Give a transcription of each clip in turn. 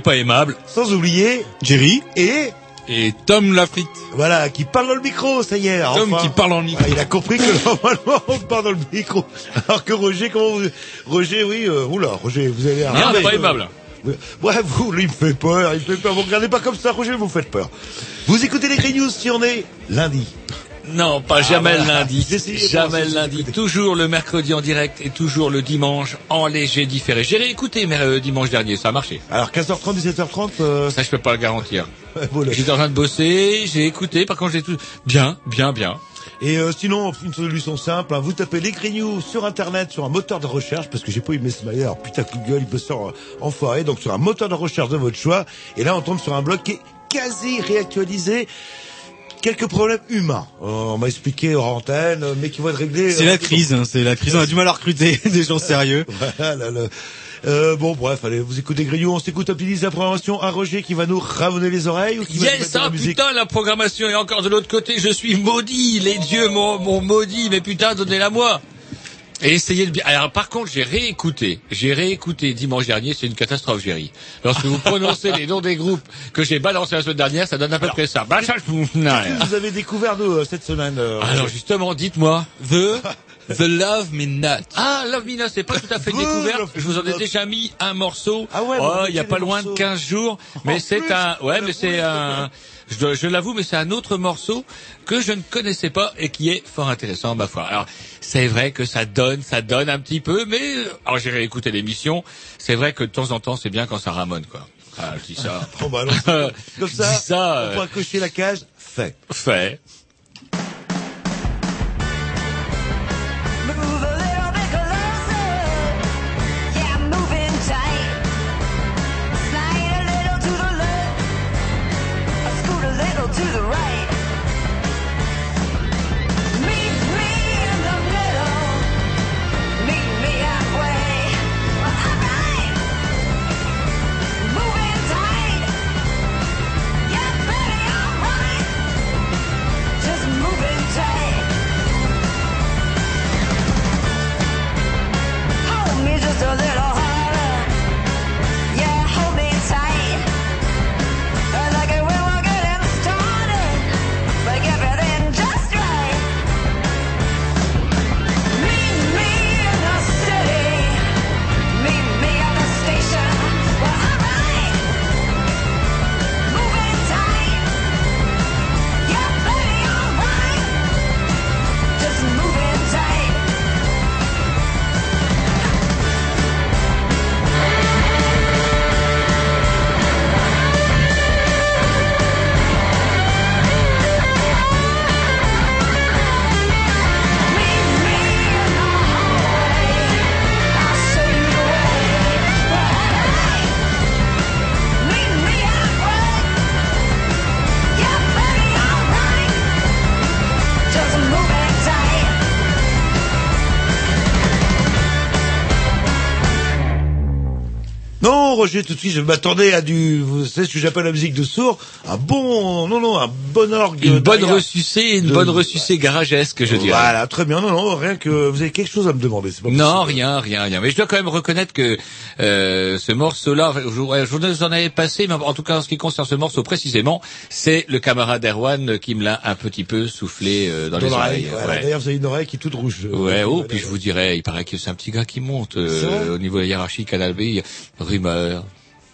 Pas aimable sans oublier Jerry et et Tom Lafrite. voilà qui parle dans le micro, ça y est. Tom enfin. qui parle en micro. Ah, il a compris que normalement on parle dans le micro. Alors que Roger, comment vous... Roger, oui, euh, oula, Roger, vous avez. Non, pas aimable. euh, Ouais, vous, lui, il me fait peur, il me fait peur. Vous regardez pas comme ça, Roger, vous faites peur. Vous écoutez les Grey News si on est lundi. Non, pas jamais Ah, voilà. le lundi. Jamais le lundi. Toujours le mercredi en direct et toujours le dimanche en léger différé. J'ai réécouté mais euh, dimanche dernier, ça a marché. Alors 15h30, 17h30, euh, Ça, je peux pas le garantir. voilà. J'étais en train de bosser, j'ai écouté, par contre j'ai tout bien, bien, bien. Et euh, sinon, une solution simple, hein, vous tapez les News sur Internet, sur un moteur de recherche, parce que j'ai pas eu mes smileys, alors putain, Google, il peut faire euh, enfoirer, donc sur un moteur de recherche de votre choix, et là on tombe sur un blog qui est quasi réactualisé. Quelques problèmes humains, Euh, on m'a expliqué hors antenne, euh, mais qui vont être réglés. C'est euh, la crise, hein, c'est la crise. On a du mal à recruter des gens sérieux. Voilà, le- euh, bon, bref, allez, vous écoutez News, on s'écoute un petit la programmation à Roger qui va nous ramonner les oreilles ou qui va Yes, la ah musique putain, la programmation est encore de l'autre côté, je suis maudit, les dieux m'ont m'ont maudit, mais putain, donnez-la moi. Et essayez de bien. Alors, par contre, j'ai réécouté. J'ai réécouté dimanche dernier. C'est une catastrophe, Géry. Lorsque vous prononcez les noms des groupes que j'ai balancés la semaine dernière, ça donne à peu près ça. Bah, ça, je vous- non, rien. Vous avez découvert nous euh, cette semaine. euh, Alors, justement, dites-moi. The, the Love Me Not. Ah, Love Me Now, c'est pas tout à fait découvert. Je vous en ai déjà mis un morceau. Ah ouais, oh, il y a pas loin morceaux. de 15 jours. Mais c'est un, ouais, mais c'est un, je, je l'avoue, mais c'est un autre morceau que je ne connaissais pas et qui est fort intéressant, ma foi. Alors, c'est vrai que ça donne, ça donne un petit peu, mais, alors j'ai réécouté l'émission. C'est vrai que de temps en temps, c'est bien quand ça ramone, quoi. Ah, je dis ça. Bon, bah, alors, comme ça, Dis ça, on euh, pourra cocher la cage. Fait. Fait. Roger tout de suite. Je m'attendais à du, vous savez ce que j'appelle la musique de sourd, un bon, non non, un bon orgue. Une bonne ressucée, une de- bonne ressucée garagesque, je dirais. Voilà, très bien. Non non, rien que vous avez quelque chose à me demander. c'est pas Non, possible. rien, rien, rien. Mais je dois quand même reconnaître que euh, ce morceau-là, je, je vous en avais passé, mais en tout cas en ce qui concerne ce morceau précisément, c'est le camarade Erwan qui me l'a un petit peu soufflé euh, dans, Dans les oreilles. Voilà, ouais. D'ailleurs, vous avez une oreille qui est toute rouge. Ouais, oh, puis je vous dirais, il paraît que c'est un petit gars qui monte euh, au niveau de la hiérarchie Canal B,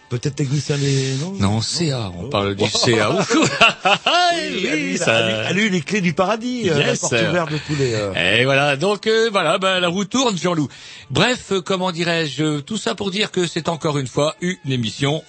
Peut-être technicien des, non? Non, CA, on parle du Oh. CA. Ouh. Oui, ça... à lui, les clés du paradis, euh, la Yes. porte ouverte de tous les. euh, Et voilà, donc euh, voilà, ben, la roue tourne, Jean-Loup. Bref, comment dirais-je, tout ça pour dire que c'est encore une fois une émission,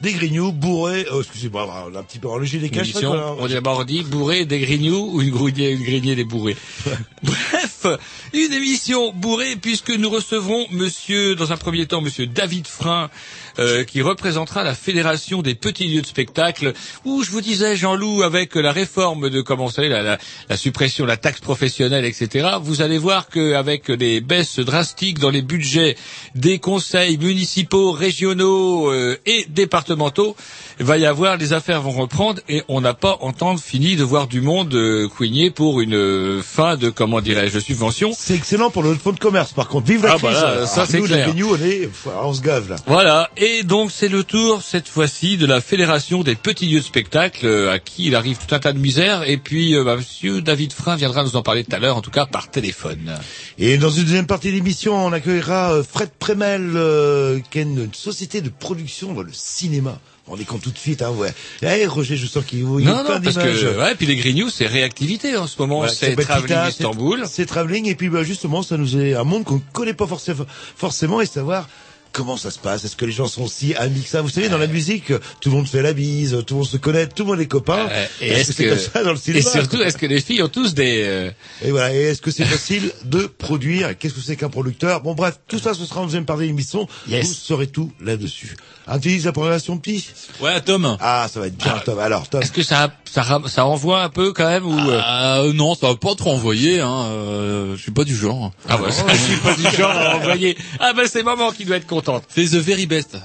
Des grignoux bourrés. Oh, excusez-moi, on a un petit peu enlevé les une caches. émission, voilà. on d'abord dit bourré des grignoux ou une grignoux, une grignoux des bourrés. Bref, une émission bourrée puisque nous recevrons monsieur, dans un premier temps, monsieur David Frein, euh, qui représentera la Fédération des petits lieux de spectacle, où je vous disais, Jean-Loup, avec la réforme de, comment vous savez, la, la, la suppression de la taxe professionnelle, etc., vous allez voir qu'avec les baisses drastiques dans les budgets des conseils municipaux, régionaux euh, et départementaux, il va y avoir, les affaires vont reprendre et on n'a pas entendre fini de voir du monde euh, couigner pour une euh, fin de, comment dirais-je, subvention. C'est excellent pour le fonds de commerce, par contre. Vive la Ah, crise. bah là, ça, c'est nous, clair. grignoux, on est, on se gave, là. Voilà, et donc c'est le tour cette fois-ci de la Fédération des petits lieux de spectacle euh, à qui il arrive tout un tas de misère et puis euh, bah, monsieur David Frein viendra nous en parler tout à l'heure en tout cas par téléphone. Et dans une deuxième partie de l'émission, on accueillera euh, Fred Premel, euh, qui est une, société de production dans le cinéma. On est compte tout de suite, hein, ouais. Eh, Roger, je sens qu'il a Non non parce que ouais puis les Grignoux c'est réactivité en ce moment Voilà, c'est c'est- Istanbul. C'est travelling et puis bah, justement ça nous est un monde qu'on ne connaît pas forcément, forcément et savoir comment ça se passe? Est-ce que les gens sont si amis que ça? Vous savez, dans la musique, tout le monde fait la bise, tout le monde se connaît, tout le monde est copain. Euh, et est-ce que c'est comme ça dans le et cinéma? surtout est-ce que les filles ont tous des euh, Et voilà. Et est-ce que c'est facile de produire? Qu'est-ce que c'est qu'un producteur? Bon, bref, tout ça, ce sera en deuxième partie de l'émission. Yes. Vous saurez tout là-dessus. Un petit la programmation petit Ouais, Tom. Ah, ça va être bien, Tom. Alors, Tom. est-ce que ça ça ça envoie un peu quand même ou euh, Euh, non, ça va pas trop envoyer. Hein. Euh, je suis pas du genre. ah ça, je suis pas du genre à envoyer. Ah bah c'est maman qui doit être contente. Fais the very best.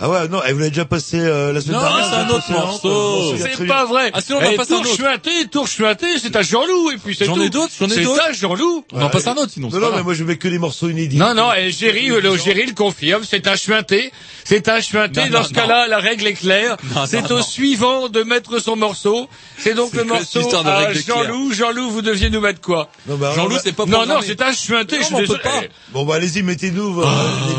Ah ouais, non, elle vous l'avez déjà passé euh, la semaine Non, dernière. c'est un autre morceau. c'est C'est pas vrai. Ah, sinon, on en Eh, passe un tour autre. chuinté, tour chuinté, c'est à Jean-Loup et puis c'est J'en tout. ai d'autres, j'en ai C'est d'autres. à Jean-Loup. On en passe un autre, sinon. Non, c'est non, mais moi je mets que les morceaux inédits. Non, non, et Géry, le Géry le confirme, c'est un chuinté. C'est un chuinté. Non, Dans non, ce cas-là, la règle est claire. Non, C'est non, au non. suivant de mettre son morceau. C'est donc C'est le morceau histoire de à Jean-Loup. Jean-Loup, vous deviez nous mettre quoi Non, bah, Jean-Loup, c'est pas Non, non, c'est un chuinté, Non, je désolé. pas. Bon, bah, allez-y, mettez-nous, euh.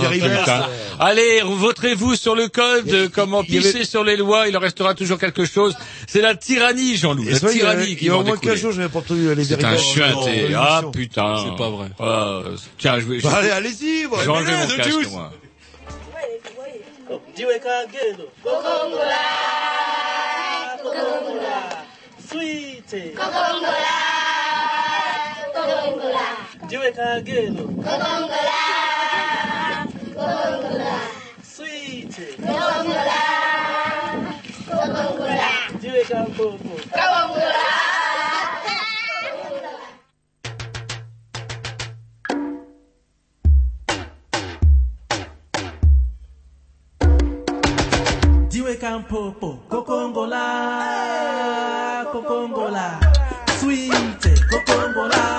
Putain. Allez, voterez-vous sur le code, euh, comment avait- pisser sur les lois, il en restera toujours quelque chose. C'est la tyrannie, Jean-Loup, Et la c'est vrai, il y a- tyrannie il qui y a va au moins découler. 15 jours, j'avais pas entendu les C'est un. Ah, putain. C'est pas vrai. Ah, tiens, je vais, je Bah, allez, allez-y, moi. j'ai enlevé mon casque, moi. jiwe kagendo kokongola kokongola swite kokongola kokongola jiwe kagendo kokongola kokongola swite kokongola kokongola jiwe kampopo Diwe kampopo, kokongola, kokongola, sweet, kokongola, kokongola,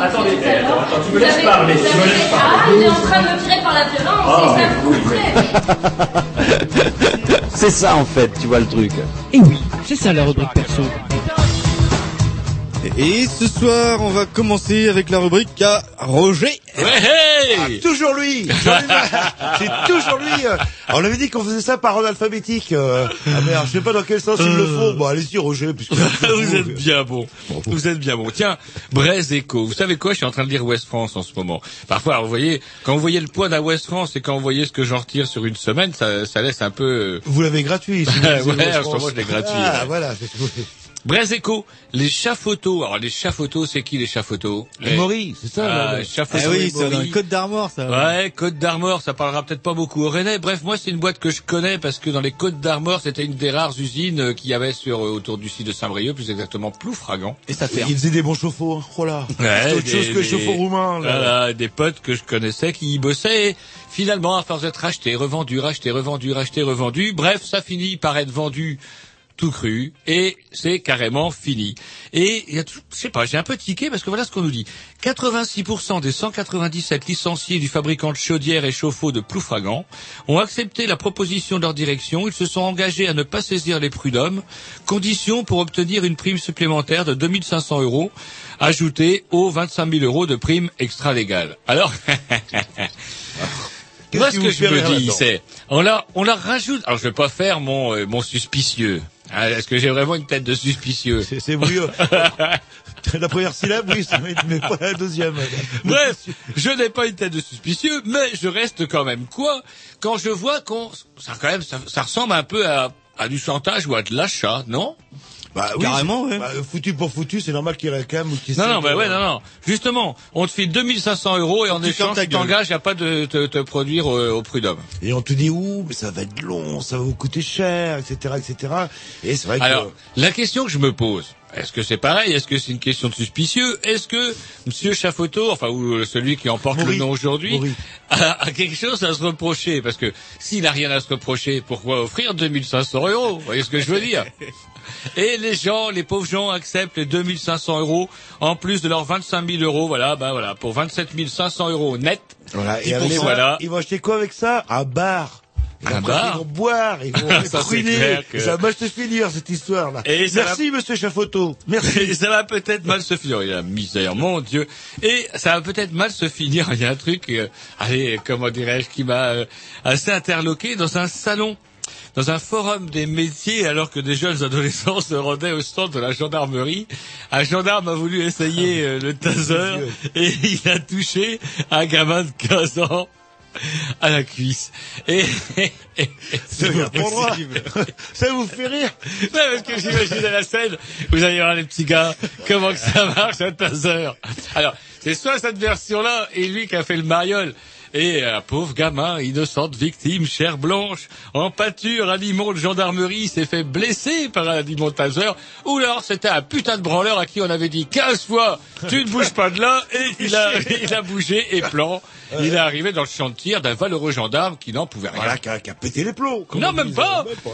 Attendez, attends, attends, tu me laisses parler, tu me laisses Ah, parler. il est en train de me tirer par la violence, Ah, c'est ça. C'est ça en fait, tu vois le truc. Et oui, c'est ça la rubrique perso. Et ce soir, on va commencer avec la rubrique à Roger. Ouais, hey Toujours lui. C'est toujours lui euh. On avait dit qu'on faisait ça par ordre alphabétique. euh. Ah merde, je sais pas dans quel sens ils le font. Bon, allez-y, Roger, puisque... vous êtes bien bon. Vous êtes bien bon. Tiens, Braise Echo. Vous savez quoi? Je suis en train de lire West France en ce moment. Parfois, vous voyez, quand vous voyez le poids d'un West France et quand vous voyez ce que j'en retire sur une semaine, ça, ça laisse un peu. euh, Vous l'avez gratuit. si vous Ouais, West en ce moment, je l'ai gratuit, Ah, ouais. voilà. Echo, les chats photos. Alors les chats photos, c'est qui les chats photos Les Maurice, c'est ça, Ah, là, les chats Ah photos. oui, les c'est dans Maurice. le Côte d'Armor, ça. Ouais, Côte d'Armor, ça parlera peut-être pas beaucoup au Rennais. Bref, moi, c'est une boîte que je connais parce que dans les Côtes d'Armor, c'était une des rares usines euh, qu'il y avait sur euh, autour du site de Saint-Brieuc, plus exactement Ploufragan. Et ça Il faisait des bons chauffe-eau. hein. Oh là. Ouais, c'est autre des- chose que des- chauffe-eau roumain. là. Voilà, des potes que je connaissais qui y bossaient. Et finalement, à force d'être achetés, revendus, rachetés, revendus, rachetés, revendus, bref, ça finit par être vendu tout cru et c'est carrément fini. Et il y a tout, je sais pas, j'ai un peu tiqué parce que voilà ce qu'on nous dit. 86% des 197 licenciés du fabricant de chaudières et chauffe-eau de Ploufragan ont accepté la proposition de leur direction. Ils se sont engagés à ne pas saisir les prud'hommes, condition pour obtenir une prime supplémentaire de 2500 euros, ajoutée aux 25 000 euros de prime extra-légale. Alors, Qu'est-ce moi, ce que je me dis, c'est, on leur, on rajoute, alors je vais pas faire mon, euh, mon suspicieux. Hein, Est-ce que j'ai vraiment une tête de suspicieux C'est mieux. la première syllabe, oui, mais pas la deuxième. Bref, je n'ai pas une tête de suspicieux, mais je reste quand même quoi quand je vois qu'on, ça quand même, ça, ça ressemble un peu à, à du chantage ou à de l'achat, non? Bah oui, Carrément, ouais. bah, foutu pour foutu, c'est normal qu'il réclame ou qu'il Non, non, bah ouais, non, non. Justement, on te file 2500 euros et en Tu échange, tu t'engages à pas de te, te produire euh, au prud'homme. Et on te dit, ouh, mais ça va être long, ça va vous coûter cher, etc., etc. Et c'est vrai que... Alors, la question que je me pose, est-ce que c'est pareil? Est-ce que c'est une question de suspicieux? Est-ce que Monsieur Chafoto, enfin ou euh, celui qui en porte le nom aujourd'hui, a, a quelque chose à se reprocher? Parce que s'il a rien à se reprocher, pourquoi offrir 2500 euros? Vous voyez ce que je veux dire? Et les gens, les pauvres gens acceptent les 2500 euros en plus de leurs 25 000 euros. Voilà, ben voilà, pour 27 500 euros net. Voilà, et ça, voilà. ils vont acheter quoi avec ça? Un bar. Bar Ils vont boire, ils vont Ça, ruiner. que- Ça va se finir, cette histoire-là. Merci, monsieur Chafoto. Merci. Et ça va peut-être mal se finir. Il y a la misère, mon Dieu. Et ça va peut-être mal se finir. Il y a un truc, euh, allez, comment dirais-je, qui m'a euh, assez interloqué dans un salon. Dans un forum des métiers, alors que des jeunes adolescents se rendaient au stand de la gendarmerie, un gendarme a voulu essayer euh, le taser et il a touché un gamin de 15 ans à la cuisse. Et, C'est. Ça vous fait rire Ouais, parce que j'imagine à la scène, vous allez voir les petits gars, comment que ça marche un taser. Alors, c'est soit cette version-là et lui qui a fait le mariole. Et un pauvre gamin, innocente victime, chair blanche, en pâture, animal de gendarmerie s'est fait blesser par un animal taser. Ou alors c'était un putain de branleur à qui on avait dit 15 fois, tu ne bouges pas de là, et il a, il a bougé et plan. Il est arrivé dans le champ de tir d'un valeureux gendarme qui n'en pouvait rien. Voilà, qui a, qui a pété les plombs. Non, on même pas. Coup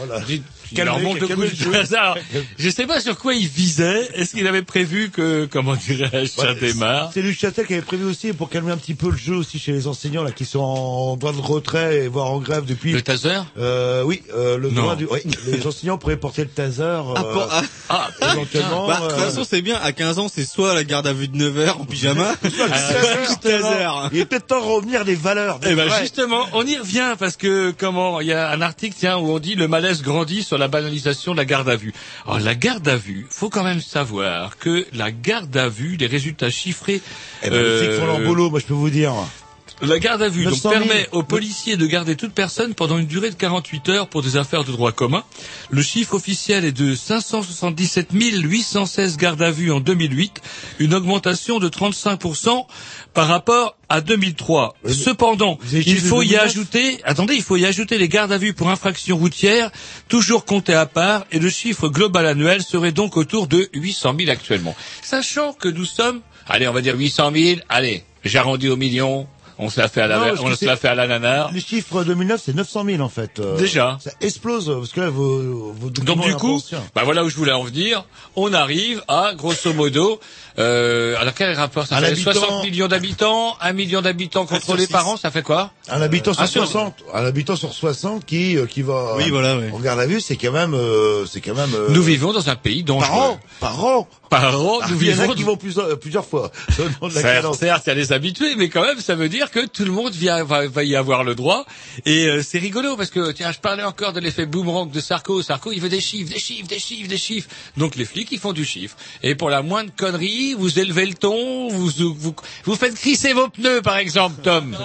calmez de jeu. hasard. Je sais pas sur quoi il visait. Est-ce qu'il avait prévu que, comment dirais-je, ça démarre C'est Luchatel qui avait prévu aussi pour calmer un petit peu le jeu aussi chez les enseignants là qui sont en droit de retrait et voire en grève depuis. Le taser? Euh, oui, euh, le Non. droit du. oui, les enseignants pourraient porter le taser. Euh, Ah, pour- ah, Ah, éventuellement. bah, de toute euh, façon, c'est bien. À 15 ans, c'est soit la garde à vue de 9 heures en pyjama, le taser. Il est peut-être temps de revenir des valeurs. des Eh ben justement, on y revient parce que comment il y a un article tiens où on dit le malaise grandit sur la banalisation de la garde à vue. Alors la garde à vue, faut quand même savoir que la garde à vue, les résultats chiffrés, Eh ben, les flics font leur euh, boulot, moi je peux vous dire. La garde à vue donc, 900 000. permet aux policiers de garder toute personne pendant une durée de 48 heures pour des affaires de droit commun. Le chiffre officiel est de 577 816 gardes à vue en 2008, une augmentation de 35% par rapport à 2003. Oui, mais Cependant, il faut y 2009? ajouter, attendez, il faut y ajouter les gardes à vue pour infraction routière, toujours comptés à part, et le chiffre global annuel serait donc autour de 800 000 actuellement. Sachant que nous sommes, allez, on va dire 800 000, allez, j'arrondis au million, on se la fait à la, Non, on se la fait à la nanar. Les chiffres 2009, c'est 900 000 en fait. Euh, Déjà. Ça explose parce que là, vos, vos Donc du sont coup, bah voilà où je voulais en venir. On arrive à grosso modo. Euh, alors quel rapport? Ça Un fait habitant- 60 millions d'habitants, 1 million d'habitants contrôlés par an, ça fait quoi? Un habitant sur Ah, sur- 60, un habitant sur 60 qui euh, qui va Oui, voilà, oui. en garde à vue, c'est quand même euh, c'est quand même euh, Nous vivons dans un pays dangereux. par an, par an. Par an, Ah, nous il y en a qui vont plusieurs, plusieurs fois. selon la Certes, cadence. certes, il y a des habitués, mais quand même, ça veut dire que tout le monde vient- va, va y avoir le droit. Et euh, c'est rigolo parce que, tiens, je parlais encore de l'effet boomerang de Sarko. Sarko, il veut des chiffres, des chiffres, des chiffres, des chiffres. Donc les flics, ils font du chiffre. Et pour la moindre connerie, vous élevez le ton, vous vous, vous faites crisser vos pneus, par exemple, Tom,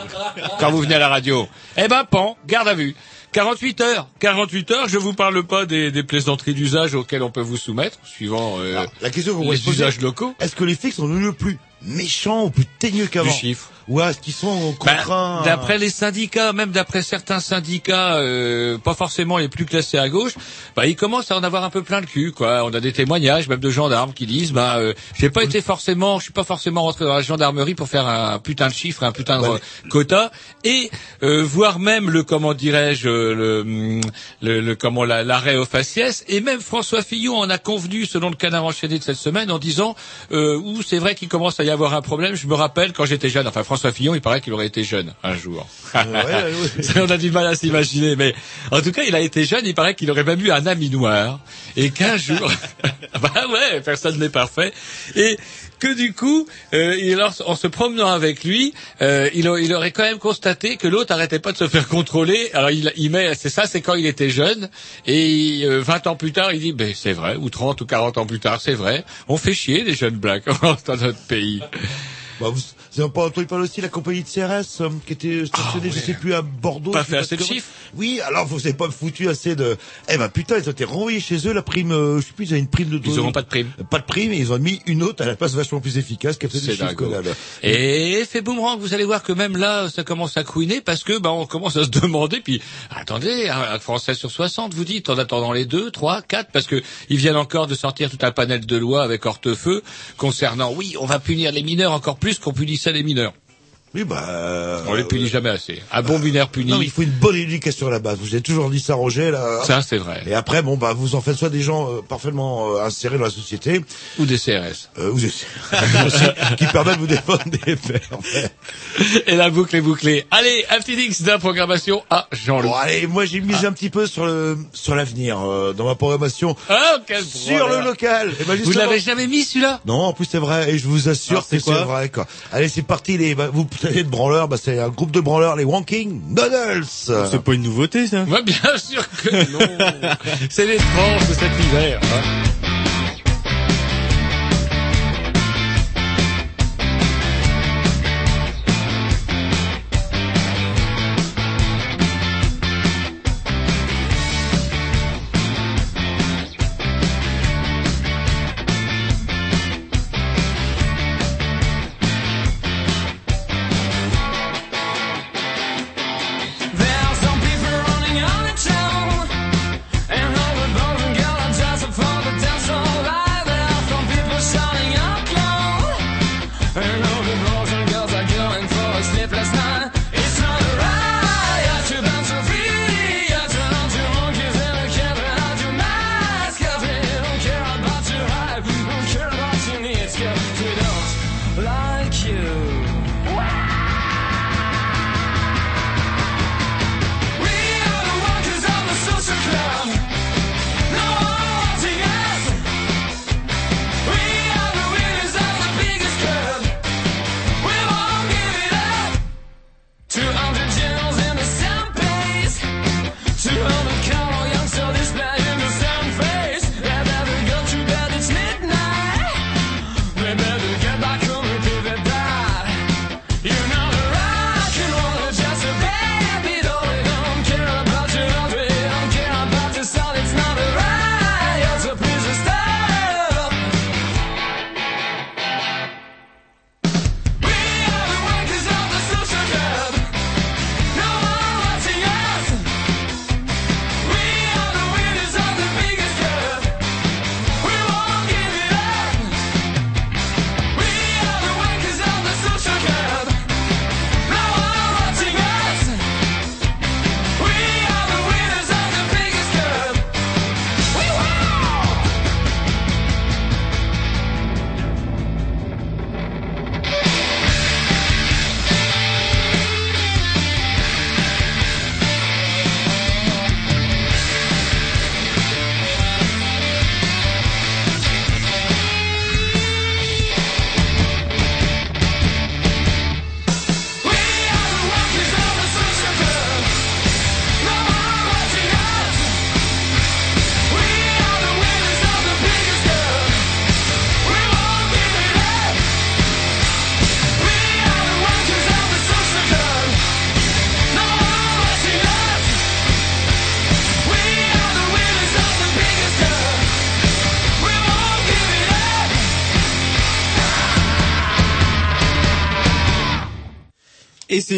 quand vous venez à la radio. Eh ben, pan, garde à vue. 48 heures. 48 heures, je vous parle pas des, des plaisanteries d'usage auxquelles on peut vous soumettre, suivant euh, Alors, la question les usages locaux. est-ce que les flics sont devenus plus méchants ou plus teigneux qu'avant? Du chiffre. Ou est-ce qu'ils sont Bah, contraints à- D'après les syndicats, même d'après certains syndicats, euh, pas forcément les plus classés à gauche, bah, ils commencent à en avoir un peu plein le cul. Quoi. On a des témoignages, même de gendarmes, qui disent, bah, euh, j'ai pas été forcément, je suis pas forcément rentré dans la gendarmerie pour faire un putain de chiffre, un putain de Ouais. quota, et euh, voire même le, comment dirais-je, le, hum, le, le- comment la- l'arrêt au faciès. Et même François Fillon en a convenu, selon le Canard enchaîné de cette semaine, en disant, euh, où c'est vrai qu'il commence à y avoir un problème. Je me rappelle quand j'étais jeune, enfin François Fillon, il paraît qu'il aurait été jeune un jour. ouais, ouais. Ça, on a du mal à s'imaginer, mais en tout cas, il a été jeune. Il paraît qu'il aurait même eu un ami noir et qu'un jour, bah ouais, personne n'est parfait et que du coup, euh, il, en, se promenant avec lui, euh, il, a- il aurait quand même constaté que l'autre arrêtait pas de se faire contrôler. Alors il, il met, c'est ça, c'est quand il était jeune et euh, 20 ans plus tard, il dit, ben c'est vrai, ou 30 ou 40 ans plus tard, c'est vrai, on fait chier les jeunes blacks dans notre pays. Bah, vous vous avez pas entendu parler aussi de la compagnie de CRS euh, qui était stationnée, Ah, je sais plus, à Bordeaux. Pas fait assez de chiffres? Oui, alors vous avez pas foutu assez de... Eh ben putain, ils ont été renvoyés chez eux, la prime, euh, je sais plus, ils avaient une prime de... Ils auront pas de prime. Pas de prime, et ils ont mis une autre à la place vachement plus efficace qui a fait des C'est chiffres. Et effet boomerang, vous allez voir que même là, ça commence à couiner parce que bah, on commence à se demander. Puis attendez, un, Français sur 60, vous dites, en attendant les deux, trois, quatre, parce que ils viennent encore de sortir tout un panel de lois avec hortefeux concernant. Oui, on va punir les mineurs encore plus qu'on punissait les mineurs. Oui, bah... On les punit jamais assez. Un bon mineur puni, Non, il faut une bonne éducation à la base. Vous avez toujours dit ça, Roger, là. ça c'est vrai. Et après, bon, bah, vous en faites soit des gens euh, parfaitement euh, insérés dans la société, Ou des CRS. euh, vous êtes- qui permettent de vous défendre des faits, en fait. Et la boucle est bouclée. Allez, un petit X d'inprogrammation à Jean-Luc. Bon, allez, moi, j'ai misé un petit peu sur le, sur l'avenir, euh, dans ma programmation. Ah, quel Sur le local. Et ben, Vous l'avez jamais mis celui-là? Non, en plus c'est vrai, et je vous assure Alors, c'est que c'est vrai. Quoi. Allez, c'est parti. Les, bah, vous savez de branleurs, bah, c'est un groupe de branleurs, les Wanking Noodles. C'est pas une nouveauté, ça? Moi, bien sûr que non. C'est les de cet hiver. hein.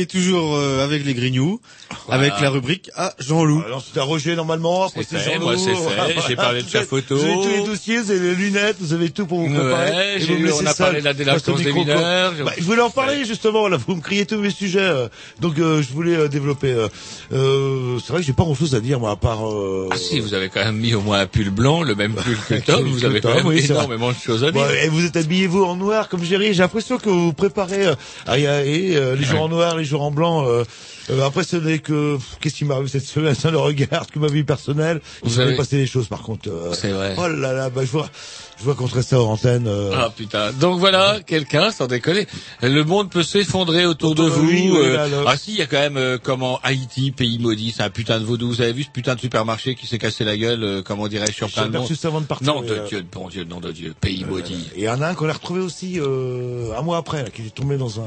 Toujours euh, avec les Grignoux, avec la rubrique à Jean-Loup. Alors c'était à Roger normalement, après C'est Jean-Loup. moi, c'est fait. J'ai parlé de avez- photo. Vous avez tous les dossiers, vous avez les lunettes, vous avez tout pour vous préparer. Ouais, Et j'ai vous on a parlé de la délinquance des mineurs. Bah, je voulais en parler justement, là, vous me criez tous mes sujets. euh, donc euh, je voulais euh, développer. euh, euh, c'est vrai que j'ai pas grand chose à dire moi à part. Euh, Ah si, vous avez quand même mis au moins un pull blanc, le même pull que Tom, vous avez quand même oui, énormément de choses à dire. Et vous êtes habillé vous en noir comme Jerry. J'ai l'impression que vous préparez euh, ah, euh, les jours en noir, les jours en blanc. Euh, après, ce n'est que qu'est-ce qui m'arrive cette semaine Ça ne regarde que ma vie personnelle. Il Vous s'est avez- passé des choses par contre. euh, C'est vrai. Oh là là, bah, je vois, je vois qu'on serait ça en antenne. euh, Ah putain. Donc voilà, quelqu'un, sans déconner, le monde peut s'effondrer autour de Autour de vous. oui, euh, là, là. Ah si, il y a quand même euh, comment Haïti, pays maudit, c'est un putain de vaudou. Vous avez vu ce putain de supermarché qui s'est cassé la gueule, euh, comment dirais-je, sur plein de monde. avant de partir. Non de Dieu, bon Dieu, nom de Dieu, pays maudit. Et il y en a un qu'on a retrouvé aussi euh, un mois après, là, qui est tombé dans un.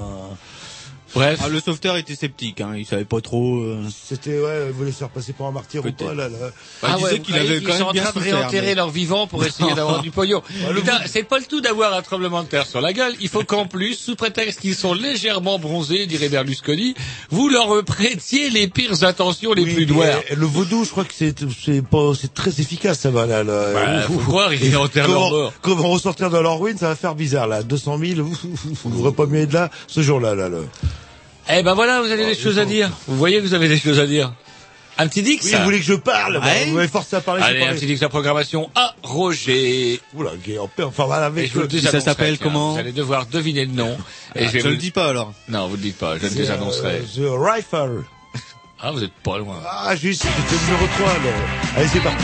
Bref. Ah, le sauveteur était sceptique, hein, il savait pas trop. euh, C'était ouais, il voulait se faire passer pour un martyr ou pas là. là. Bah, Ah il ouais, qu'il vous avait croyez quand qu'ils sont même en train de réenterrer mais- leurs vivants pour essayer d'avoir du pognon. Putain, c'est pas le tout d'avoir un tremblement de terre sur la gueule. Il faut qu'en plus, sous prétexte qu'ils sont légèrement bronzés, dirait Berlusconi, vous leur prêtiez les pires intentions les Oui, plus douaires. Le vaudou, je crois que c'est c'est pas c'est très efficace ça va là. là. Bah, faut croire, ils enterrent leur Comment- mort. Comment ressortir de leur ruine, ça va faire bizarre là. 200 000, ouf, ouf, ouf, on devrait pas mieux être là ce jour-là là. là. Eh ben voilà, vous avez des choses à dire. Vous voyez que vous avez des choses à dire. Un petit dix. Oui, vous voulez que je parle bah, Ouais. Vous m'avez forcé à parler. je Allez, un petit dix la programmation à Roger. Oula, en paix, enfin voilà avec. je vous le ça s'appelle comment Vous allez devoir deviner le nom. Et Ah, je je vous le dis pas alors. Non, vous le dites pas, je le désannoncerai. euh, The Rifle. Ah, vous êtes pas loin. Ah juste, c'était le numéro 3 là. Allez c'est parti.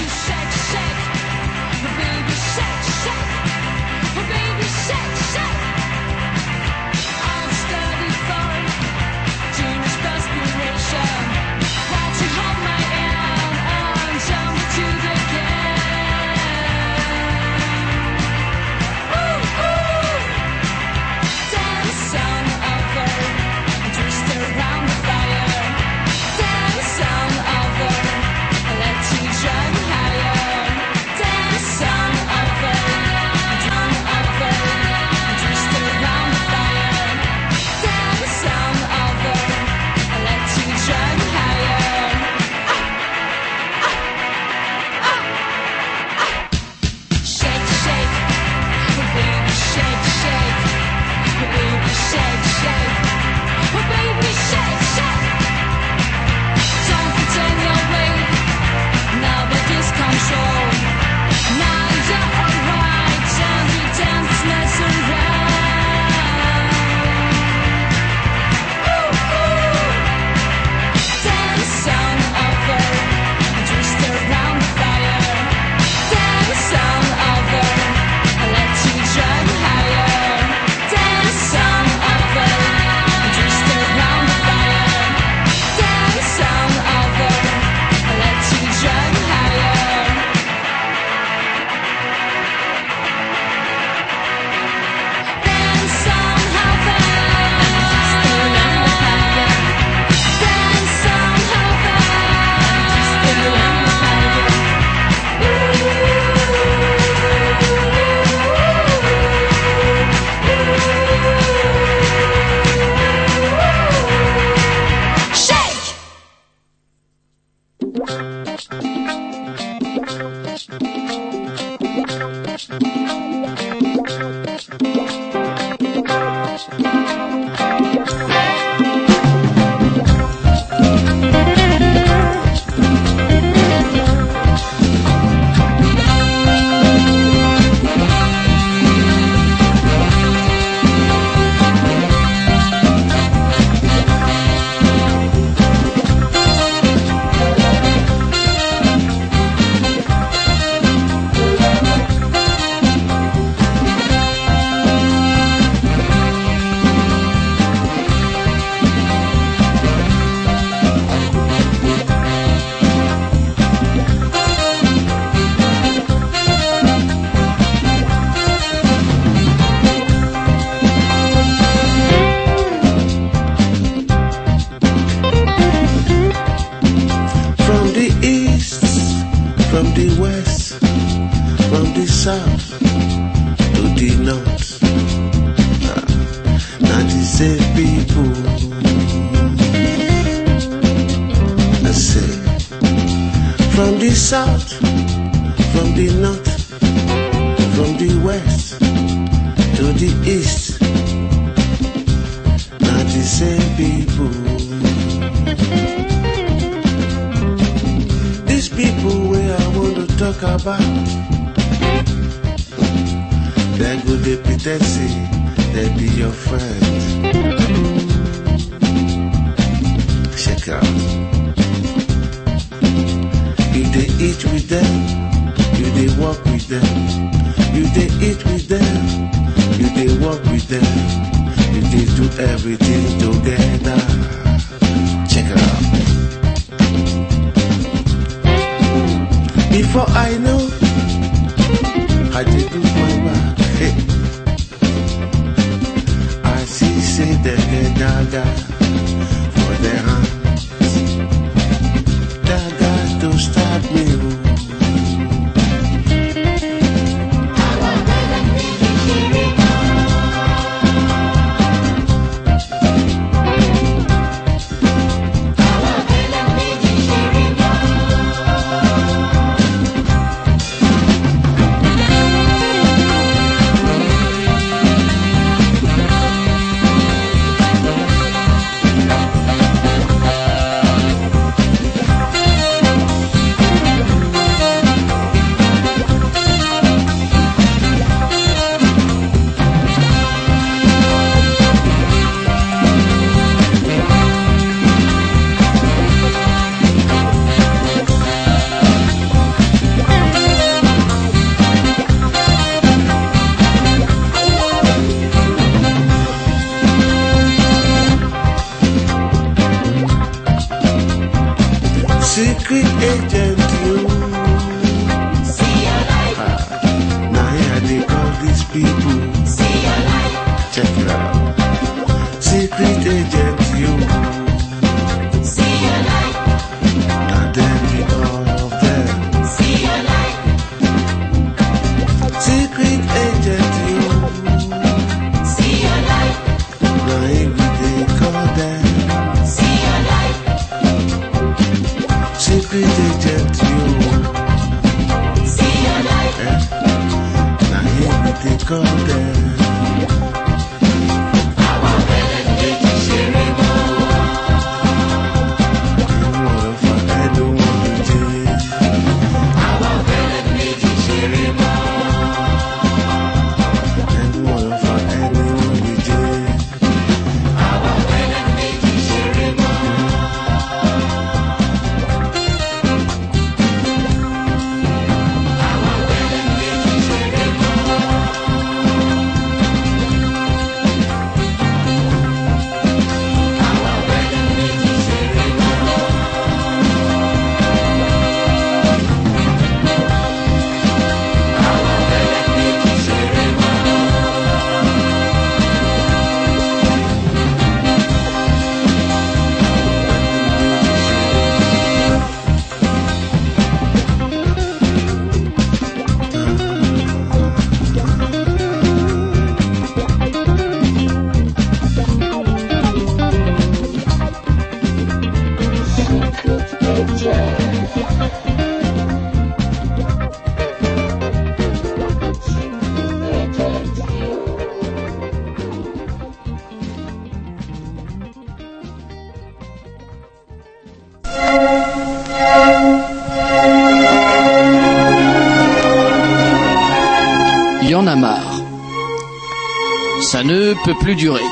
Ça ne peut plus durer.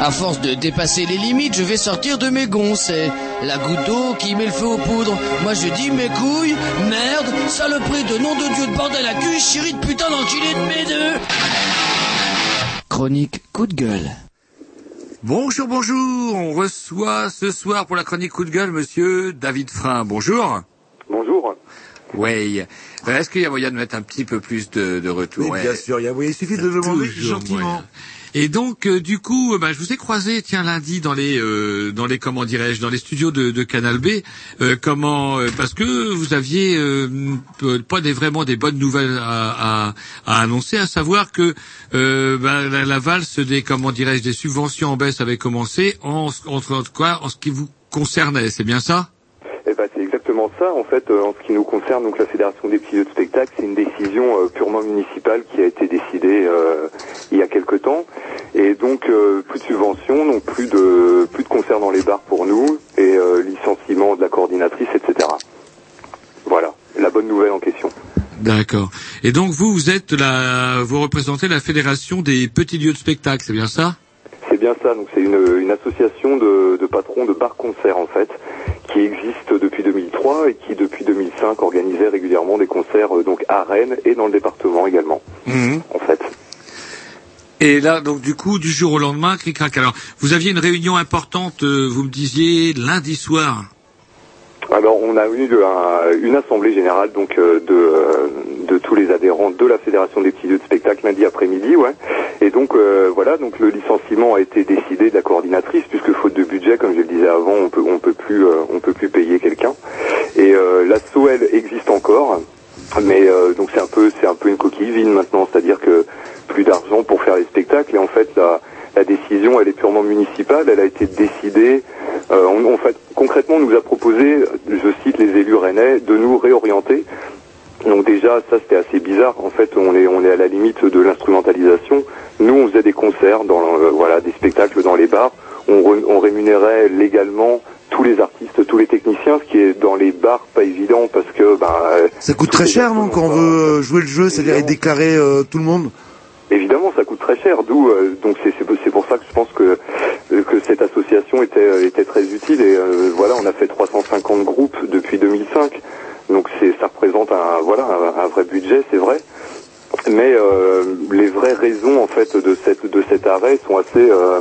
À force de dépasser les limites, je vais sortir de mes gonds. C'est la goutte d'eau qui met le feu aux poudres. Moi je dis mes couilles, merde, saloperie de nom de Dieu de bordel à cul, chérie de putain d'enculé de mes deux. Chronique coup de gueule. Bonjour, bonjour. On reçoit ce soir pour la chronique coup de gueule monsieur David Frein. Bonjour. Bonjour. Oui. Euh, Est-ce qu'il y a moyen de mettre un petit peu plus de, de retour Oui, bien sûr, il, y a- il suffit de le demander gentiment. moyen. Et donc, euh, du coup, euh, bah, je vous ai croisé, tiens, lundi dans les, euh, dans les, comment dirais-je, dans les studios de, de Canal B. Euh, comment, euh, parce que vous aviez euh, pas des vraiment des bonnes nouvelles à, à, à annoncer, à savoir que euh, bah, la, la valse des, comment dirais-je, des subventions en baisse avait commencé en, en, en cas, en ce qui vous concernait. C'est bien ça? Eh ben, c'est exactement ça. En fait, euh, en ce qui nous concerne, donc la Fédération des petits lieux de spectacle, c'est une décision euh, purement municipale qui a été décidée euh, il y a quelque temps. Et donc, euh, plus de subventions, donc plus de plus de concerts dans les bars pour nous, et licenciement de la coordinatrice, etc. Voilà, la bonne nouvelle en question. D'accord. Et donc vous, vous êtes la, vous représentez la fédération des petits lieux de spectacle, c'est bien ça? C'est bien ça. Donc, c'est une, une association de, de patrons de bars-concerts en fait, qui existe depuis 2003 et qui depuis 2005 organisait régulièrement des concerts euh, donc à Rennes et dans le département également. En fait. Et là, donc du coup, du jour au lendemain, cric-crac. Alors, vous aviez une réunion importante, euh, vous me disiez lundi soir. Alors on a eu une assemblée générale donc euh, de, euh, de tous les adhérents de la fédération des petits lieux de spectacle lundi après-midi, ouais. Et donc euh, voilà, donc le licenciement a été décidé de la coordinatrice puisque faute de budget, comme je le disais avant, on peut on peut plus euh, on peut plus payer quelqu'un. Et euh, l'asso elle existe encore, mais donc c'est un peu c'est un peu une coquille vide maintenant, c'est-à-dire que plus d'argent pour faire les spectacles et en fait la la décision, elle est purement municipale. Elle a été décidée. euh, on- en fait, concrètement, on nous a proposé, je cite les élus rennais, de nous réorienter. Donc déjà, ça c'était assez bizarre. En fait, on est on est à la limite de l'instrumentalisation. Nous, on faisait des concerts, dans euh, voilà, des spectacles dans les bars. On, re- on rémunérait légalement tous les artistes, tous les techniciens, ce qui est dans les bars pas évident parce que ben, Ça coûte très cher, non, quand on veut euh, jouer le jeu, c'est-à-dire déclarer euh, tout le monde Évidemment, ça coûte très cher. D'où euh, donc c'est pour ça que je pense que euh, que cette association était euh, était très utile et euh, voilà, on a fait 350 groupes depuis 2005. Donc c'est ça représente un voilà un, vrai budget, c'est vrai. Mais euh, les vraies raisons en fait de cette de cet arrêt sont assez euh,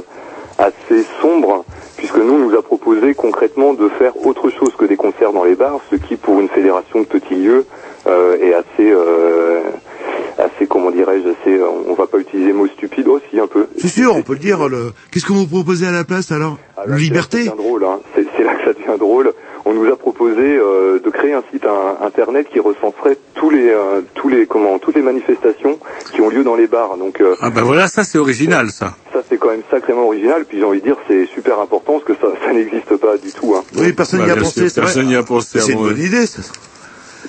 assez sombres puisque nous on nous a proposé concrètement de faire autre chose que des concerts dans les bars, ce qui pour une fédération de petits lieux est assez assez comment dirais-je assez euh, on va pas utiliser le mot stupide aussi un peu C'est sûr, on peut le dire. Le... Qu'est-ce que vous proposez à la place alors? Là, Liberté? c'est là que ça devient drôle hein. c'est c'est là que ça devient drôle on nous a proposé euh, de créer un site un- internet qui recenserait tous les euh, tous les comment toutes les manifestations qui ont lieu dans les bars donc euh, Ah ben voilà, ça c'est original, ça. ça c'est quand même sacrément original puis j'ai envie de dire c'est super important parce que ça ça n'existe pas du tout hein. Oui, personne Bah, n'y a bien pensé, personne n'y a pensé C'est une bonne idée, ça.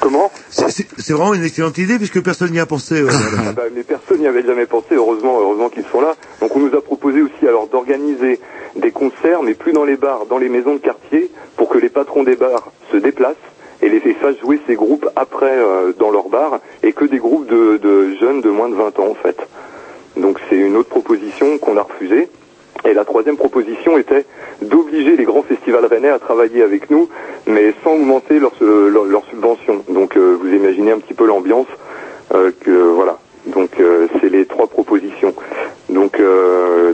Comment C'est- vraiment une excellente idée puisque personne n'y a pensé. ouais, voilà. Ah bah, mais personne n'y avait jamais pensé, heureusement, heureusement qu'ils sont là. Donc on nous a proposé aussi alors d'organiser des concerts, mais plus dans les bars, dans les maisons de quartier, pour que les patrons des bars se déplacent et les fassent jouer ces groupes après euh, dans leurs bars, et que des groupes de, de jeunes de moins de 20 ans en fait. Donc c'est une autre proposition qu'on a refusée. Et la troisième proposition était d'obliger les grands festivals rennais à travailler avec nous, mais sans augmenter leurs leur, subventions. Donc euh, vous imaginez un petit peu l'ambiance euh, que voilà. Donc euh, c'est les trois propositions. Donc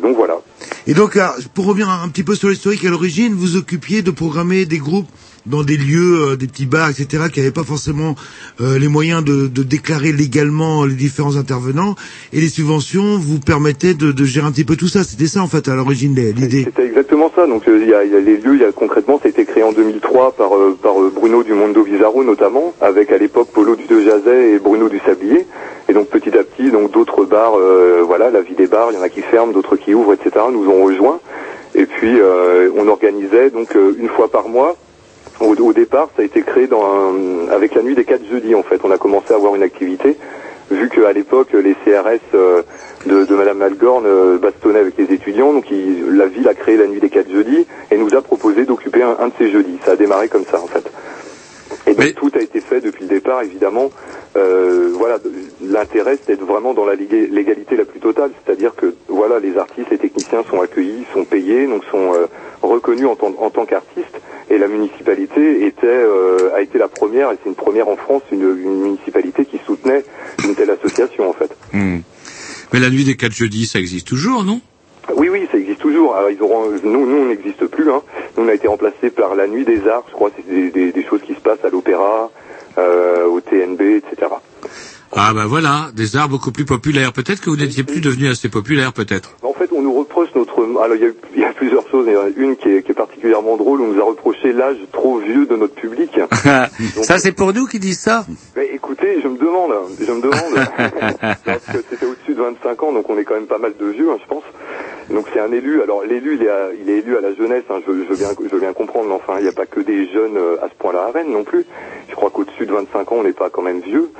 donc voilà. Et donc, ah, pour revenir un petit peu sur l'historique, à l'origine, vous occupiez de programmer des groupes dans des lieux, euh, des petits bars, etc., qui n'avaient pas forcément euh, les moyens de, de déclarer légalement les différents intervenants, et les subventions vous permettaient de, de gérer un petit peu tout ça. C'était ça, en fait, à l'origine, l'idée. C'était exactement ça. Donc euh, il y, a, y a les lieux, y a concrètement, ça a été créé en 2003 par euh, par euh, Bruno du Mondo Bizarro notamment, avec à l'époque Polo du De Jazet et Bruno du Sablier. Et donc petit à petit, donc d'autres bars, voilà, la vie des bars, il y en a qui ferment, d'autres qui ouvrent, etc. Nous ont rejoints. Et puis euh, on organisait donc une fois par mois. Au, départ, ça a été créé avec la nuit des quatre jeudis en fait. On a commencé à avoir une activité vu qu'à l'époque les CRS euh, de, de Madame Malgorn euh, bastonnaient avec les étudiants, donc la ville a créé la nuit des quatre jeudis et nous a proposé d'occuper un, un de ces jeudis. Ça a démarré comme ça en fait. Et donc tout a été fait depuis le départ évidemment. Euh, voilà, l'intérêt c'est d'être vraiment dans la légalité la plus totale, c'est-à-dire que voilà les artistes, les techniciens sont accueillis, sont payés, donc sont euh, reconnus en tant, en tant qu'artistes. Et la municipalité était euh, a été la première, et c'est une première en France, une, une municipalité qui soutenait une telle association en fait. Hmm. Mais la nuit des quatre jeudis, ça existe toujours, non? Oui, oui, ça existe toujours. Alors, ils auront, nous, nous, on n'existe plus. Hein. Nous, on a été remplacé par la Nuit des Arts. Je crois c'est des choses qui se passent à l'opéra, euh, au TNB, etc. Ah ben voilà, des arts beaucoup plus populaires. Peut-être que vous n'étiez plus devenu assez populaire, peut-être. En fait, on nous reproche notre. Alors, il y a, il y a plusieurs choses. Il y en a une qui est, qui est particulièrement drôle. On nous a reproché l'âge trop vieux de notre public. ça c'est pour nous qui disent ça Mais écoutez, je me demande, je me demande, parce que c'était au-dessus de 25 ans, donc on est quand même pas mal de vieux, hein, je pense. Donc c'est un élu. Alors l'élu, il est, à- il est élu à la jeunesse. hein, je, je veux bien, je bien comprendre. Mais enfin, il n'y a pas que des jeunes euh, à ce point-là à Rennes non plus. Je crois qu'au-dessus de 25 ans, on n'est pas quand même vieux.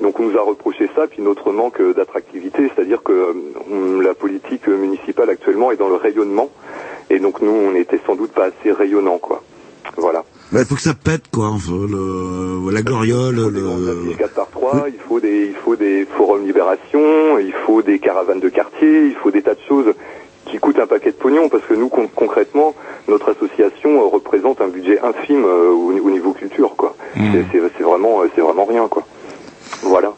Donc on nous a reproché ça, puis notre manque d'attractivité, c'est-à-dire que on- la politique municipale actuellement est dans le rayonnement, et donc nous, on n'était sans doute pas assez rayonnant, quoi. Voilà. Bah, il faut que ça pète, quoi. Enfin, le, la gloriole, le... 4 par 3, il faut des, il faut des forums libération, il faut des caravanes de quartier, il faut des tas de choses qui coûtent un paquet de pognon parce que nous, con- concrètement, notre association euh, représente un budget infime euh, au, au niveau culture, quoi. C'est- C'est vraiment, euh, c'est vraiment rien, quoi. Voilà.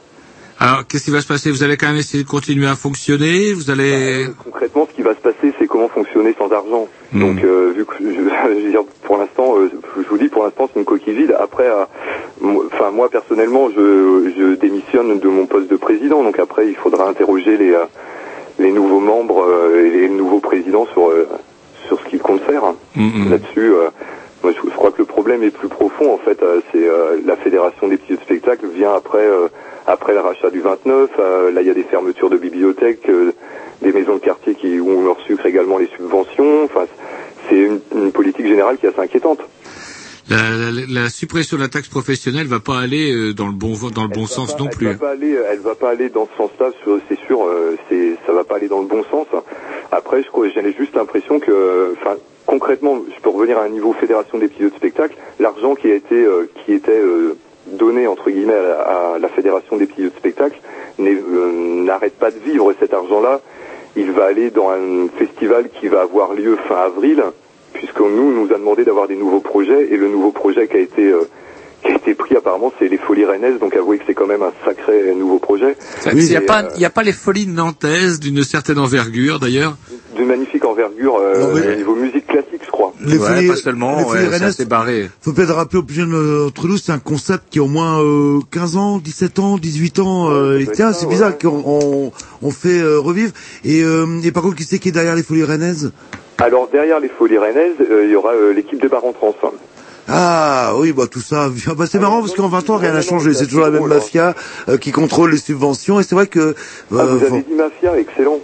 Alors, qu'est-ce qui va se passer? Vous allez quand même essayer de continuer à fonctionner? Vous allez... Concrètement, ce qui va se passer, c'est comment fonctionner sans argent. Hmm. Donc, euh, vu que je, je veux dire, pour l'instant, euh, je vous dis, pour l'instant, c'est une coquille vide. Après, euh, moi- enfin, moi personnellement, je, je démissionne de mon poste de président. Donc après, il faudra interroger les, euh, les nouveaux membres euh, et les nouveaux présidents sur euh, sur ce qu'ils comptent faire. Là-dessus, euh, moi, je, je crois que le problème est plus profond. En fait, euh, c'est euh, la fédération des petits spectacles vient après euh, après le rachat du 29. euh, là, il y a des fermetures de bibliothèques, euh, des maisons de quartier qui où on leur sucre également les subventions. Enfin, c'est une, une politique générale qui est assez inquiétante. La, la- la suppression de la taxe professionnelle va pas aller dans le bon dans le bon sens non plus. Elle va pas aller, elle va pas aller dans ce sens-là, c'est sûr, c'est, ça va pas aller dans le bon sens. Après, je crois, j'ai juste l'impression que, enfin, concrètement, je peux revenir à un niveau fédération des pilotes de spectacle, l'argent qui a été, euh, qui était euh, donné entre guillemets à la, fédération des pilotes de spectacle euh, n'arrête pas de vivre cet argent-là. Il va aller dans un festival qui va avoir lieu fin avril, puisque nous, nous a demandé d'avoir des nouveaux projets, et le nouveau projet qui a été qui a été pris apparemment, c'est les Folies Rennaises, donc avouez que c'est quand même un sacré nouveau projet. Il n'y a, Et, pas- euh, il y a pas les folies nantaises d'une certaine envergure d'ailleurs d'une magnifique envergure euh, au niveau musique classique, je crois. Les Ouais, folies- pas seulement, les ouais, folies c'est rennaises, barré. Faut peut-être rappeler aux plus jeunes d'entre nous, c'est un concept qui a au moins euh, 15 ans, 17 ans, 18 ans. Euh, et tiens, c'est bizarre qu'on on, on fait euh, revivre. Et, euh, et par contre, qui c'est qui est derrière les folies rennaises? Alors derrière les Folies Rennaises, euh, il y aura euh, l'équipe des Barons Trans. Ah oui, bah tout ça. Ah, bah, c'est marrant parce qu'en 20 ans rien n'a changé. C'est toujours la même mafia euh, qui contrôle les subventions. Et c'est vrai que. Ah, euh, vous avez dit Mafia, excellent.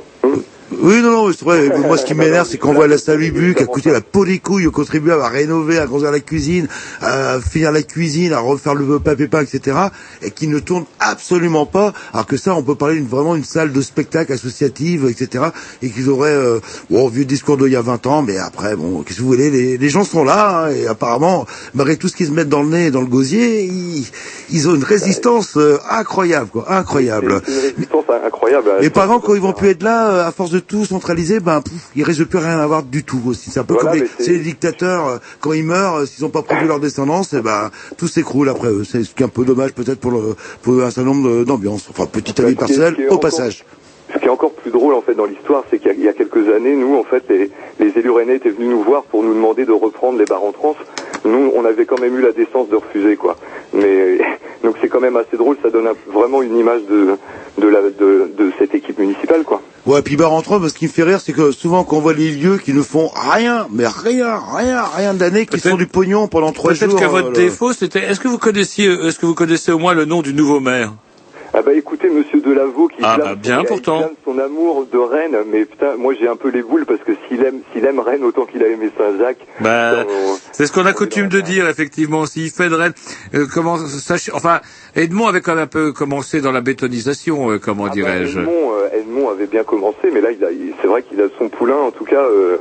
Oui, non, non, vrai. Moi, ce qui m'énerve, c'est qu'on voit la Salubu qui a coûté la peau des couilles aux contribuables à rénover, à construire la cuisine, à finir la cuisine, à refaire le papier peint, etc. Et qui ne tourne absolument pas. Alors que ça, on peut parler d'une vraiment une salle de spectacle associative, etc. Et qu'ils auraient, euh, bon, vieux discours d'il y a 20 ans, mais après, bon, qu'est-ce que vous voulez, les, les gens sont là, hein, et apparemment, malgré tout ce qu'ils se mettent dans le nez et dans le gosier, ils, ils ont une résistance euh, incroyable, quoi, incroyable. Une résistance incroyable. Et par exemple, quand ils vont plus être là, euh, à force de tout centraliser, ben, pouf, il de plus rien à avoir du tout aussi. C'est un peu Voilà, comme les, dictateurs, euh, quand ils meurent, euh, s'ils n'ont pas produit leur descendance, et ben, tout s'écroule après eux. C'est ce qui est un peu dommage peut-être pour, le, pour un certain nombre d'ambiances. Enfin, petit avis est au passage. Ce qui est encore plus drôle en fait dans l'histoire, c'est qu'il y, a- il y a quelques années, nous en fait, les, les élus rennais étaient venus nous voir pour nous demander de reprendre les bars en trans. Nous, on avait quand même eu la décence de refuser quoi. Mais donc c'est quand même assez drôle, ça donne un- vraiment une image de de, la, de de cette équipe municipale quoi. Ouais, puis bah rentrant, ce qui me fait rire, c'est que souvent quand on voit les lieux qui ne font rien, mais rien, rien, rien d'année, qui font du pognon pendant trois jours. Peut-être euh, votre le- défaut, c'était. Est-ce que vous connaissiez, est-ce que vous connaissez au moins le nom du nouveau maire? Ah bah écoutez, Monsieur Delaveau qui Ah bah bien, son- pourtant. son amour de Rennes, mais putain, moi j'ai un peu les boules parce que s'il aime, s'il aime Rennes autant qu'il a aimé Saint-Jacques. Bah, c'est ce qu'on a coutume de dire, effectivement. S'il fait de Rennes, euh, comment, sach- enfin, Edmond avait quand même un peu commencé dans la bétonisation, euh, comment dirais-je. Edmond, euh, Edmond avait bien commencé, mais là, il a, il- c'est vrai qu'il a son poulain, en tout cas, euh,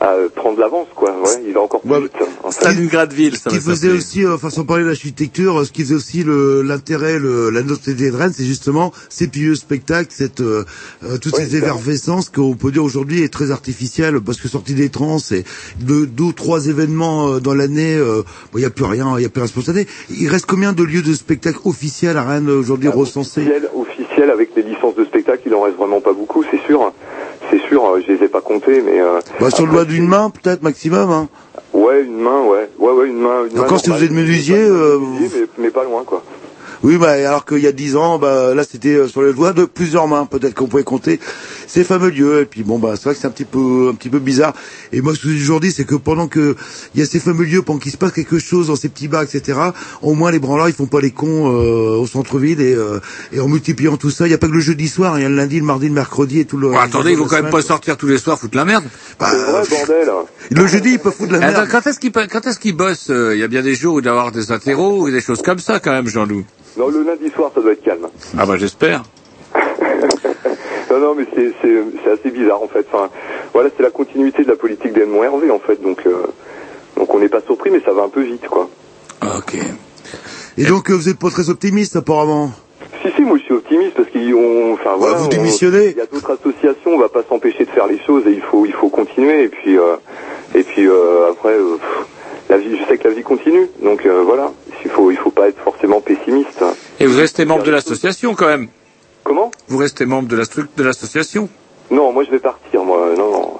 à prendre l'avance, quoi. Ouais, il va encore plus vite. en. Stalingradville, ça Ce qui faisait aussi, euh, enfin sans parler de l'architecture, euh, ce qui faisait aussi le- l'intérêt, le, la notoriété de Rennes, c'est justement ces pieux spectacles, cette, euh, euh, toute cette effervescence qu'on peut dire aujourd'hui est très artificielle, parce que sortie des trans, c'est deux, deux ou trois événements euh, dans l'année, euh, bon, il n'y a plus rien, il n'y a plus rien spontané. Il reste combien de lieux de spectacle officiels à Rennes aujourd'hui recensés? Officiel, officiel, avec les licences de spectacle, il en reste vraiment pas beaucoup, c'est sûr. C'est sûr, euh, je les ai pas comptés, mais... Euh, bah, Sur le doigt d'une main, peut-être, maximum. Hein. Ouais, une main, ouais. Ouais, ouais, une main. Une main Encore si vous êtes menuisier, euh, mais pas loin, quoi. Oui, bah, alors qu'il y a dix ans, bah, là, c'était euh, sur les doigts de plusieurs mains. Peut-être qu'on pouvait compter ces fameux lieux. Et puis, bon, bah, c'est vrai que c'est un petit peu, un petit peu bizarre. Et moi, ce que j'ai toujours dit, c'est que pendant que il y a ces fameux lieux, pendant qu'il se passe quelque chose dans ces petits bars, etc., au moins, les branlards, ils font pas les cons, euh, au centre-ville et, euh, et en multipliant tout ça. Il n'y a pas que le jeudi soir, il y a le lundi, le mardi, le mercredi et tout le. Bon, attendez, le ils vont de quand même pas sortir tous les soirs foutre la merde. Bah, bordel. le jeudi, ils peuvent foutre la Attends, merde. quand est-ce qu'ils quand est-ce qu'ils bossent euh, Il y a bien des jours où il doit y avoir des interros ou des choses comme ça quand même, Jean-Loup. Non, le lundi soir, ça doit être calme. Ah bah j'espère. Non, non, mais c'est, assez bizarre en fait. Enfin, voilà, c'est la continuité de la politique d'Edmond Hervé en fait. Donc, euh, donc on n'est pas surpris, mais ça va un peu vite, quoi. Ok. Et donc, euh, vous êtes pas très optimiste, apparemment? Si, si, moi je suis optimiste parce qu'on, enfin voilà, vous on- démissionnez Il y a d'autres associations, on va pas s'empêcher de faire les choses et il faut, il faut continuer. Et puis, euh, et puis euh, après, euh, pff, la vie, je sais que la vie continue. Donc euh, voilà, il faut, il faut pas être forcément pessimiste. Et vous restez membre de l'association quand même Comment? Vous restez membre de la structure de l'association Non, moi je vais partir, moi. Non, non.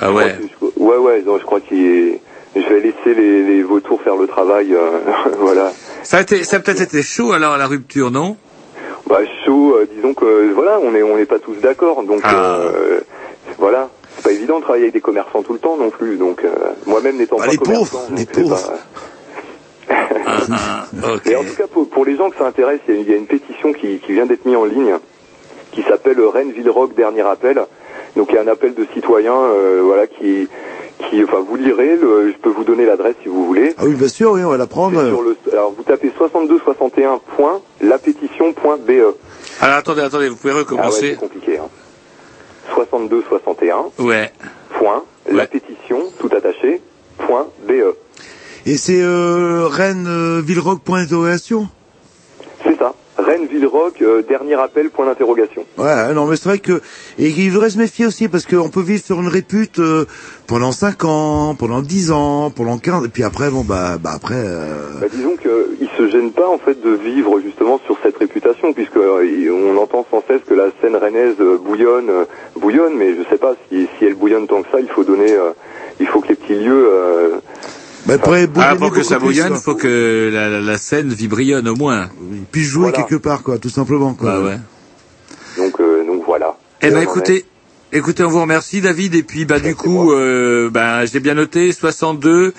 Ah ouais. Ouais, ouais, non, je crois qu'il est... Je vais laisser les, les vautours faire le travail, euh, voilà. Ça a été, ça a peut-être été chaud alors à la rupture, non? Bah chaud, euh, disons que voilà, on est on n'est pas tous d'accord, donc Ah. euh, voilà, évident de travailler avec des commerçants tout le temps non plus, donc euh, moi-même n'étant Bah, pas les commerçant, pauvres, les pauvres. pas- Mais en tout cas, pour, pour les gens que ça intéresse, il y a, il y a une pétition qui, qui vient d'être mise en ligne, qui s'appelle Rennes Ville Rock Dernier Appel. Donc il y a un appel de citoyens, euh, voilà, qui, qui, enfin, vous lirez. le- je peux vous donner l'adresse si vous voulez. Ah oui, bien sûr, oui, on va la prendre. C'est sur le, alors vous tapez 6261.lapétition.be. Alors attendez, attendez, vous pouvez Ah ouais, recommencer c'est compliqué. Hein. 6261. Ouais. Point, la pétition, tout attaché, point BE. Et c'est euh, Rennes euh, Villerock point d'interrogation C'est ça. Rennes Ville Rock, euh, dernier appel, point d'interrogation. Ouais, non, mais c'est vrai que et il devrait se méfier aussi parce qu'on peut vivre sur une répute euh, pendant 5 ans, pendant 10 ans, pendant 15 et puis après bon bah bah après euh, Bah, disons qu'ils se gênent pas en fait de vivre justement sur cette réputation puisque euh, on entend sans cesse que la scène rennaise euh, bouillonne, euh, bouillonne, mais je sais pas si, si elle bouillonne tant que ça, il faut donner, euh, il faut que les petits lieux. Bah, pourrait Ah, pour que beaucoup ça bouillonne, quoi. faut que la, la, la scène vibrionne au moins. puis jouer Voilà. quelque part quoi, tout simplement quoi. Bah ouais. donc euh, donc voilà. Eh ben on en écoutez, écoutez, on vous remercie David et puis bah du coup, euh, bah j'ai bien noté 62 est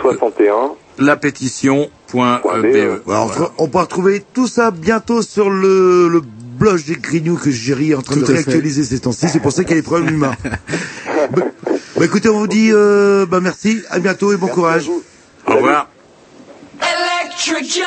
61. la pétition point euh, BE. Voilà, on, fera- on pourra retrouver tout ça bientôt sur le, le blog des Grignoux que Jerry est en train Tout de fait. réactualiser ces temps-ci. C'est pour ça qu'il y a des problèmes humains. bah, écoutez, on vous dit euh, bah merci, à bientôt et bon courage. Au revoir. Electric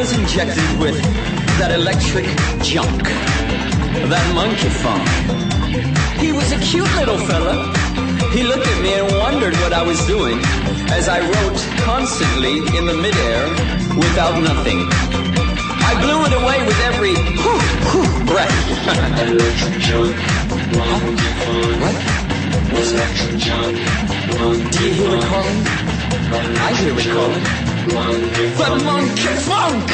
was injected with that electric junk. that monkey funk. He was a cute little fella. He looked at me and wondered what I was doing as I wrote constantly in the midair without nothing. I blew it away with every whew, whew, breath. what? Do you hear it calling? I hear it calling. The monkey funk!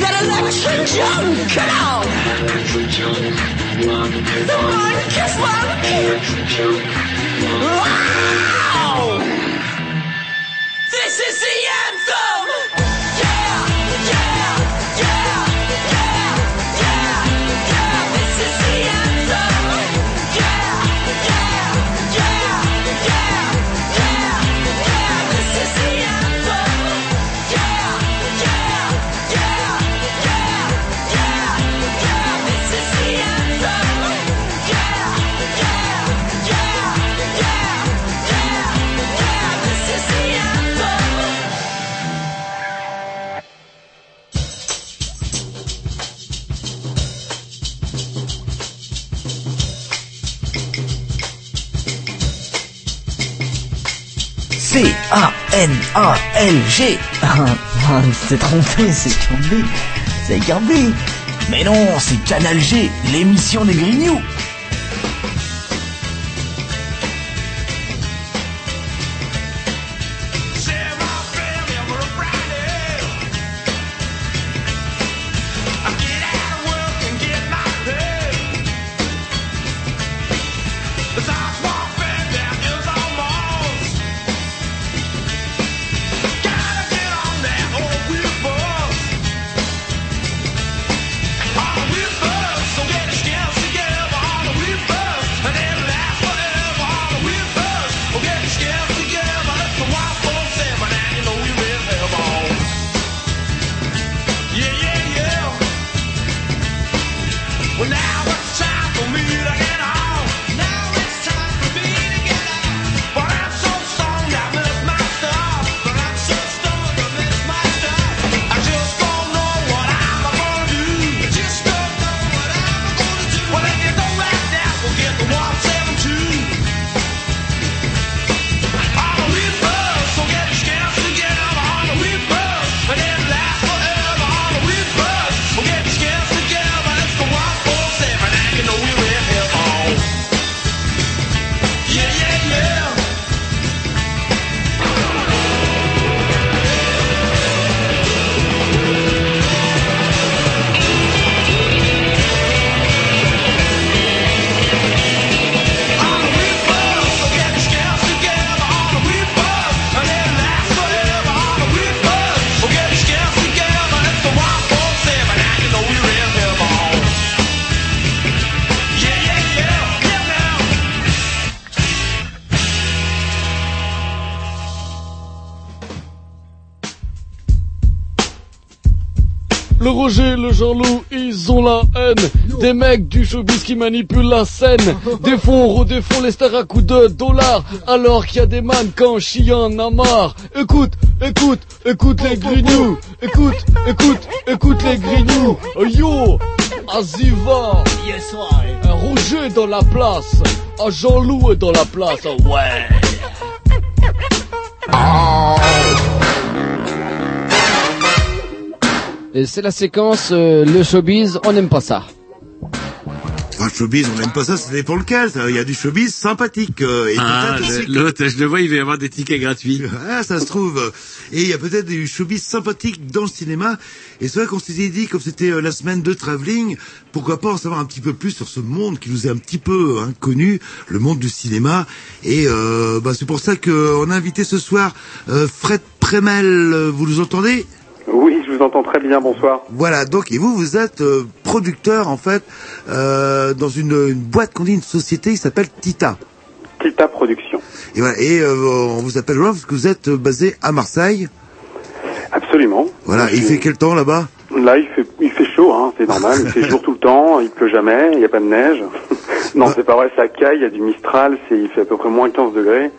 That electric junk! Come on! The monkey funk! Wow! This is the anthem! C-A-N-A-L-G. Ah, il s'est trompé, c'est Kirby. C'est Kirby. Mais non, c'est Canal G, l'émission des Grignoux. Roger, le Jean-Loup, ils ont la haine. Des mecs du showbiz qui manipulent la scène. Des fonds, redéfont les stars à coups de dollars. Alors qu'il y a des mannequins chiants en a marre. Écoute, écoute, écoute les grignoux. Écoute, écoute, écoute les grignoux. Oh, Yo, Aziva. Un Roger est dans la place. Un Jean-Loup est dans la place. Oh, Ouais. Et c'est la séquence euh, le showbiz, on n'aime pas ça. Ah, showbiz, on n'aime pas ça, ça dépend lequel. ça. Il y a du showbiz sympathique. euh, et Ah, le- l'autre, je le vois, il va y avoir des tickets gratuits. Ah, ça se trouve. Et il y a peut-être du showbiz sympathique dans le cinéma. Et c'est vrai qu'on s'était dit, comme c'était euh, la semaine de travelling, pourquoi pas en savoir un petit peu plus sur ce monde qui nous est un petit peu inconnu, le monde du cinéma. Et euh, bah, c'est pour ça qu'on a invité ce soir euh, Fred Premel. Vous nous entendez? Oui, je vous entends très bien, bonsoir. Voilà, donc et vous, vous êtes euh, producteur en fait euh, dans une, une boîte qu'on dit une société qui s'appelle Tita. Tita Production. Et voilà, et euh, on vous appelle voilà parce que vous êtes euh, basé à Marseille. Absolument. Voilà, il fait quel temps là-bas? Là, il fait, il fait chaud, hein, c'est normal. Il fait jour tout le temps, il pleut jamais, il n'y a pas de neige. non, c'est pas vrai, ça caille, il y a du Mistral, c'est, il fait à peu près moins 15 degrés.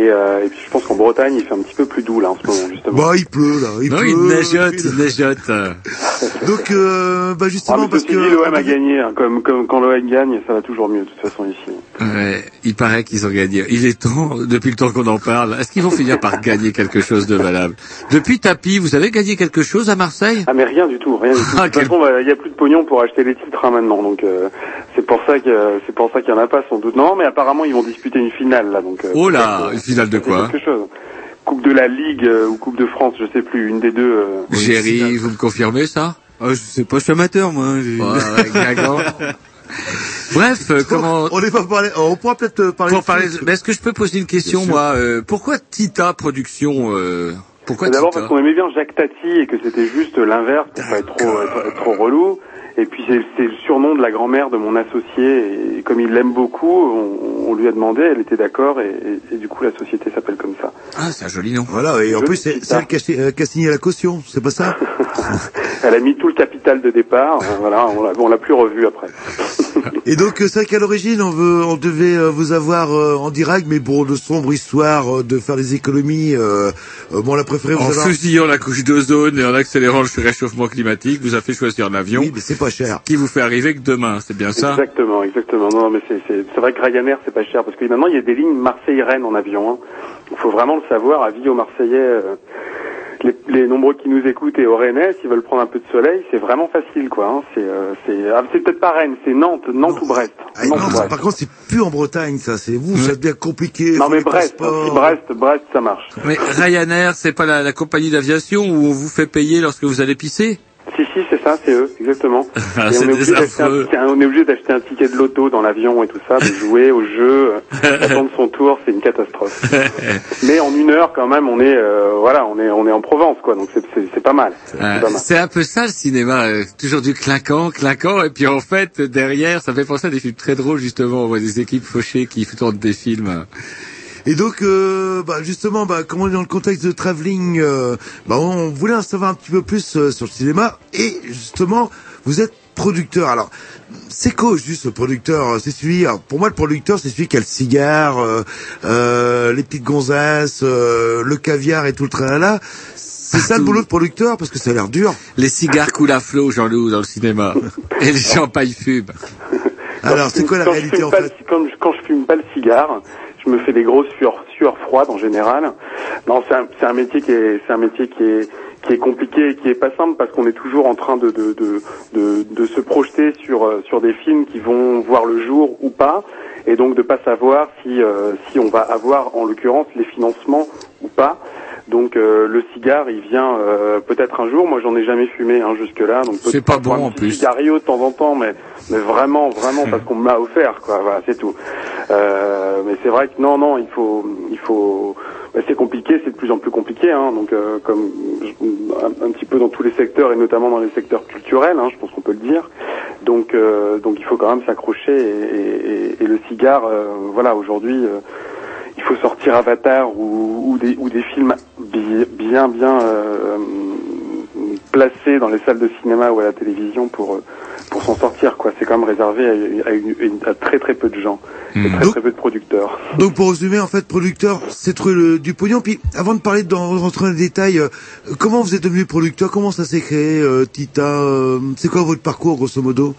Et, euh, et puis je pense qu'en Bretagne, il fait un petit peu plus doux là en ce moment justement. Bah, il pleut, là. Il Non, pleut. il neigeote, il neigeote. Donc, euh, bah, Ah, justement, mais parce que. l'OM a gagné. hein. Comme, comme quand l'OM gagne, ça va toujours mieux de toute façon ici. Ouais, il paraît qu'ils ont gagné. Il est temps, depuis le temps qu'on en parle, est-ce qu'ils vont finir par gagner quelque chose de valable? Depuis Tapi, vous avez gagné quelque chose à Marseille? Ah mais rien du tout, rien du tout. Ah, de toute façon, bah, il y a plus de pognon pour acheter les titres hein, maintenant, donc euh, c'est pour ça que c'est pour ça qu'il y en a pas sans doute. Non, mais apparemment ils vont disputer une finale là, donc. euh, Oh là, peut-être, finale de quoi Quelque chose. Coupe de la Ligue euh, ou Coupe de France, je sais plus, une des deux. euh, Géry, vous me confirmez ça Ah, je sais pas, je suis amateur, moi. j'ai- Ouais. Bref, euh, comment... On n'est pas parlé, on pourra peut-être euh, parler Pour de parler, mais est-ce que je peux poser une question, moi euh, Pourquoi Tita Production euh, Pourquoi D'abord parce qu'on aimait bien Jacques Tati et que c'était juste l'inverse pour pas être trop, être, être trop relou. Et puis c'est le surnom de la grand-mère de mon associé et comme il l'aime beaucoup, on, on lui a demandé, elle était d'accord et, et- et du coup la société s'appelle comme ça. Ah, c'est un joli nom. Voilà, et en plus, c'est elle qui a, chi- euh, qui a signé la caution, c'est pas ça Elle a mis tout le capital de départ, voilà, on l'a- on l'a plus revu après. Et donc, euh, c'est vrai qu'à l'origine, on veut, on devait euh, vous avoir euh, en direct, mais pour de sombres histoires, euh, de faire des économies, euh, euh, bon, on a préféré vous En avoir... fusillant la couche d'ozone et en accélérant le réchauffement climatique, vous a fait choisir l'avion. Oui, mais c'est pas cher. Qui vous fait arriver que demain, c'est bien ça? Exactement, exactement. Non, non, mais c'est c'est c'est vrai que Ryanair c'est pas cher parce que maintenant il y a des lignes Marseille-Rennes en avion. Hein. Il faut vraiment le savoir. Avis aux Marseillais, euh, les, les nombreux qui nous écoutent et aux Rennais, s'ils veulent prendre un peu de soleil, c'est vraiment facile, quoi. Hein. C'est euh, c'est ah, c'est peut-être pas Rennes, c'est Nantes, Nantes ou Brest. Ah, Nantes non, ou Brest. par contre, c'est plus en Bretagne, ça. C'est vous, ça devient compliqué. Non mais Brest, Brest, Brest, ça marche. Mais Ryanair, c'est pas la, la compagnie d'aviation où on vous fait payer lorsque vous allez pisser? Si si, c'est ça, c'est eux, exactement. Ah, on, est obligé d'acheter un ticket- on est obligé d'acheter un ticket de loto dans l'avion et tout ça, de jouer au jeu, euh, d'attendre son tour, c'est une catastrophe. Mais en une heure quand même, on est euh, voilà, on est on est en Provence quoi, donc c'est c'est c'est pas mal. C'est pas mal. c'est un peu ça le cinéma, euh, toujours du clinquant, clinquant, et puis en fait derrière, ça fait penser à des films très drôles justement, on voit des équipes fauchées qui tournent des films. Et donc, euh, bah, justement, bah, comme on est dans le contexte de travelling, euh, bah, on voulait en savoir un petit peu plus euh, sur le cinéma. Et justement, vous êtes producteur. Alors, c'est quoi juste le producteur C'est celui. alors, pour moi, le producteur, c'est celui qui a le cigare, euh, euh, les petites gonzesses, euh, le caviar et tout le tralala. C'est ça le boulot de producteur parce que ça a l'air dur. Les cigares coulent à flot, Jean-Loup, dans le cinéma, et les champagnes fument. Alors, c'est quoi la Quand je réalité fume en pas fait le- quand, je, quand je fume pas le cigare, je me fais des grosses sueurs, sueurs froides en général. Non, c'est un, métier qui est, c'est un métier qui est, compliqué et qui est pas simple parce qu'on est toujours en train de, se projeter sur, euh, sur des films qui vont voir le jour ou pas, et donc de pas savoir si, euh, si on va avoir en l'occurrence les financements ou pas. Donc euh, le cigare, il vient euh, peut-être un jour. Moi, j'en ai jamais fumé hein, jusque là. Donc C'est pas bon, un en plus. Cigario de temps en temps, mais mais vraiment, vraiment parce qu'on me l'a offert, quoi. Voilà, c'est tout. Euh, mais c'est vrai que non, non, il faut, il faut. bah, c'est compliqué, c'est de plus en plus compliqué. Hein, donc euh, comme un petit peu dans tous les secteurs et notamment dans les secteurs culturels, hein, je pense qu'on peut le dire. Donc euh, donc il faut quand même s'accrocher et, et- et- et le cigare, euh, voilà, aujourd'hui. Il faut sortir Avatar ou, ou des, ou des films bi- bien bien euh, placés dans les salles de cinéma ou à la télévision pour pour s'en sortir quoi. C'est quand même réservé à, à une- une- à très très peu de gens, et très très peu de producteurs. Donc pour résumer, en fait, producteur, c'est trouver le- du pognon. Puis avant de parler, de rentrer dans les détails, euh, comment vous êtes devenu producteur? Comment ça s'est créé, euh, Tita euh, C'est quoi votre parcours, grosso modo?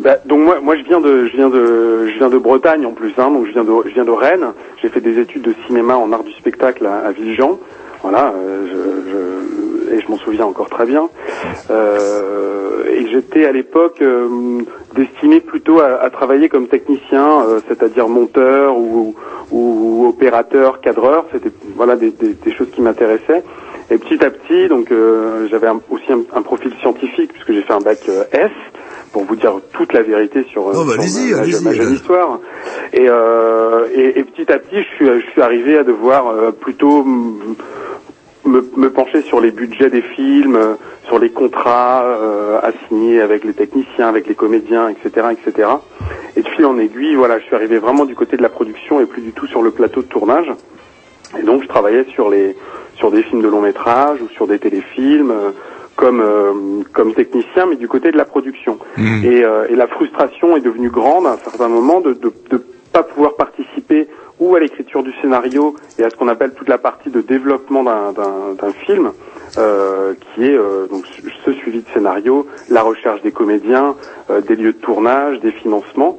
Bah, donc moi, moi je viens de, je viens de, je viens de Bretagne en plus, hein, donc je viens de, je viens de Rennes. J'ai fait des études de cinéma en art du spectacle à, à Villejean. Voilà, euh, je, je- et je m'en souviens encore très bien. Euh, et j'étais à l'époque euh, destiné plutôt à, à travailler comme technicien, euh, c'est-à-dire monteur ou, ou opérateur, cadreur. C'était voilà des, des, choses qui m'intéressaient. Et petit à petit, donc euh, j'avais aussi un, un profil scientifique puisque j'ai fait un bac euh, S pour vous dire toute la vérité sur, euh, Oh, bah, sur ma, jeune histoire. Et, euh, et, et petit à petit, je suis, je suis arrivé à devoir euh, plutôt me, me pencher sur les budgets des films, euh, sur les contrats euh, à signer avec les techniciens, avec les comédiens, etc., etc. Et de fil en aiguille, voilà, je suis arrivé vraiment du côté de la production et plus du tout sur le plateau de tournage. Et donc, je travaillais sur les sur des films de long métrage ou sur des téléfilms. Comme euh, comme technicien, mais du côté de la production. Et, euh, et la frustration est devenue grande à un certain moment de, de, de pas pouvoir participer ou à l'écriture du scénario et à ce qu'on appelle toute la partie de développement d'un- film, euh, qui est euh, donc ce suivi de scénario, la recherche des comédiens, euh, des lieux de tournage, des financements.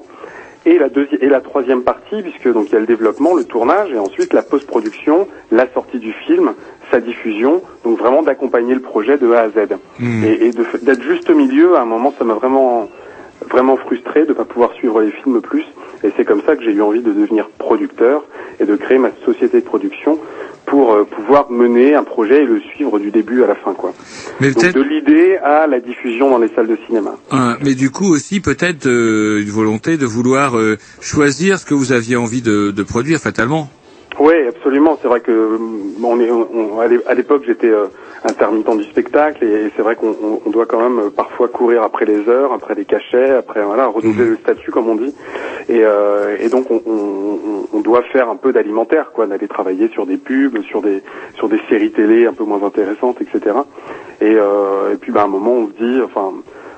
Et la, deuxi- et la troisième partie, puisque donc il y a le développement, le tournage, et ensuite la post-production, la sortie du film, sa diffusion, donc vraiment d'accompagner le projet de A à Z. Et, et d'être juste au milieu, à un moment, ça m'a vraiment vraiment frustré de pas pouvoir suivre les films plus. Et c'est comme ça que j'ai eu envie de devenir producteur et de créer ma société de production pour euh, pouvoir mener un projet et le suivre du début à la fin, quoi. Mais Donc peut-être- de l'idée à la diffusion dans les salles de cinéma. Mais du coup aussi peut-être euh, une volonté de vouloir euh, choisir ce que vous aviez envie de, de produire fatalement. Oui, absolument. C'est vrai que euh, on est, on- à l'é- à l'époque, j'étais euh, intermittent du spectacle et, et c'est vrai qu'on on- on doit quand même euh, parfois courir après les heures, après les cachets, après voilà renouveler le statut comme on dit. Et, euh, et donc on, on- on- on doit faire un peu d'alimentaire, quoi, d'aller travailler sur des pubs, sur des sur des séries télé un peu moins intéressantes, etc. Et, euh, et puis bah, à un moment on se dit, enfin.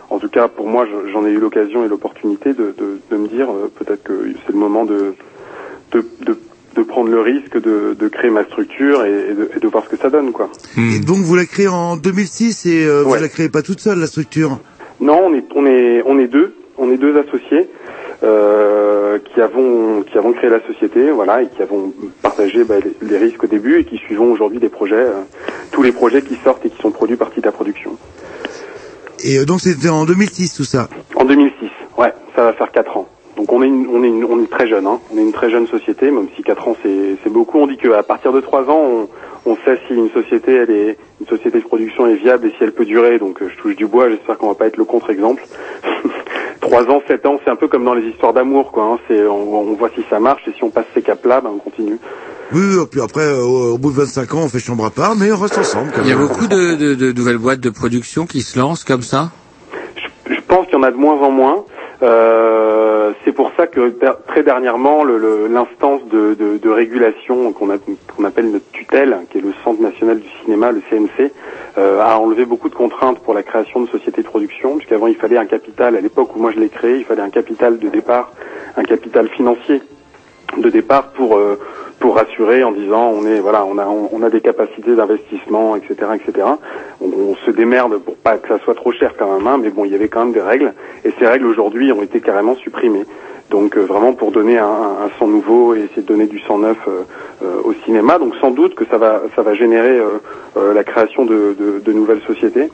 En tout cas, pour moi, je- j'en ai eu l'occasion et l'opportunité de, de, de me dire euh, peut-être que c'est le moment de, de, de, de prendre le risque de, de créer ma structure et, et de, et de voir ce que ça donne, quoi. Et donc vous la créez en 2006 et euh, vous la créez pas toute seule la structure? Non, on est, on est, on est deux, on est deux associés euh, qui avons, qui avons créé la société, voilà, et qui avons partagé bah, les, les risques au début et qui suivons aujourd'hui des projets, euh, tous les projets qui sortent et qui sont produits par Tita Production. Et euh, donc c'était en 2006 tout ça? En 2006, ouais, ça va faire quatre ans. Donc on est, une, on est, une- on est très jeune, hein. on est une très jeune société, même si quatre ans c'est c'est beaucoup. On dit qu'à partir de trois ans, on, on sait si une société, elle est, une société de production est viable et si elle peut durer. Donc euh, je touche du bois, j'espère qu'on va pas être le contre-exemple. Trois ans, sept ans, c'est un peu comme dans les histoires d'amour, quoi. hein. C'est, on, on voit si ça marche et si on passe ces caps-là, ben on continue. Oui, oui, puis après euh, au au bout de 25 ans on fait chambre à part mais on reste ensemble. Quand Il y a même. beaucoup de, de, de nouvelles boîtes de production qui se lancent comme ça? Je pense qu'il y en a de moins en moins. Euh, c'est pour ça que très dernièrement, l'instance de, régulation qu'on appelle notre tutelle, qui est le Centre national du cinéma, le CNC, euh, a enlevé beaucoup de contraintes pour la création de sociétés de production, puisqu'avant il fallait un capital, à l'époque où moi je l'ai créé, il fallait un capital de départ, un capital financier de départ pour euh, pour rassurer en disant on est voilà on a on, a des capacités d'investissement etc etc on, se démerde pour pas que ça soit trop cher quand même hein, mais bon il y avait quand même des règles et ces règles aujourd'hui ont été carrément supprimées. Donc euh, vraiment pour donner un, un, sang nouveau et essayer de donner du sang neuf euh, euh, au cinéma. Donc sans doute que ça va ça va générer euh, euh, la création de, de, de nouvelles sociétés.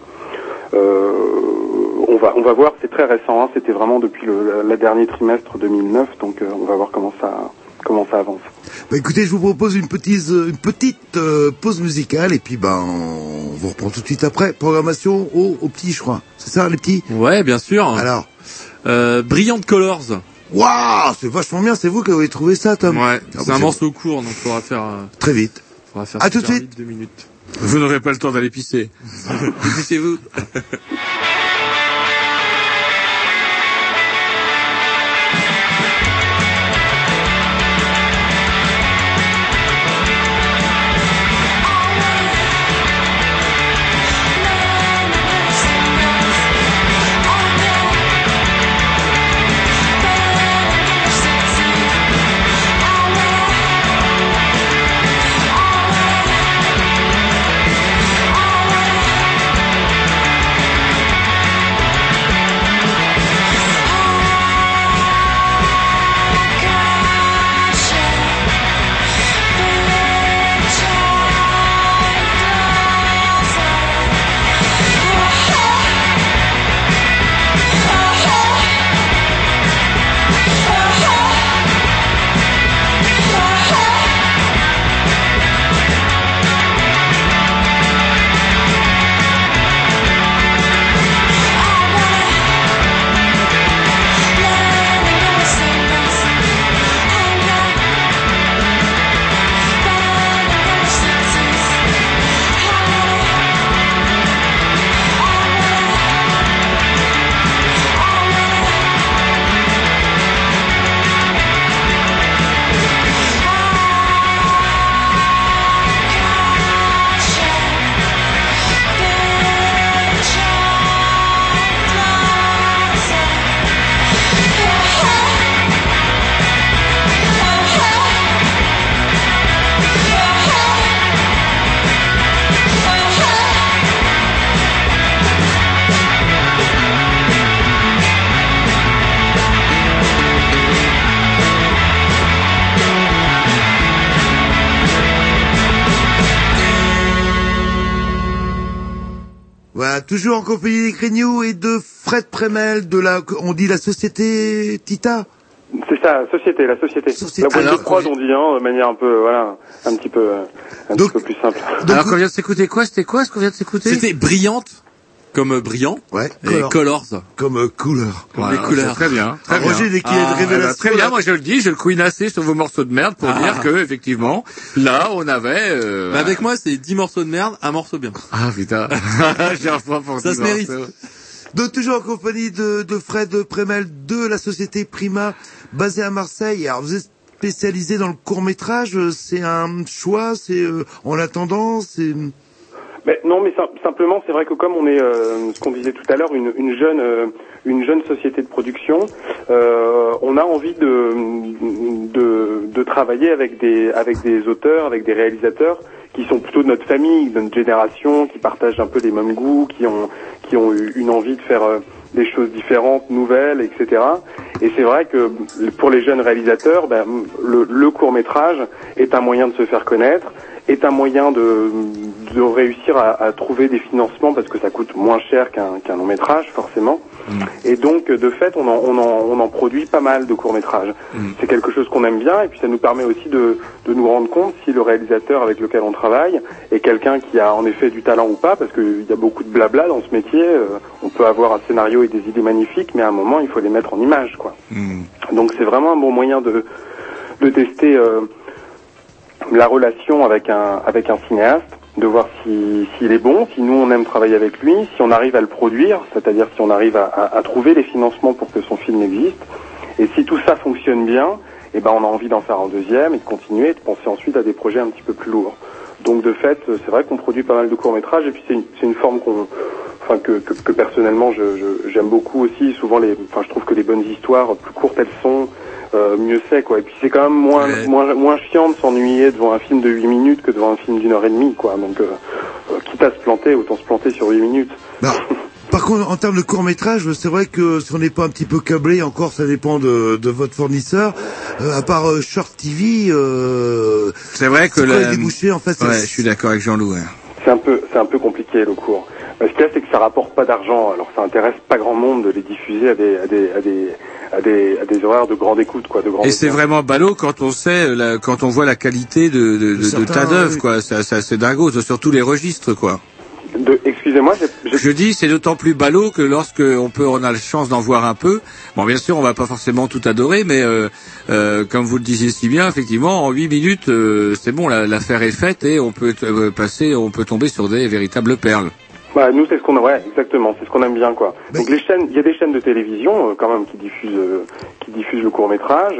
On va on va voir. C'est très récent hein, c'était vraiment depuis le la, la dernier trimestre 2009 donc on va voir comment ça comment ça avance Bah, écoutez, je vous propose une petite, euh, une petite euh, pause musicale et puis ben on vous reprend tout de suite après. Programmation au, au petit, je crois. C'est ça, les petits? Ouais, bien sûr. Alors Euh, Brilliant Colors. Waouh, c'est vachement bien. C'est vous qui avez trouvé ça, Tom Ouais, Ah, c'est bah, un morceau court, donc faudra faire. euh, Très vite. Faudra faire À tout de suite. vite, Deux minutes. Vous n'aurez pas le temps d'aller pisser. Pissez-vous. toujours en compagnie des Grignoux et de Fred Premel de la, on dit la société Tita. C'est ça, la société, la société. La boîte Alors, de prod, on dit, hein, de manière un peu, voilà, un petit peu, euh, un petit peu plus simple. Alors qu'on vient de s'écouter quoi C'était quoi ce qu'on vient de s'écouter? C'était brillante, comme euh, brillant. Ouais. Et Color. colors. Comme euh, couleur. Comme Voilà, les couleurs. c'est Très bien. Très Ah, bien. Roger, dès qu'il y a une Ah, révélation, Très bien, là- moi je le dis, je le couinassais sur vos morceaux de merde pour Ah. dire que effectivement, là on avait. Euh, Mais avec moi, c'est 10 morceaux de merde, un morceau bien. Ah putain, j'ai un point pour Ça se mérite. Donc toujours en compagnie de, de Fred Premel de la société Prima, basée à Marseille. Alors vous êtes spécialisé dans le court métrage, c'est un choix, c'est euh, en attendant, c'est... Non, mais sim- simplement, c'est vrai que comme on est, euh, ce qu'on disait tout à l'heure, une, une jeune, euh, une jeune société de production, euh, on a envie de, de, de travailler avec des, avec des auteurs, avec des réalisateurs qui sont plutôt de notre famille, de notre génération, qui partagent un peu les mêmes goûts, qui ont, qui ont eu une envie de faire euh, des choses différentes, nouvelles, etc. Et c'est vrai que pour les jeunes réalisateurs, ben, le, le court métrage est un moyen de se faire connaître, est un moyen de, de réussir à, à trouver des financements parce que ça coûte moins cher qu'un qu'un long métrage forcément. Et donc de fait, on en, on en, on en produit pas mal de courts métrages. C'est quelque chose qu'on aime bien et puis ça nous permet aussi de, de nous rendre compte si le réalisateur avec lequel on travaille est quelqu'un qui a en effet du talent ou pas parce qu'il y a beaucoup de blabla dans ce métier. Euh, on peut avoir un scénario et des idées magnifiques, mais à un moment il faut les mettre en image quoi. Donc c'est vraiment un bon moyen de, de tester euh, la relation avec un, avec un cinéaste, de voir si- s'il est bon, si nous on aime travailler avec lui, si on arrive à le produire, c'est-à-dire si on arrive à, à- à trouver les financements pour que son film existe. Et si tout ça fonctionne bien, eh ben on a envie d'en faire un deuxième et de continuer et de penser ensuite à des projets un petit peu plus lourds. Donc de fait, c'est vrai qu'on produit pas mal de courts métrages et puis c'est une, une forme qu'on, enfin que, que, que personnellement je, je- j'aime beaucoup aussi. Souvent les, enfin je trouve que les bonnes histoires, plus courtes elles sont, euh, mieux c'est quoi. Et puis c'est quand même moins moins moins chiant de s'ennuyer devant un film de 8 minutes que devant un film d'une heure et demie quoi. Donc euh, euh, quitte à se planter, autant se planter sur 8 minutes. Bah, par contre, en termes de court métrage, c'est vrai que si on n'est pas un petit peu câblé, encore ça dépend de, de votre fournisseur. Euh, à part euh, Short TV, euh, C'est vrai que c'est quoi la- les débouchés en fait Ouais, je suis d'accord avec Jean-Loup. ouais. C'est un peu, c'est un peu compliqué le cours. Mais ce qu'il y a, c'est que ça rapporte pas d'argent. Alors ça intéresse pas grand monde de les diffuser à des, à des, à des, à des, à des horaires de grande écoute, quoi, de grande. Et c'est vraiment ballot quand on sait, euh, la- quand on voit la qualité de, de, de, de certains, tas d'œuvres, oui. quoi. Ça, c'est dingo, sur tous les registres, quoi. De, excusez-moi, j'ai, Je dis, c'est d'autant plus ballot que lorsque on peut, on a la chance d'en voir un peu. Bon, bien sûr, on va pas forcément tout adorer, mais euh, euh, comme vous le disiez si bien, effectivement, en huit minutes, euh, c'est bon, la- l'affaire est faite et on peut euh, passer, on peut tomber sur des véritables perles. Bah, nous, c'est ce qu'on a, ouais, exactement, c'est ce qu'on aime bien, quoi. Donc les chaînes, il y a des chaînes de télévision, euh, quand même, qui diffusent, euh, qui diffusent le court métrage,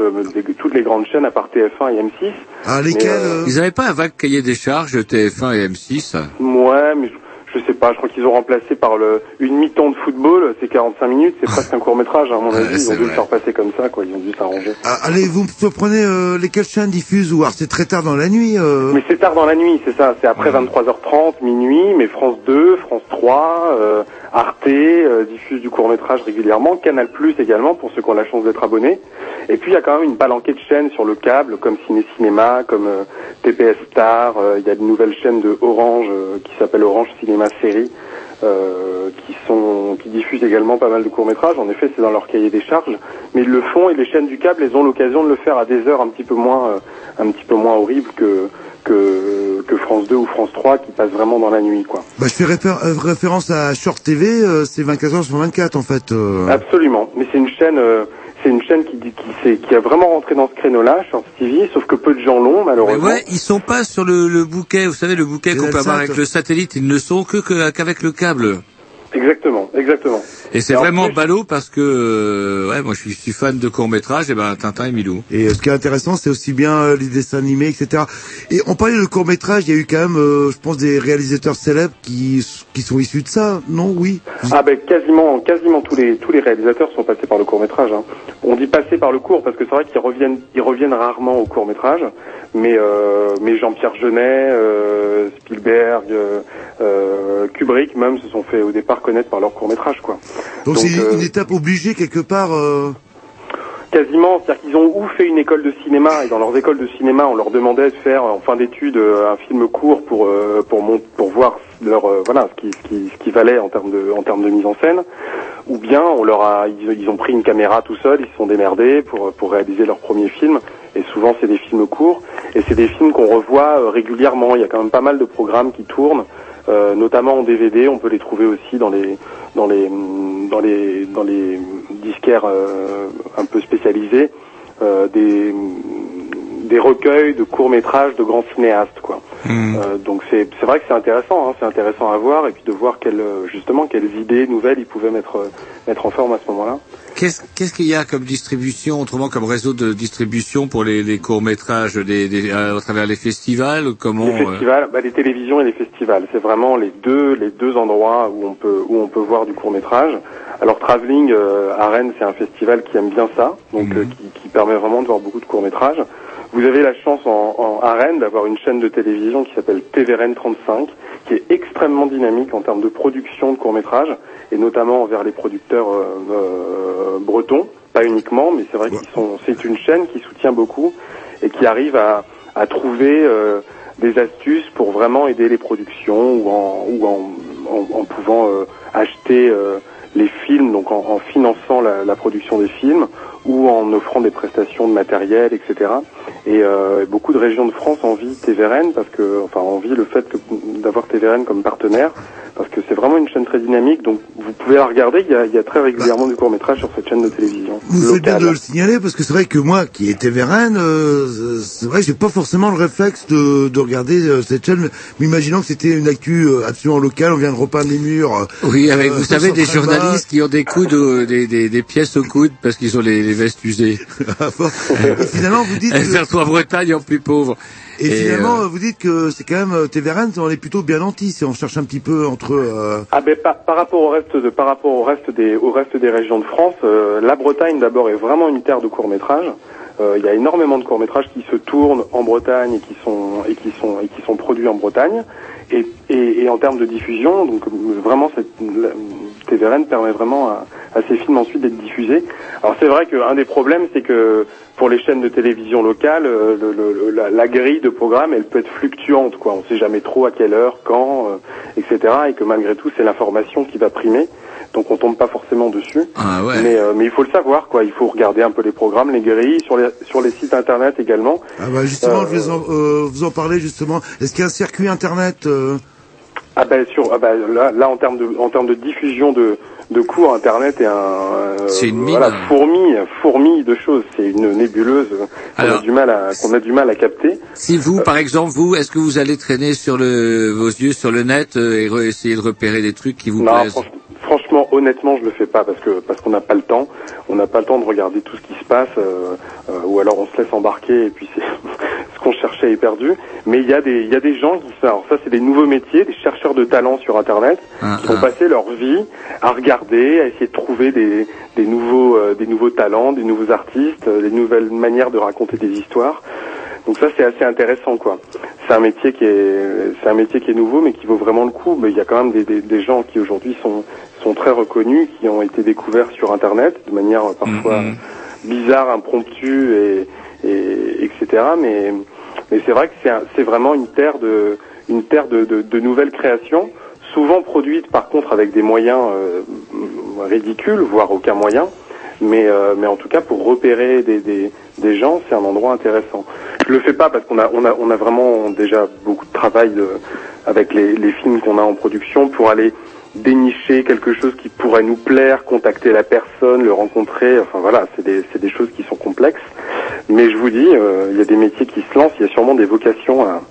toutes les grandes chaînes à part TF1 et M6. Ah, lesquelles euh, Ils n'avaient pas un vague cahier des charges TF1 et M6 Ouais, mais je, je sais pas, je crois qu'ils ont remplacé par le, une mi-temps de football, c'est 45 minutes, c'est presque un court métrage, à mon avis, ils ont dû le faire passer comme ça, quoi, ils ont dû s'arranger. Ah, allez, vous me surprenez euh, lesquelles chaînes diffusent ou alors c'est très tard dans la nuit. Euh... Mais c'est tard dans la nuit, c'est ça. C'est après 23h30, minuit, mais France 2, France 3, euh, Arte euh, diffuse du court métrage régulièrement, Canal Plus également pour ceux qui ont la chance d'être abonnés. Et puis il y a quand même une palanquée de chaînes sur le câble, comme Ciné Cinéma, comme TPS Star. Il y a une nouvelle chaîne de Orange qui s'appelle Orange Cinéma Série. euh, qui sont qui diffusent également pas mal de courts métrages. En effet, c'est dans leur cahier des charges, mais ils le font et les chaînes du câble, elles ont l'occasion de le faire à des heures un petit peu moins euh, un petit peu moins horribles que que que France 2 ou France 3 qui passent vraiment dans la nuit, quoi. Bah, je fais réfé- euh, référence à Short TV, euh, c'est 24 heures sur 24 en fait. Absolument. Mais c'est une chaîne, c'est une chaîne qui, a vraiment rentré dans ce créneau-là, Short TV, sauf que peu de gens l'ont, Mais malheureusement. ouais, ils sont pas sur le, le bouquet, vous savez, le bouquet qu'on peut avoir avec le satellite, ils ne sont que que- qu'avec le câble. Exactement, exactement. Et c'est vraiment plus- ballot parce que, euh, ouais, moi je suis, je suis fan de court métrage, et ben Tintin et Milou. Et euh, ce qui est intéressant, c'est aussi bien euh, les dessins animés, etc. Et on parlait de court métrage, il y a eu quand même, euh, je pense, des réalisateurs célèbres qui qui sont issus de ça, non? Oui. Ah ben quasiment, quasiment tous les tous les réalisateurs sont passés par le court métrage. Hein. On dit passer par le court parce que c'est vrai qu'ils reviennent ils reviennent rarement au court métrage, mais euh, mais Jean-Pierre Jeunet, euh, Spielberg, Kubrick même se sont fait au départ connaître par leur court métrage quoi. Donc c'est euh, une étape obligée quelque part. euh, Quasiment, c'est-à-dire qu'ils ont ou fait une école de cinéma et dans leurs écoles de cinéma, on leur demandait de faire en fin d'études euh, un film court pour euh, pour mon- pour voir leur euh, voilà ce qui ce qui ce qui valait en termes de en termes de mise en scène. Ou bien on leur a ils, ils ont pris une caméra tout seuls, ils se sont démerdés pour pour réaliser leur premier film. Et souvent c'est des films courts et c'est des films qu'on revoit euh, régulièrement. Il y a quand même pas mal de programmes qui tournent, euh, notamment en DVD. On peut les trouver aussi dans les dans les dans les dans les disquaires euh, un peu spécialisés euh, des des recueils de courts métrages de grands cinéastes quoi. Euh, donc c'est c'est vrai que c'est intéressant, hein, c'est intéressant à voir et puis de voir quelles euh, justement quelles idées nouvelles ils pouvaient mettre euh, mettre en forme à ce moment-là. Qu'est-ce qu'est-ce qu'il y a comme distribution, autrement comme réseau de distribution pour les, les courts métrages des, des, à, travers les festivals Comment Les euh, festivals, bah, les télévisions et les festivals, c'est vraiment les deux les deux endroits où on peut où on peut voir du court métrage. Alors Travelling euh, à Rennes, c'est un festival qui aime bien ça, donc euh, qui, qui permet vraiment de voir beaucoup de courts métrages. Vous avez la chance en, en à Rennes d'avoir une chaîne de télévision qui s'appelle TVRN 35, qui est extrêmement dynamique en termes de production de courts métrages et notamment envers les producteurs euh, euh, bretons, pas uniquement, mais c'est vrai qu'ils sont c'est une chaîne qui soutient beaucoup et qui arrive à, à trouver euh, des astuces pour vraiment aider les productions ou en, ou en, en, pouvant euh, acheter euh, les films, donc en, en finançant la, la production des films ou en offrant des prestations de matériel, etc. Et euh, beaucoup de régions de France envient TVRN parce que, enfin, envient le fait que d'avoir TVRN comme partenaire parce que c'est vraiment une chaîne très dynamique. Donc vous pouvez la regarder. Il y a, il y a très régulièrement du court métrage sur cette chaîne de télévision. Vous faites bien de le signaler parce que c'est vrai que moi, qui étais Vérène, euh, c'est vrai que j'ai pas forcément le réflexe de, de regarder euh, cette chaîne. Mais imaginons que c'était une actu euh, absolument locale, on vient de repeindre les murs. euh, Oui, avec euh, vous savez des journalistes qui ont des coudes, au- des, des, des pièces au coude parce qu'ils ont les, les vestes usées. Et finalement, vous dites que- faire toi Bretagne en plus pauvre. Et, finalement, euh, vous dites que c'est quand même euh, TVRN, on est plutôt bien nantis si on cherche un petit peu entre. euh, Ah ben par, par rapport au reste de par rapport au reste des au reste des régions de France, euh, la Bretagne d'abord est vraiment une terre de courts métrages. Il y a énormément de courts métrages qui se tournent en Bretagne et qui sont et qui sont et qui sont produits en Bretagne. Et, et, et en termes de diffusion, donc vraiment cette TVRN permet vraiment à, à ces films ensuite d'être diffusés. Alors c'est vrai qu'un des problèmes, c'est que pour les chaînes de télévision locales, euh, le, le- le- la, la grille de programme, elle peut être fluctuante. Quoi. On ne sait jamais trop à quelle heure, quand, euh, etc. Et que malgré tout, c'est l'information qui va primer. Donc on tombe pas forcément dessus. Ah ouais. Mais, euh, mais il faut le savoir, quoi. Il faut regarder un peu les programmes, les grilles, sur les, sur les sites internet également. Ah bah justement, Euh, je vais en, euh, vous en parler justement. Est-ce qu'il y a un circuit internet euh, Ah ben sur ah ben là, là en termes de en termes de diffusion de de cours internet est un euh, C'est une mine. voilà fourmi fourmi de choses. C'est une nébuleuse qu'on a du mal à qu'on a du mal à capter. Si vous, par exemple, vous, est-ce que vous allez traîner sur le, vos yeux sur le net euh, et re- essayer de repérer des trucs qui vous non plaisent franch- franchement honnêtement je le fais pas parce que parce qu'on n'a pas le temps. On n'a pas le temps de regarder tout ce qui se passe euh, ou alors on se laisse embarquer et puis c'est ce qu'on cherchait est perdu mais il y a des il y a des gens qui alors ça c'est des nouveaux métiers des chercheurs de talent sur internet Ah, qui ont passé leur vie à regarder, à essayer de trouver des, des nouveaux euh, des nouveaux talents, des nouveaux artistes, euh, des nouvelles manières de raconter des histoires. Donc ça c'est assez intéressant quoi. C'est un métier qui est c'est un métier qui est nouveau mais qui vaut vraiment le coup. Mais il y a quand même des, des, des gens qui aujourd'hui sont sont très reconnus, qui ont été découverts sur internet de manière euh, parfois bizarre, impromptue et, et etc. Mais mais c'est vrai que c'est vraiment une terre de nouvelles créations, souvent produites par contre avec des moyens euh, ridicules, voire aucun moyen. Mais euh, mais en tout cas pour repérer des gens, c'est un endroit intéressant. Je le fais pas parce qu'on a vraiment déjà beaucoup de travail avec les films qu'on a en production pour aller dénicher quelque chose qui pourrait nous plaire, contacter la personne, le rencontrer. Enfin voilà, c'est des c'est des choses qui sont complexes. Mais je vous dis, euh, il y a des métiers qui se lancent, il y a sûrement des vocations à,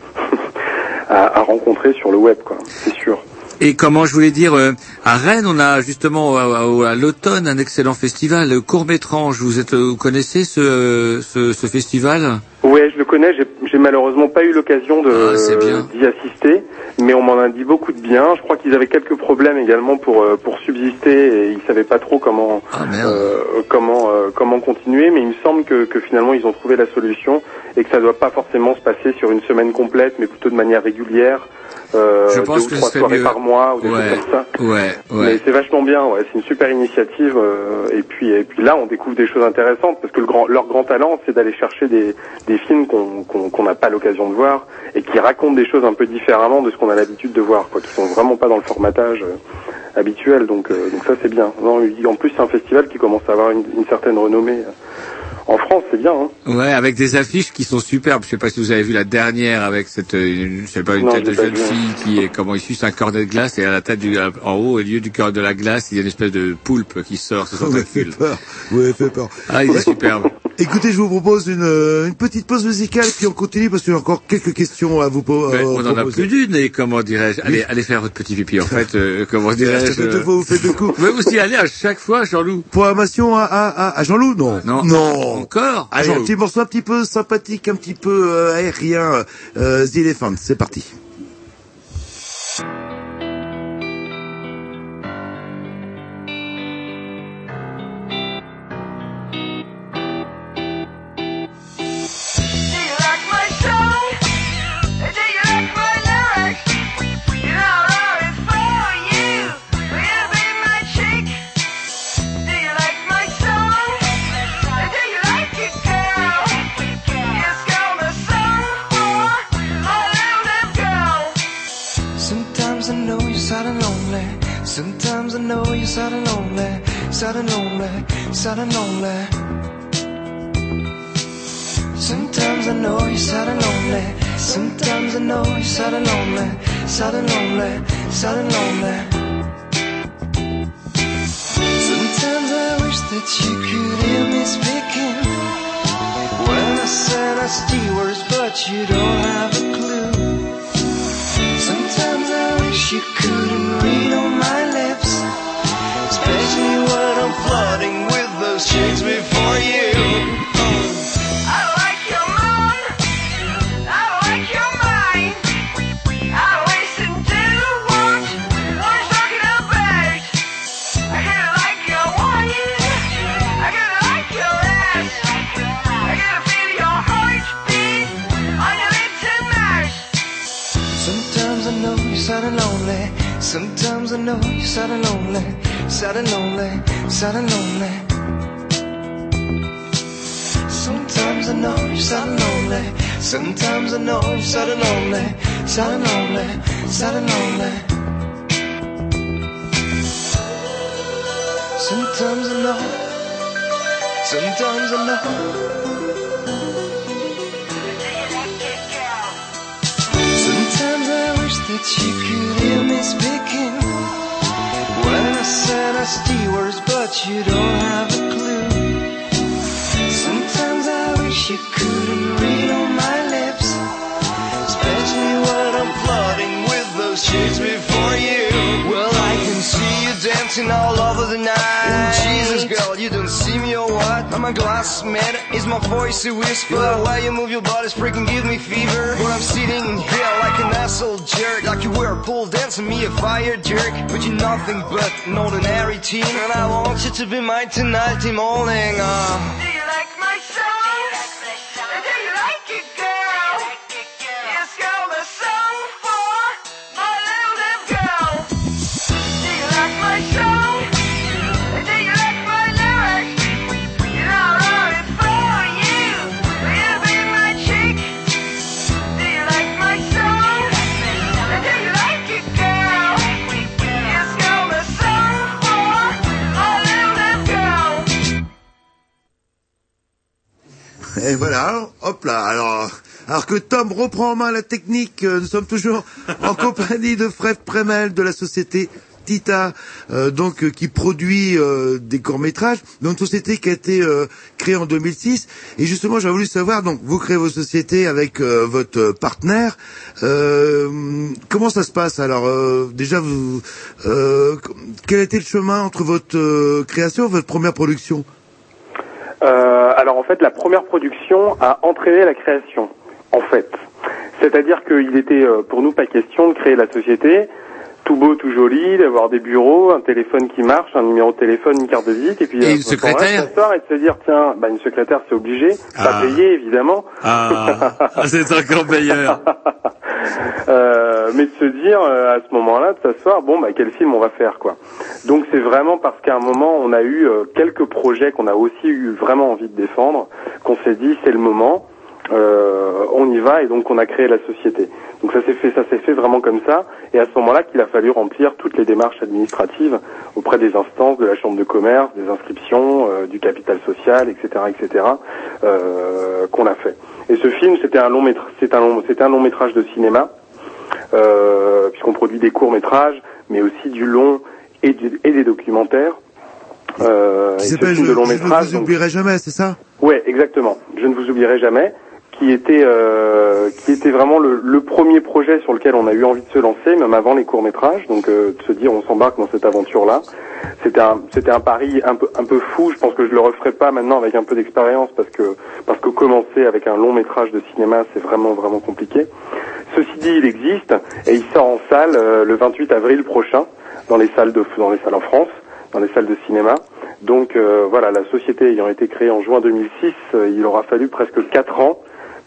à, à rencontrer sur le web, quoi. C'est sûr. Et comment je voulais dire, euh, à Rennes, on a justement à, à- à l'automne un excellent festival, le Court Métrange. Vous êtes, vous connaissez ce, ce, ce festival? Ouais, je le connais. J'ai- J'ai malheureusement pas eu l'occasion de Ah, d'y assister, mais on m'en a dit beaucoup de bien. Je crois qu'ils avaient quelques problèmes également pour euh, pour subsister et ils savaient pas trop comment Ah, euh, comment euh, comment continuer. Mais il me semble que que finalement ils ont trouvé la solution et que ça doit pas forcément se passer sur une semaine complète, mais plutôt de manière régulière. Euh, Je pense deux ou que ce trois soirées mieux. par mois ou des Ouais. choses comme ça. Ouais, Mais c'est vachement bien, ouais. C'est une super initiative. euh, et puis, et puis là, on découvre des choses intéressantes parce que le grand, leur grand talent, c'est d'aller chercher des, des films qu'on qu'on qu'on n'a pas l'occasion de voir et qui racontent des choses un peu différemment de ce qu'on a l'habitude de voir, quoi. Qui sont vraiment pas dans le formatage euh, habituel. Donc, euh, donc ça, c'est bien. Non, en plus, c'est un festival qui commence à avoir une, une certaine renommée euh, en France. C'est bien. Hein. Ouais, avec des affiches qui sont superbes. Je sais pas si vous avez vu la dernière avec cette, euh, une- je sais pas, une Non, tête de jeune vu. fille qui est, comment il suce un cornet de glace et à la tête du, en haut, au lieu du cœur de la glace, il y a une espèce de poulpe qui sort sur son Ouais, fait tentacule. peur. Ouais, fait peur. Ah, il est superbe. Écoutez, je vous propose une, euh, une petite pause musicale, puis on continue parce qu'il y a encore quelques questions à vous po- Mais euh, on en a plus d'une et comment dirais-je Allez, allez faire votre petit pipi. En fait, euh, comment dirais-je Deux fois, vous faites deux coups. Mais vous y allez à chaque fois, Jean-Loup. Programmation à, à, à, à Jean-Loup, non Non. Non. Encore Allez, un petit morceau un petit peu sympathique, un petit peu euh, aérien. Euh, The Elephant, c'est parti. To be mine tonight, till morning. Uh. Alors, que Tom reprend en main la technique, euh, nous sommes toujours en compagnie de Fred Premel de la société Tita, euh, donc euh, qui produit euh, des courts métrages, dans une société qui a été euh, créée en 2006. Et justement, j'aurais voulu savoir, donc vous créez vos sociétés avec euh, votre partenaire. Euh, comment ça se passe Alors, euh, déjà, vous, euh, quel a été le chemin entre votre euh, création et votre première production? Euh, alors en fait, la première production a entraîné la création, en fait. C'est-à-dire qu'il était euh, pour nous pas question de créer la société, tout beau, tout joli, d'avoir des bureaux, un téléphone qui marche, un numéro de téléphone, une carte de visite, et puis Et euh, une secrétaire s'asseoir et de se dire tiens, bah, une secrétaire c'est obligé, pas Ah. payé évidemment. Ah, c'est encore meilleur. Euh, mais de se dire euh, à ce moment-là, de s'asseoir, bon, bah quel film on va faire, quoi. Donc c'est vraiment parce qu'à un moment, on a eu euh, quelques projets qu'on a aussi eu vraiment envie de défendre, qu'on s'est dit c'est le moment, euh, on y va, et donc on a créé la société. Donc ça s'est fait, ça s'est fait vraiment comme ça, et à ce moment-là qu'il a fallu remplir toutes les démarches administratives auprès des instances de la chambre de commerce, des inscriptions, euh, du capital social, etc., etc., euh, qu'on a fait. Et ce film, c'était un long métrage, c'est un long, c'était un long métrage de cinéma, euh, puisqu'on produit des courts métrages, mais aussi du long et, du- et des documentaires. Euh, et ce film Je, de long je ne métrage. vous donc- oublierai jamais, c'est ça? Ouais, exactement. Je ne vous oublierai jamais. Qui était, euh, qui était vraiment le, le premier projet sur lequel on a eu envie de se lancer, même avant les courts métrages. Donc, euh, de se dire, on s'embarque dans cette aventure-là. C'était un, c'était un pari un peu, un peu fou. Je pense que je le referai pas maintenant avec un peu d'expérience parce que, parce que commencer avec un long métrage de cinéma, c'est vraiment, vraiment compliqué. Ceci dit, il existe et il sort en salle euh, le 28 avril prochain dans les salles de, dans les salles en France, dans les salles de cinéma. Donc euh, voilà, la société ayant été créée en juin 2006, euh, il aura fallu presque quatre ans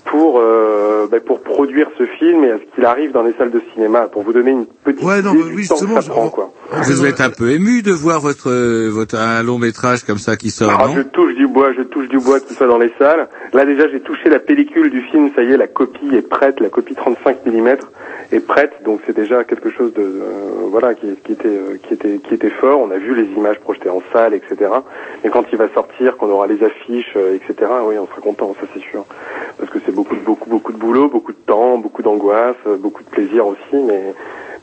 pour euh, ben, pour produire ce film et à ce qu'il arrive dans les salles de cinéma. Pour vous donner une petite Ouais, non, idée mais du oui, temps que justement, ça prend, quoi. Vous êtes un peu ému de voir votre, votre un long métrage comme ça qui sort, Ah, non? je touche du bois, je touche du bois qu'il soit dans les salles. Là déjà j'ai touché la pellicule du film, ça y est, la copie est prête, la copie 35 mm est prête, donc c'est déjà quelque chose de euh, voilà qui, qui était euh, qui était qui était fort. On a vu les images projetées en salle, etc. Mais quand il va sortir, qu'on aura les affiches, etc. Oui, on sera content, ça c'est sûr, parce que c'est beaucoup de beaucoup beaucoup de boulot, beaucoup de temps, beaucoup d'angoisse, euh, beaucoup de plaisir aussi, mais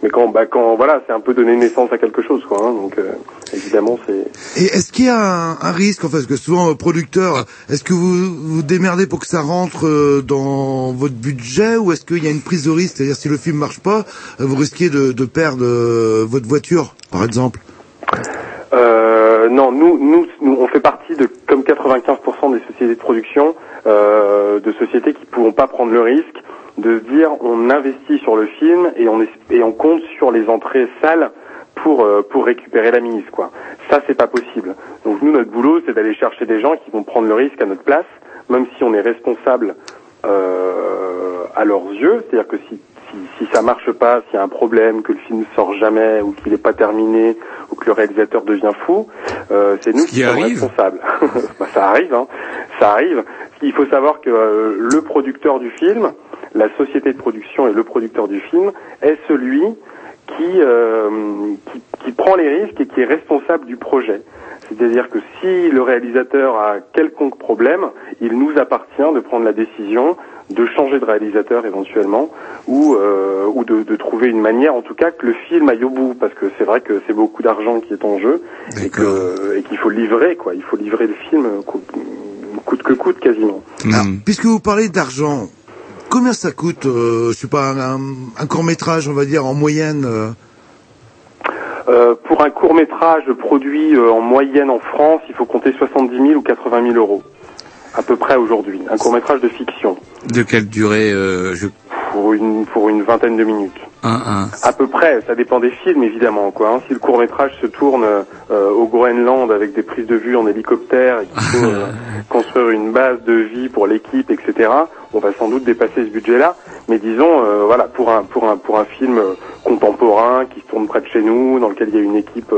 mais quand bah quand voilà, c'est un peu donner naissance à quelque chose quoi. hein, donc euh, évidemment c'est Et est-ce qu'il y a un, un risque, enfin, parce que souvent, euh, producteur, est-ce que vous vous démerdez pour que ça rentre euh, dans votre budget ou est-ce qu'il y a une prise de risque C'est-à-dire, si le film marche pas, vous risquez de, de perdre euh, votre voiture, par exemple? Non, nous, nous, nous, on fait partie comme 95% des sociétés de production, euh, de sociétés qui ne pourront pas prendre le risque de dire on investit sur le film et on, es- et on compte sur les entrées salles pour euh, pour récupérer la mise quoi. Ça c'est pas possible. Donc nous notre boulot c'est d'aller chercher des gens qui vont prendre le risque à notre place, même si on est responsable euh, à leurs yeux. C'est-à-dire que si, si si ça marche pas, s'il y a un problème, que le film ne sort jamais ou qu'il n'est pas terminé ou que le réalisateur devient fou, euh, c'est nous qui qui sommes responsables. Bah, ça arrive, hein. ça arrive. Il faut savoir que euh, le producteur du film, la société de production et le producteur du film est celui qui, euh, qui, qui prend les risques et qui est responsable du projet. C'est-à-dire que si le réalisateur a quelconque problème, il nous appartient de prendre la décision de changer de réalisateur éventuellement ou, euh, ou de, de trouver une manière en tout cas que le film aille au bout parce que c'est vrai que c'est beaucoup d'argent qui est en jeu et que- et qu'il faut livrer quoi. Il faut livrer le film co- coûte que coûte quasiment. Alors, puisque vous parlez d'argent, combien ça coûte, euh, je sais pas, un, un court métrage, on va dire, en moyenne euh, Euh, pour un court métrage produit euh, en moyenne en France il faut compter 70 000 ou 80 000 euros à peu près aujourd'hui un court métrage de fiction De quelle durée euh, je... pour une pour une vingtaine de minutes un, un. À peu près, ça dépend des films évidemment. Quoi, hein. Si le court métrage se tourne euh, au Groenland avec des prises de vue en hélicoptère et qu'il faut euh, construire une base de vie pour l'équipe, etc., on va sans doute dépasser ce budget-là. Mais disons, euh, voilà, pour un pour un pour un film contemporain qui se tourne près de chez nous, dans lequel il y a une équipe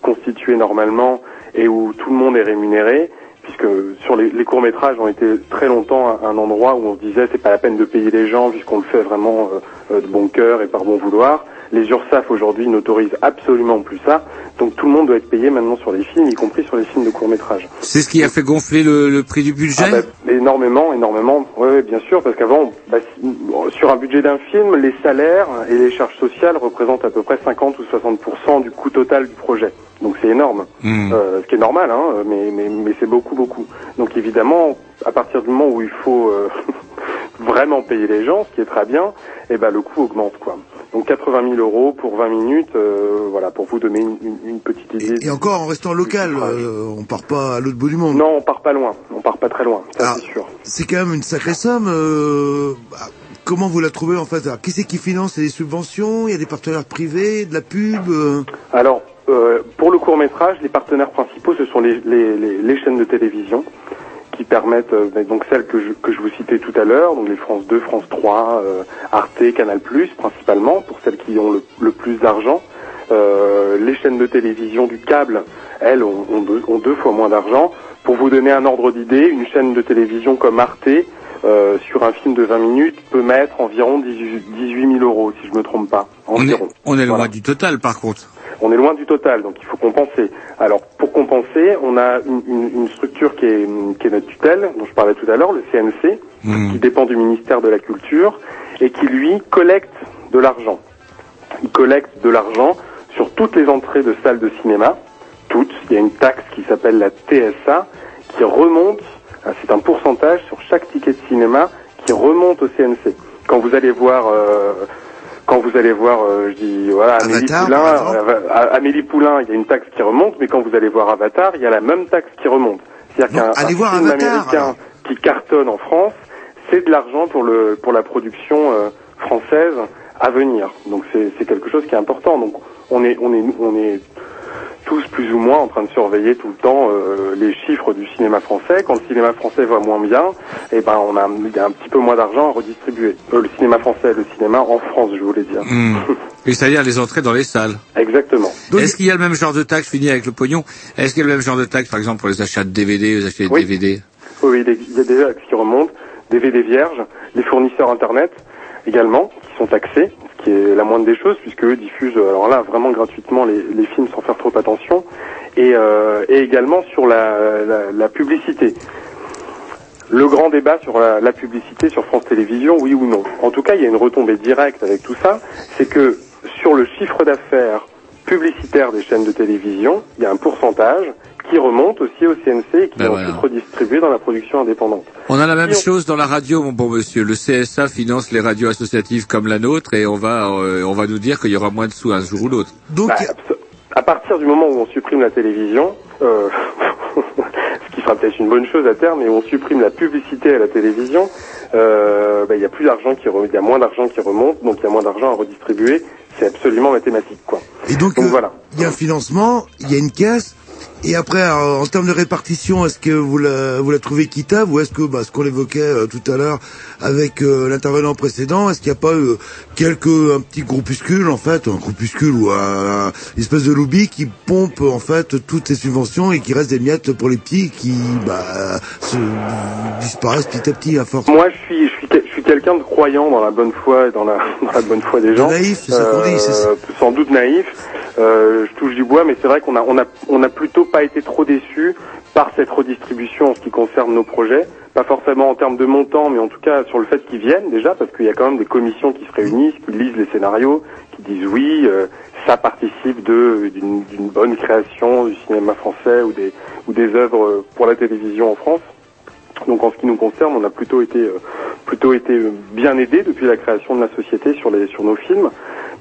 constituée normalement et où tout le monde est rémunéré. Puisque sur les, courts métrages ont été très longtemps un, un endroit où on se disait c'est pas la peine de payer les gens puisqu'on le fait vraiment euh, euh, de bon cœur et par bon vouloir. Les URSAF aujourd'hui n'autorisent absolument plus ça, donc tout le monde doit être payé maintenant sur les films, y compris sur les films de court métrage. C'est ce qui a fait gonfler le, le prix du budget Ah bah, énormément, énormément. Oui, bien sûr, parce qu'avant, bah, sur un budget d'un film, les salaires et les charges sociales représentent à peu près 50 ou 60% du coût total du projet. Donc c'est énorme, Hmm. Euh, ce qui est normal, hein, mais, mais, mais c'est beaucoup, beaucoup. Donc évidemment, à partir du moment où il faut euh, vraiment payer les gens, ce qui est très bien, eh ben le coût augmente, quoi. Donc 80 000 euros pour 20 minutes, euh, voilà, pour vous donner une, une- une petite idée. Et encore en restant local, euh, on part pas à l'autre bout du monde. Non, on part pas loin, on part pas très loin, ça c'est sûr. C'est quand même une sacrée somme. euh, bah, comment vous la trouvez en fait? Qui c'est qui finance? Les subventions? Il y a des partenaires privés, de la pub euh? Alors, pour le court métrage, les partenaires principaux, ce sont les, les, les, les chaînes de télévision qui permettent euh, donc celles que je, que je vous citais tout à l'heure, donc les France 2, France 3, euh, Arte, Canal+, principalement pour celles qui ont le, le plus d'argent. Euh, les chaînes de télévision du câble, elles, ont, ont deux fois moins d'argent. Pour vous donner un ordre d'idée, une chaîne de télévision comme Arte, euh, sur un film de 20 minutes, peut mettre environ 18, 18 000 euros, si je me trompe pas. On est, Environ. on est loin du total, par contre. On est loin du total, donc il faut compenser. Alors, pour compenser, on a une, une- une structure qui est, qui est notre tutelle, dont je parlais tout à l'heure, le CNC, qui dépend du ministère de la Culture, et qui, lui, collecte de l'argent. Il collecte de l'argent sur toutes les entrées de salles de cinéma, toutes. Il y a une taxe qui s'appelle la TSA, qui remonte, c'est un pourcentage sur chaque ticket de cinéma, qui remonte au CNC. Quand vous allez voir... euh, quand vous allez voir, euh, je dis voilà, Amélie Avatar, Poulain, euh, Amélie Poulain, il y a une taxe qui remonte, mais quand vous allez voir Avatar, il y a la même taxe qui remonte. C'est-à-dire qu'un film américain alors. qui cartonne en France, c'est de l'argent pour le pour la production euh, française à venir. Donc c'est c'est quelque chose qui est important. Donc on est on est on est tous plus ou moins en train de surveiller tout le temps euh, les chiffres du cinéma français. Quand le cinéma français va moins bien, eh ben on a il y a un petit peu moins d'argent à redistribuer. Euh, le cinéma français, le cinéma en France, je voulais dire. Hmm. Et c'est-à-dire les entrées dans les salles. Exactement. Est-ce qu'il y a le même genre de taxe, fini avec le pognon, est-ce qu'il y a le même genre de taxe, par exemple, pour les achats de DVD, les achats de Oui. DVD Oui, il y a des- il y a des axes qui remontent, DVD vierges, les fournisseurs Internet également, qui sont taxés, qui est la moindre des choses, puisque eux diffusent, euh, alors là, vraiment gratuitement les, films sans faire trop attention, et, euh, également sur la publicité. Le grand débat sur la, la publicité sur France Télévisions, oui ou non. En tout cas, il y a une retombée directe avec tout ça, c'est que sur le chiffre d'affaires publicitaire des chaînes de télévision, il y a un pourcentage qui remonte aussi au CNC et qui Ben est voilà. ensuite redistribué dans la production indépendante. On a la même on- chose dans la radio, mon bon monsieur. Le CSA finance les radios associatives comme la nôtre et on va, euh, on va nous dire qu'il y aura moins de sous un jour ou l'autre. Donc, Bah, à partir du moment où on supprime la télévision, euh, ce qui sera peut-être une bonne chose à terme, mais où on supprime la publicité à la télévision, euh, bah, il y a plus d'argent qui, re- il y a moins d'argent qui remonte, donc il y a moins d'argent à redistribuer. C'est absolument mathématique, quoi. Et donc, Donc euh, voilà. il y a un financement, il y a une caisse, et après, alors, en termes de répartition, est-ce que vous la, vous la trouvez équitable, ou est-ce que, bah, ce qu'on évoquait euh, tout à l'heure avec euh, l'intervenant précédent, est-ce qu'il n'y a pas euh, quelques, un petit groupuscule, en fait, un groupuscule ou un, une espèce de lobby qui pompe, en fait, toutes ces subventions et qui reste des miettes pour les petits qui, bah, se, disparaissent petit à petit à force? Moi, je suis quelqu'un de croyant dans la bonne foi et dans la, dans la bonne foi des gens. naïf, c'est ça qu'on dit, c'est ça. Euh, Sans doute naïf. Euh, je touche du bois, mais c'est vrai qu'on a, on a, on a plutôt pas été trop déçus par cette redistribution en ce qui concerne nos projets. Pas forcément en termes de montant, mais en tout cas sur le fait qu'ils viennent déjà, parce qu'il y a quand même des commissions qui se réunissent, qui lisent les scénarios, qui disent oui, euh, ça participe de d'une d'une bonne création du cinéma français ou des ou des œuvres pour la télévision en France. Donc en ce qui nous concerne, on a plutôt été euh, plutôt été bien aidé depuis la création de la société sur les sur nos films,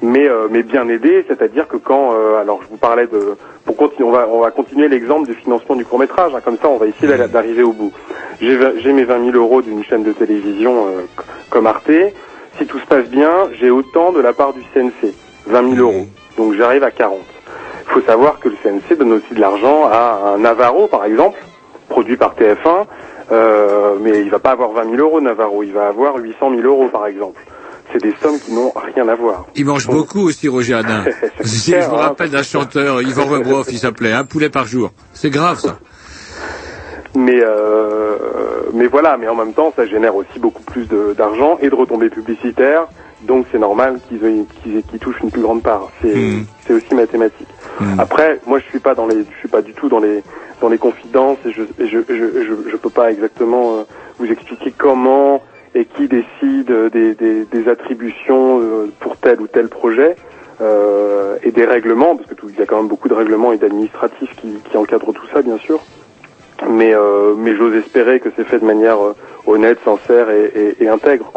mais euh, mais bien aidé, c'est-à-dire que quand euh, alors je vous parlais de pour continuer, on va on va continuer l'exemple du financement du court métrage, comme ça on va essayer d'arriver au bout. J'ai mes 20 000 euros d'une chaîne de télévision comme Arte. Si tout se passe bien, j'ai autant de la part du CNC, 20 000 euros. Donc j'arrive à 40. Il faut savoir que le CNC donne aussi de l'argent à un Navarro, par exemple, produit par TF1, euh, mais il va pas avoir 20 000 euros Navarro, il va avoir 800 000 euros, par exemple. C'est des sommes qui n'ont rien à voir. Il mange beaucoup aussi, Roger Hanin. Si je me hein. rappelle d'un chanteur, Yvan Rebroff, il s'appelait, un poulet par jour. C'est grave, ça. Mais euh, mais voilà, mais en même temps, ça génère aussi beaucoup plus d'argent et de retombées publicitaires. Donc c'est normal qu'ils touchent une plus grande part. C'est c'est aussi mathématique. Après, moi je suis pas dans les, je suis pas du tout dans les dans les confidences et je je peux pas exactement euh, vous expliquer comment et qui décide des des, attributions euh, pour tel ou tel projet. euh, et des règlements, parce que tout- il y a quand même beaucoup de règlements et d'administratifs qui, encadrent tout ça, bien sûr mais euh, j'ose espérer que c'est fait de manière euh, honnête, sincère et, intègre.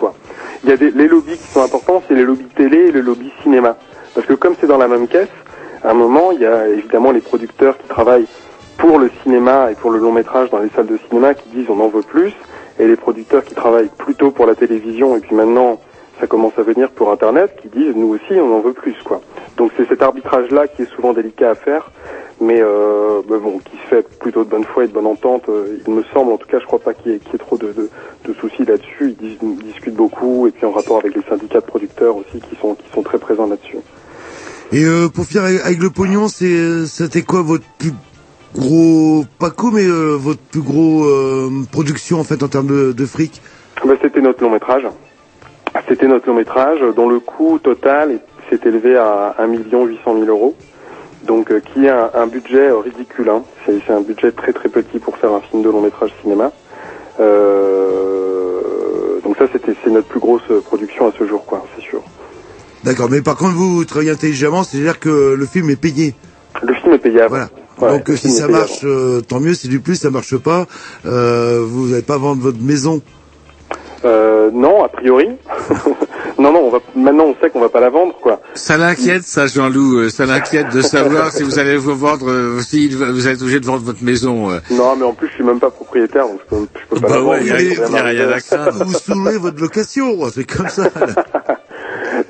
Il y a les lobbies qui sont importants, c'est les lobbies télé et le lobby cinéma, parce que comme c'est dans la même caisse, à un moment il y a évidemment les producteurs qui travaillent pour le cinéma et pour le long métrage dans les salles de cinéma qui disent on en veut plus, et les producteurs qui travaillent plutôt pour la télévision et puis maintenant ça commence à venir pour internet qui disent nous aussi on en veut plus quoi. Donc c'est cet arbitrage là qui est souvent délicat à faire mais euh, bah bon, qui se fait plutôt de bonne foi et de bonne entente. euh, il me semble, en tout cas, je crois pas qu'il y, ait- trop de, soucis là-dessus. Ils, dis- ils discutent beaucoup, et puis en rapport avec les syndicats de producteurs aussi, qui sont qui sont très présents là-dessus. Et euh, pour finir avec, le pognon, c'est c'était quoi votre gros pas mais euh, votre plus gros euh, production en fait en termes de, de fric Bah, c'était notre long métrage. C'était notre long métrage dont le coût total est- s'est élevé à 1 800 000 euros. Donc, euh, qui est un, un budget ridicule. Hein. C'est un budget très très petit pour faire un film de long métrage cinéma. Donc ça, c'était c'est notre plus grosse production à ce jour, quoi. C'est sûr. D'accord, mais par contre vous travaillez intelligemment, c'est-à-dire que le film est payé. Le film est payable. Voilà. Ouais, Donc euh, si ça marche, euh, tant mieux. Si du plus ça marche pas, euh, vous n'allez pas vendre votre maison. Euh, non, a priori. non, non. On va, maintenant, on sait qu'on va pas la vendre, quoi. Ça l'inquiète, ça, Jean-Loup. euh, Ça l'inquiète de savoir si vous allez vous vendre, euh, si vous êtes obligé de vendre votre maison. euh. Non, mais en plus, je suis même pas propriétaire, donc je peux, je peux pas Bah la ouais, vendre. y a- Il y a rien à rien à faire. craindre. Vous soulevez votre location, c'est comme ça.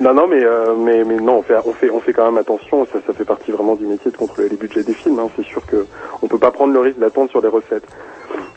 Non, non, mais, euh, mais, mais non, on fait, on fait, on fait quand même attention. Ça, ça fait partie vraiment du métier de contrôler les budgets des films. Hein. C'est sûr que on peut pas prendre le risque d'attendre sur les recettes.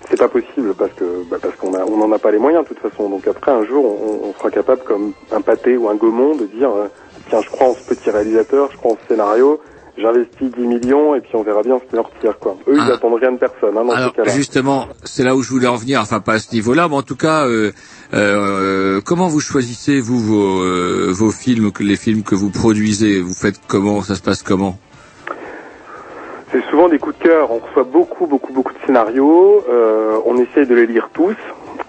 C'est pas possible parce que, bah, parce qu'on a, on n'en a pas les moyens de toute façon. Donc après, un jour, on, on sera capable, comme un pâté ou un gaumont, de dire, euh, tiens, je crois en ce petit réalisateur, je crois en ce scénario. J'investis 10 millions et puis on verra bien ce qui leur tire quoi. Eux ils Ah. n'attendent rien de personne hein, dans Alors ce justement, c'est là où je voulais en venir, enfin pas à ce niveau-là, mais en tout cas, euh, euh, comment vous choisissez vous vos, euh, films, les films que vous produisez? Vous faites comment? Ça se passe comment? C'est souvent des coups de cœur. On reçoit beaucoup, beaucoup, beaucoup de scénarios. Euh, on essaye de les lire tous.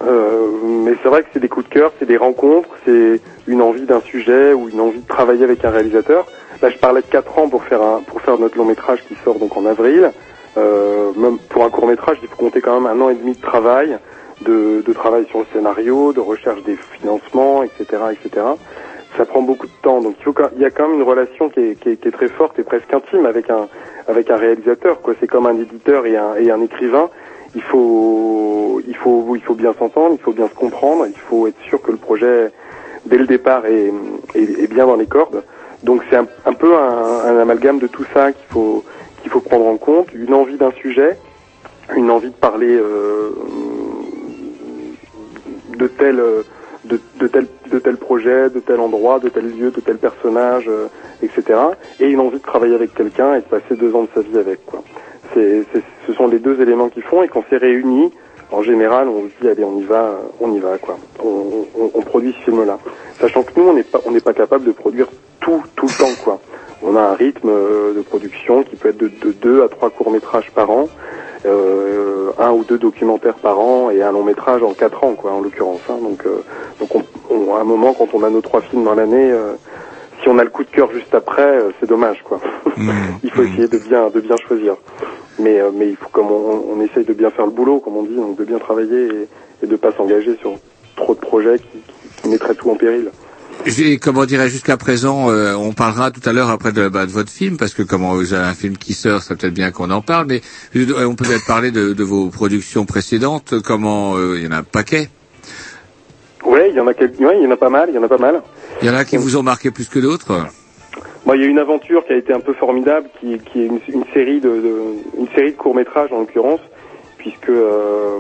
Mais c'est vrai que c'est des coups de cœur, c'est des rencontres, c'est une envie d'un sujet ou une envie de travailler avec un réalisateur. Là, je parlais de quatre ans pour faire pour faire notre long métrage qui sort donc en avril. Même pour un court métrage, il faut compter quand même un an et demi de travail, de, de travail sur le scénario, de recherche des financements, etc., etc. Ça prend beaucoup de temps, donc il, faut, il y a quand même une relation qui est, qui est- qui est très forte et presque intime avec un, avec un réalisateur. Quoi, c'est comme un éditeur et un, et un écrivain. Il faut, il faut, il faut bien s'entendre, il faut bien se comprendre, il faut être sûr que le projet, dès le départ, est, est, est bien dans les cordes. Donc c'est un, un peu un, un amalgame de tout ça qu'il faut, qu'il faut prendre en compte. Une envie d'un sujet, une envie de parler euh, de tel, euh, de, de de tel projet, de tel endroit, de tel lieu, de tel personnage, euh, etc. Et une envie de travailler avec quelqu'un et de passer deux ans de sa vie avec. Quoi. C'est, ce sont les deux éléments qui font et qu'on s'est réunis. En général, on se dit allez, on y va, on y va, quoi. On, produit ce film-là, sachant que nous, on n'est pas, on n'est pas capable de produire tout, tout le temps, quoi. On a un rythme euh, de production qui peut être de, de deux à trois courts métrages par an, euh, un ou deux documentaires par an et un long métrage en quatre ans, quoi, en l'occurrence. hein. Donc, euh, donc, on, on- à un moment, quand on a nos trois films dans l'année, euh, si on a le coup de cœur juste après, euh, c'est dommage, quoi. il faut essayer de bien, de bien choisir. Mais, euh, mais il faut, comme on, on essaye de bien faire le boulot, comme on dit, donc de bien travailler et, et de pas s'engager sur trop de projets qui, qui, qui mettraient tout en péril. J'ai, comment dirais jusqu'à présent, euh, on parlera tout à l'heure après de, bah, de votre film, parce que comment vous avez un film qui sort, c'est peut-être bien qu'on en parle, mais on peut peut-être parler de, de vos productions précédentes, comment euh, il y en a un paquet. Ouais, il y en a quelques, ouais, il y en a pas mal, il y en a pas mal. Il y en a qui vous ont marqué plus que d'autres Moi, il y a une aventure qui a été un peu formidable, qui, qui est une, une série de, de une série de courts métrages en l'occurrence, puisque euh,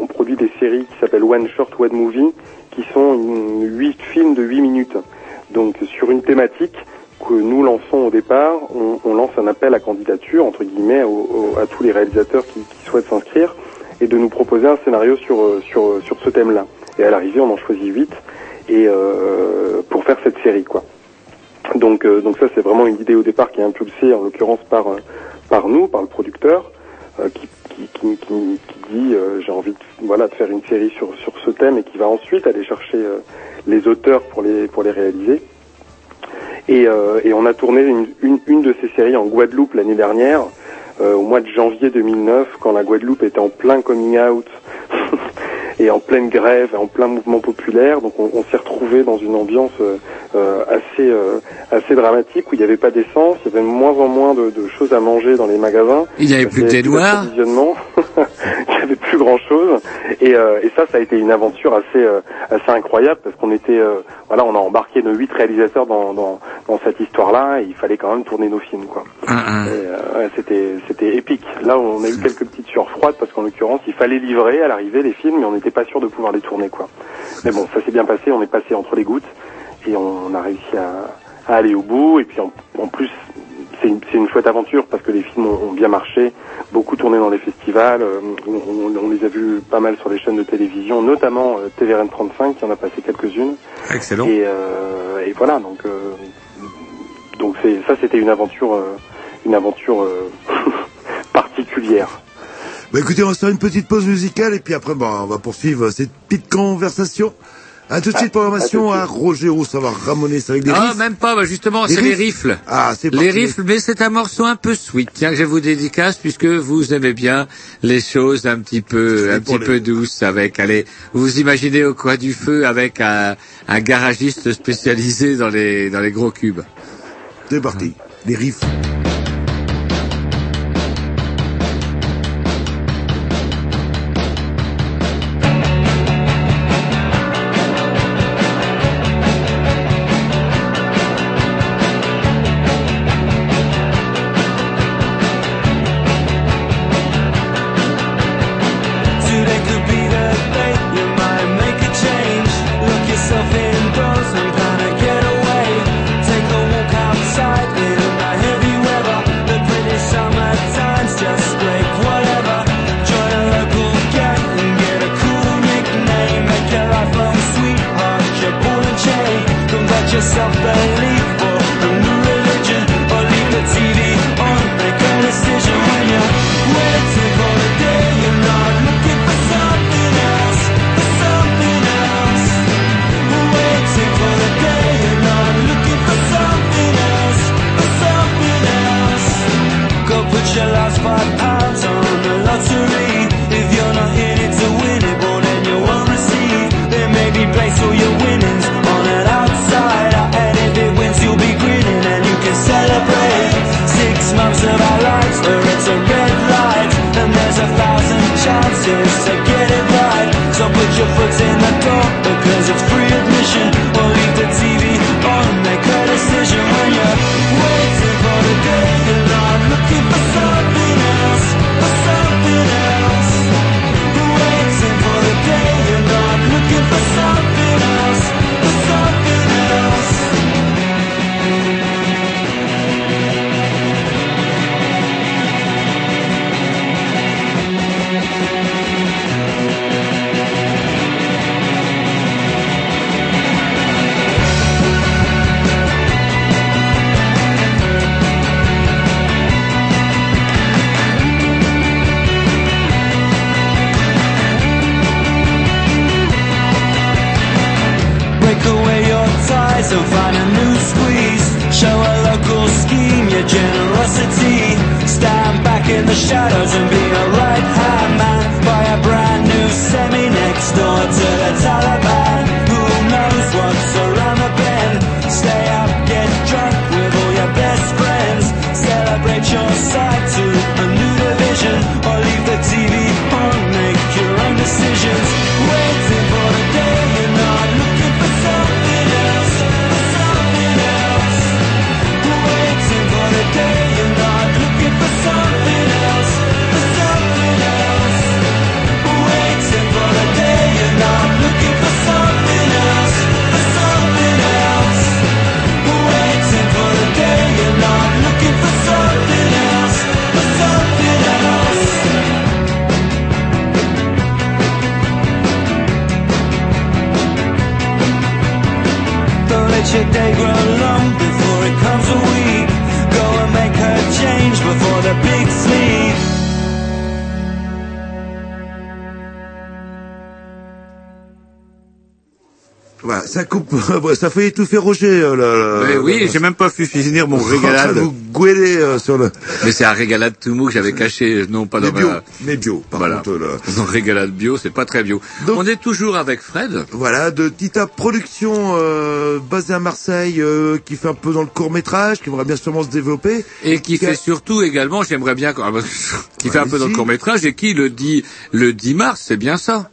on, produit des séries qui s'appellent One Short One Movie, qui sont une, huit films de 8 minutes. Donc sur une thématique que nous lançons au départ, on, lance un appel à candidature entre guillemets à tous les réalisateurs qui, souhaitent s'inscrire et de nous proposer un scénario sur euh, sur sur ce thème-là. Et à l'arrivée, on en choisit huit et euh, pour faire cette série quoi. Donc, euh, donc ça c'est vraiment une idée au départ qui est impulsée en l'occurrence par euh, par nous, par le producteur, euh, qui, qui, qui, qui, qui dit euh, j'ai envie de, voilà de faire une série sur sur ce thème et qui va ensuite aller chercher euh, les auteurs pour les pour les réaliser. Et, euh, et on a tourné une, une, une de ces séries en Guadeloupe l'année dernière, euh, au mois de janvier 2009, quand la Guadeloupe était en plein coming out et en pleine grève, en plein mouvement populaire. Donc on, on s'est retrouvé dans une ambiance euh, euh, assez euh, assez dramatique où il n'y avait pas d'essence, il y avait de moins en moins de, de choses à manger dans les magasins. Il n'y avait plus de Il y avait thé noir d'approvisionnement. il n'y avait plus grand chose. Et, euh, et ça, ça a été une aventure assez euh, assez incroyable parce qu'on était, euh, voilà, on a embarqué nos huit réalisateurs dans, dans, dans cette histoire-là et il fallait quand même tourner nos films, quoi. Euh, ouais, c'était c'était épique. Là, on a eu quelques petites sueurs froides parce qu'en l'occurrence, il fallait livrer à l'arrivée les films, mais on n'était pas sûr de pouvoir les tourner, quoi. Mais bon, ça s'est bien passé. On est passé entre les gouttes et on, a réussi à, à aller au bout. Et puis en, en plus, c'est une, chouette aventure parce que les films ont, ont bien marché, beaucoup tourné dans les festivals. euh, on, on- on les a vus pas mal sur les chaînes de télévision, notamment euh, TVRN 35 qui en a passé quelques-unes. Excellent. Et, euh, et voilà, donc euh, donc c'est ça, c'était une aventure, euh, une aventure euh, particulière. Bah écoutez, on va se faire une petite pause musicale et puis après, bah, on va poursuivre cette petite conversation. À tout de suite, programmation à Roger Roux, ça va ramoner ça avec des Ah, même pas, bah justement, c'est les riffs rifles. Ah, c'est Les rifles, mais c'est un morceau un peu sweet, tiens, que je vous dédicace, puisque vous aimez bien les choses un petit peu, un petit peu douces avec, allez, vous vous imaginez au coin du feu avec un, un garagiste spécialisé dans les, dans les gros cubes. C'est parti. Les riffs. Coupe, ça fait étouffer Roger. euh, le- Mais oui, j'ai même pas pu finir mon régalade. vous euh, sur le. Mais c'est un régalade tout mou que j'avais caché, non pas Mais dans bio, ma... mais bio. Par Voilà. contre, là. Non, régalade bio, c'est pas très bio. On est toujours avec Fred. Voilà, de Tita Productions, euh, basée à Marseille, euh, qui fait un peu dans le court métrage, qui aimerait bien sûrement se développer. Et qui fait surtout également, j'aimerais bien, bah, qui fait un peu dans le court métrage et qui le dit le 10 mars, c'est bien ça.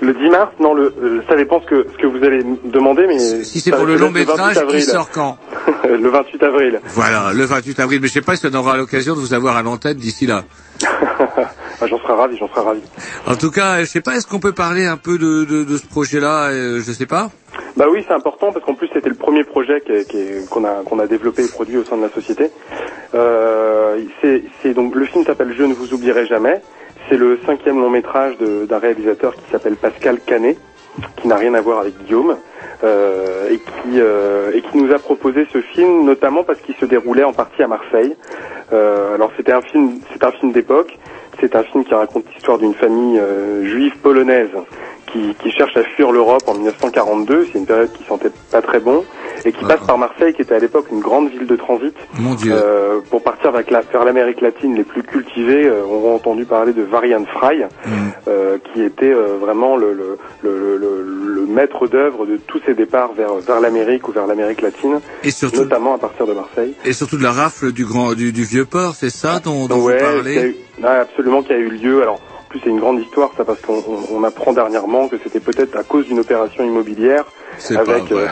Le 10 mars, non, le, euh, ça dépend ce que, ce que vous allez demander, mais... Si c'est pour le long métrage, 28 qui avril. sort quand Le 28 avril. Voilà, le 28 avril. Mais je sais pas si on aura l'occasion de vous avoir à l'antenne d'ici là. Ah, j'en serais ravi, j'en serais ravi. En tout cas, je sais pas, est-ce qu'on peut parler un peu de, de, de ce projet-là euh, Je sais pas. Bah oui, c'est important parce qu'en plus c'était le premier projet qu'on a qu'on a développé et produit au sein de la société. Euh, c'est donc le film s'appelle Je ne vous oublierai jamais. C'est le cinquième long métrage d'un réalisateur qui s'appelle Pascal Canet, qui n'a rien à voir avec Guillaume, euh, et qui euh, et qui nous a proposé ce film notamment parce qu'il se déroulait en partie à Marseille. Euh, alors c'était un film, c'est un film d'époque. C'est un film qui raconte l'histoire d'une famille euh, juive polonaise qui, qui cherche à fuir l'Europe en 1942. C'est une période qui sentait pas très bon et qui passe par Marseille, qui était à l'époque une grande ville de transit. Mon Dieu. Euh, pour partir vers la- vers l'Amérique latine, les plus cultivés euh, auront entendu parler de Varian Fry, euh, qui était euh, vraiment le, le, le, le- le maître d'œuvre de tous ces départs vers, vers l'Amérique ou vers l'Amérique latine, Et surtout, notamment à partir de Marseille. et surtout de la rafle du grand du, du vieux port, c'est ça dont, dont ouais, vous qui a parlez eu- absolument, qui a eu lieu. Alors, plus, c'est une grande histoire, ça, parce qu'on on- on apprend dernièrement que c'était peut-être à cause d'une opération immobilière C'est avec euh,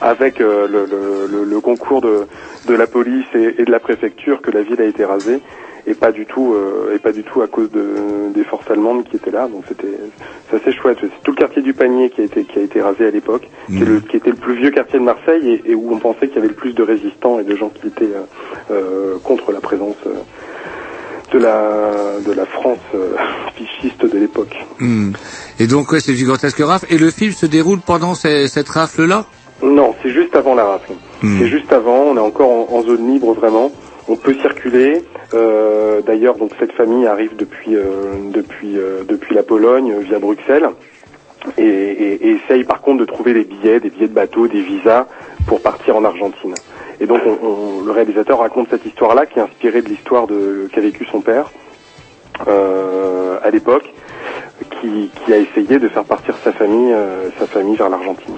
avec euh, le, le, le- concours de, de la police et, et de la préfecture que la ville a été rasée et pas du tout euh, et pas du tout à cause de, des forces allemandes qui étaient là. Donc c'était c'est assez chouette. C'est tout le quartier du Panier qui a été qui a été rasé à l'époque, qui, le- qui était le plus vieux quartier de Marseille et, et où on pensait qu'il y avait le plus de résistants et de gens qui étaient euh, euh, contre la présence. De la de la France euh, fichiste de l'époque. Hmm. Et donc, ouais, c'est gigantesque rafle. Et le film se déroule pendant ces- cette rafle-là? Non, c'est juste avant la rafle. C'est juste avant. On est encore en, en zone libre vraiment. On peut circuler. Euh, D'ailleurs, donc cette famille arrive depuis euh, depuis euh, depuis la Pologne via Bruxelles et, et- et essaye par contre de trouver des billets, des billets de bateau, des visas pour partir en Argentine. Et donc on- on- le réalisateur raconte cette histoire-là qui est inspirée de l'histoire qu'a vécu son père euh, à l'époque, qui, qui a essayé de faire partir sa famille, euh, sa famille vers l'Argentine.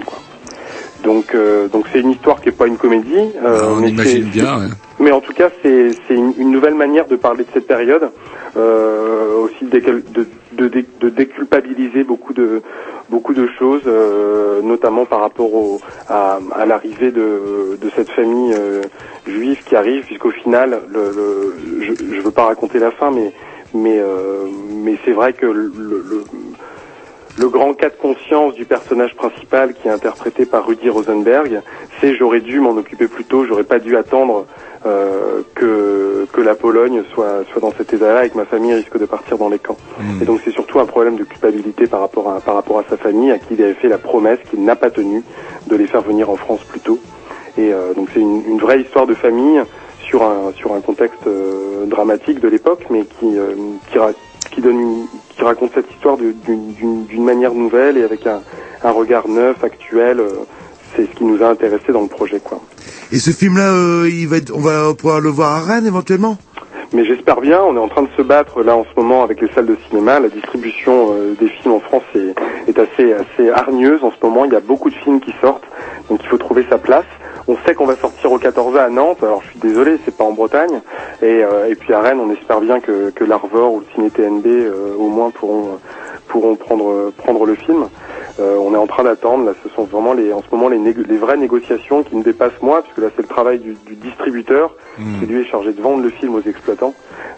Donc euh, donc c'est une histoire qui est pas une comédie. euh, On mais imagine bien. ouais. mais en tout cas, c'est une, une nouvelle manière de parler de cette période, aussi de, de, de, dé- de déculpabiliser beaucoup de beaucoup de choses, euh, notamment par rapport au, à, l'arrivée de, cette famille euh, juive qui arrive, puisqu'au final, je ne veux pas raconter la fin, mais mais euh, c'est vrai que le, le, le grand cas de conscience du personnage principal qui est interprété par Rudy Rosenberg, c'est j'aurais dû m'en occuper plus tôt, j'aurais pas dû attendre euh, que que la Pologne soit soit dans cet état-là et que ma famille risque de partir dans les camps. Et donc c'est surtout un problème de culpabilité par rapport à par rapport à sa famille à qui il avait fait la promesse qu'il n'a pas tenue de les faire venir en France plus tôt. Et euh, donc c'est une, une vraie histoire de famille sur un sur un contexte euh, dramatique de l'époque, mais qui euh, qui, ra- qui donne une- qui raconte cette histoire d'une manière nouvelle et avec un, un regard neuf, actuel. C'est ce qui nous a intéressé dans le projet, quoi. Et ce film-là, euh, il va être, on va pouvoir le voir à Rennes éventuellement? Mais j'espère bien, on est en train de se battre là en ce moment avec les salles de cinéma. La distribution euh, des films en France est, est assez, assez hargneuse en ce moment. Il y a beaucoup de films qui sortent, donc il faut trouver sa place. On sait qu'on va sortir au 14 à Nantes, alors je suis désolé, c'est pas en Bretagne. Et, euh, et puis à Rennes, on espère bien que, que l'Arvor ou le Ciné TNB au moins pourront, pourront prendre, prendre le film. Euh, on est en train d'attendre, là ce sont vraiment les, en ce moment les, négo- les vraies négociations qui me dépassent moi, puisque là c'est le travail du, du distributeur qui lui est chargé de vendre le film aux exploitants.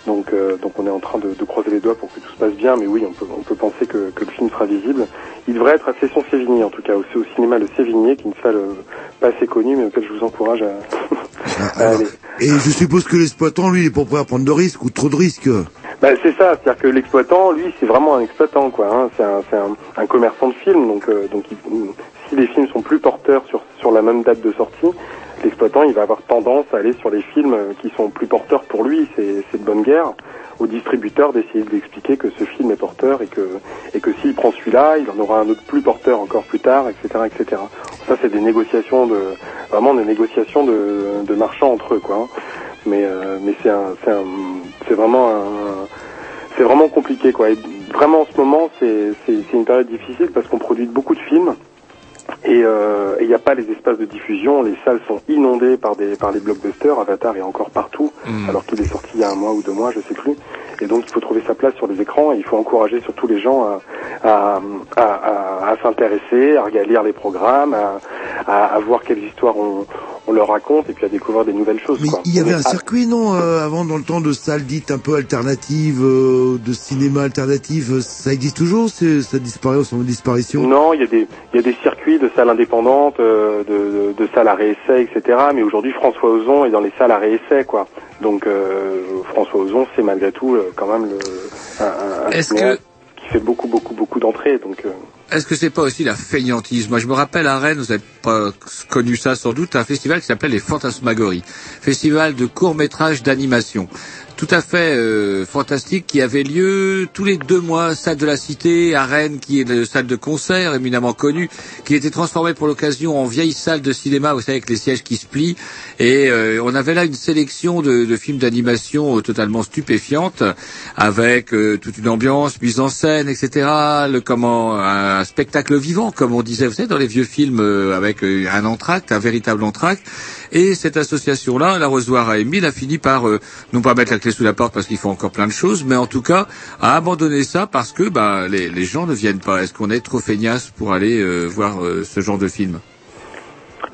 Donc, euh, donc on est en train de, de croiser les doigts pour que tout se passe bien, mais oui, on peut, on peut penser que, que le film sera visible. Il devrait être à Session Sévigné, en tout cas, aussi au cinéma Le Sévigné, qui est une salle euh, pas assez connue, mais auquel je vous encourage à, à aller. Et je suppose que l'exploitant, lui, il est prêt à prendre de risques ou trop de risques. Bah, c'est ça, c'est-à-dire que l'exploitant, lui, c'est vraiment un exploitant, quoi. Hein. C'est un, c'est un, un commerçant de films, donc, euh, donc il- si les films sont plus porteurs sur, sur la même date de sortie, l'exploitant, il va avoir tendance à aller sur les films qui sont plus porteurs pour lui. C'est, de bonne guerre. au distributeur d'essayer de lui expliquer que ce film est porteur et que et que s'il prend celui-là, il en aura un autre plus porteur encore plus tard, etc., etc. Ça, c'est des négociations de vraiment des négociations de, de marchands entre eux, quoi. hein. Mais euh, mais c'est c'est vraiment un c'est vraiment compliqué, quoi. Et vraiment en ce moment, c'est une période difficile parce qu'on produit beaucoup de films. Et euh, il n'y a pas les espaces de diffusion, les salles sont inondées par des par les blockbusters, Avatar est encore partout, alors qu'il est sorti il y a un mois ou deux mois, je sais plus. Et donc il faut trouver sa place sur les écrans et il faut encourager surtout les gens à, à, à, à- à s'intéresser, à regarder lire les programmes, à, à, à voir quelles histoires on, on leur raconte et puis à découvrir des nouvelles choses. Mais quoi. il y avait un à- circuit, non, euh, avant dans le temps de salles dites un peu alternatives, euh, de cinéma alternatif, euh, ça existe toujours Ça disparaît au son de disparition? Non, il y a des il y a des circuits de salles indépendantes, euh, de, de, de salles à réessai, etc. Mais aujourd'hui, François Ozon est dans les salles à réessai, quoi. Donc euh, François Ozon, c'est malgré tout euh, quand même le un, Est-ce cinéaste qui fait beaucoup beaucoup beaucoup d'entrées. Donc Est-ce que c'est pas aussi la feignantise? Moi, je me rappelle à Rennes, vous avez pas connu ça sans doute, un festival qui s'appelait les Fantasmagories, festival de courts métrages d'animation. Tout à fait euh, fantastique qui avait lieu tous les deux mois, salle de la Cité à Rennes, qui est une salle de concert éminemment connue, qui était transformée pour l'occasion en vieille salle de cinéma, vous savez, avec les sièges qui se plient. Et euh, on avait là une sélection de, de films d'animation euh, totalement stupéfiante, avec euh, toute une ambiance, mise en scène, etc. Le comment un spectacle vivant, comme on disait, vous savez, dans les vieux films euh, avec euh, un entracte, un véritable entracte. Et cette association-là, l'arrosoir à Émile, a fini par non pas mettre la clé sous la porte parce qu'il faut encore plein de choses, mais en tout cas a abandonné ça parce que bah, les, gens ne viennent pas. Est-ce qu'on est trop feignasse pour aller euh, voir euh, ce genre de film?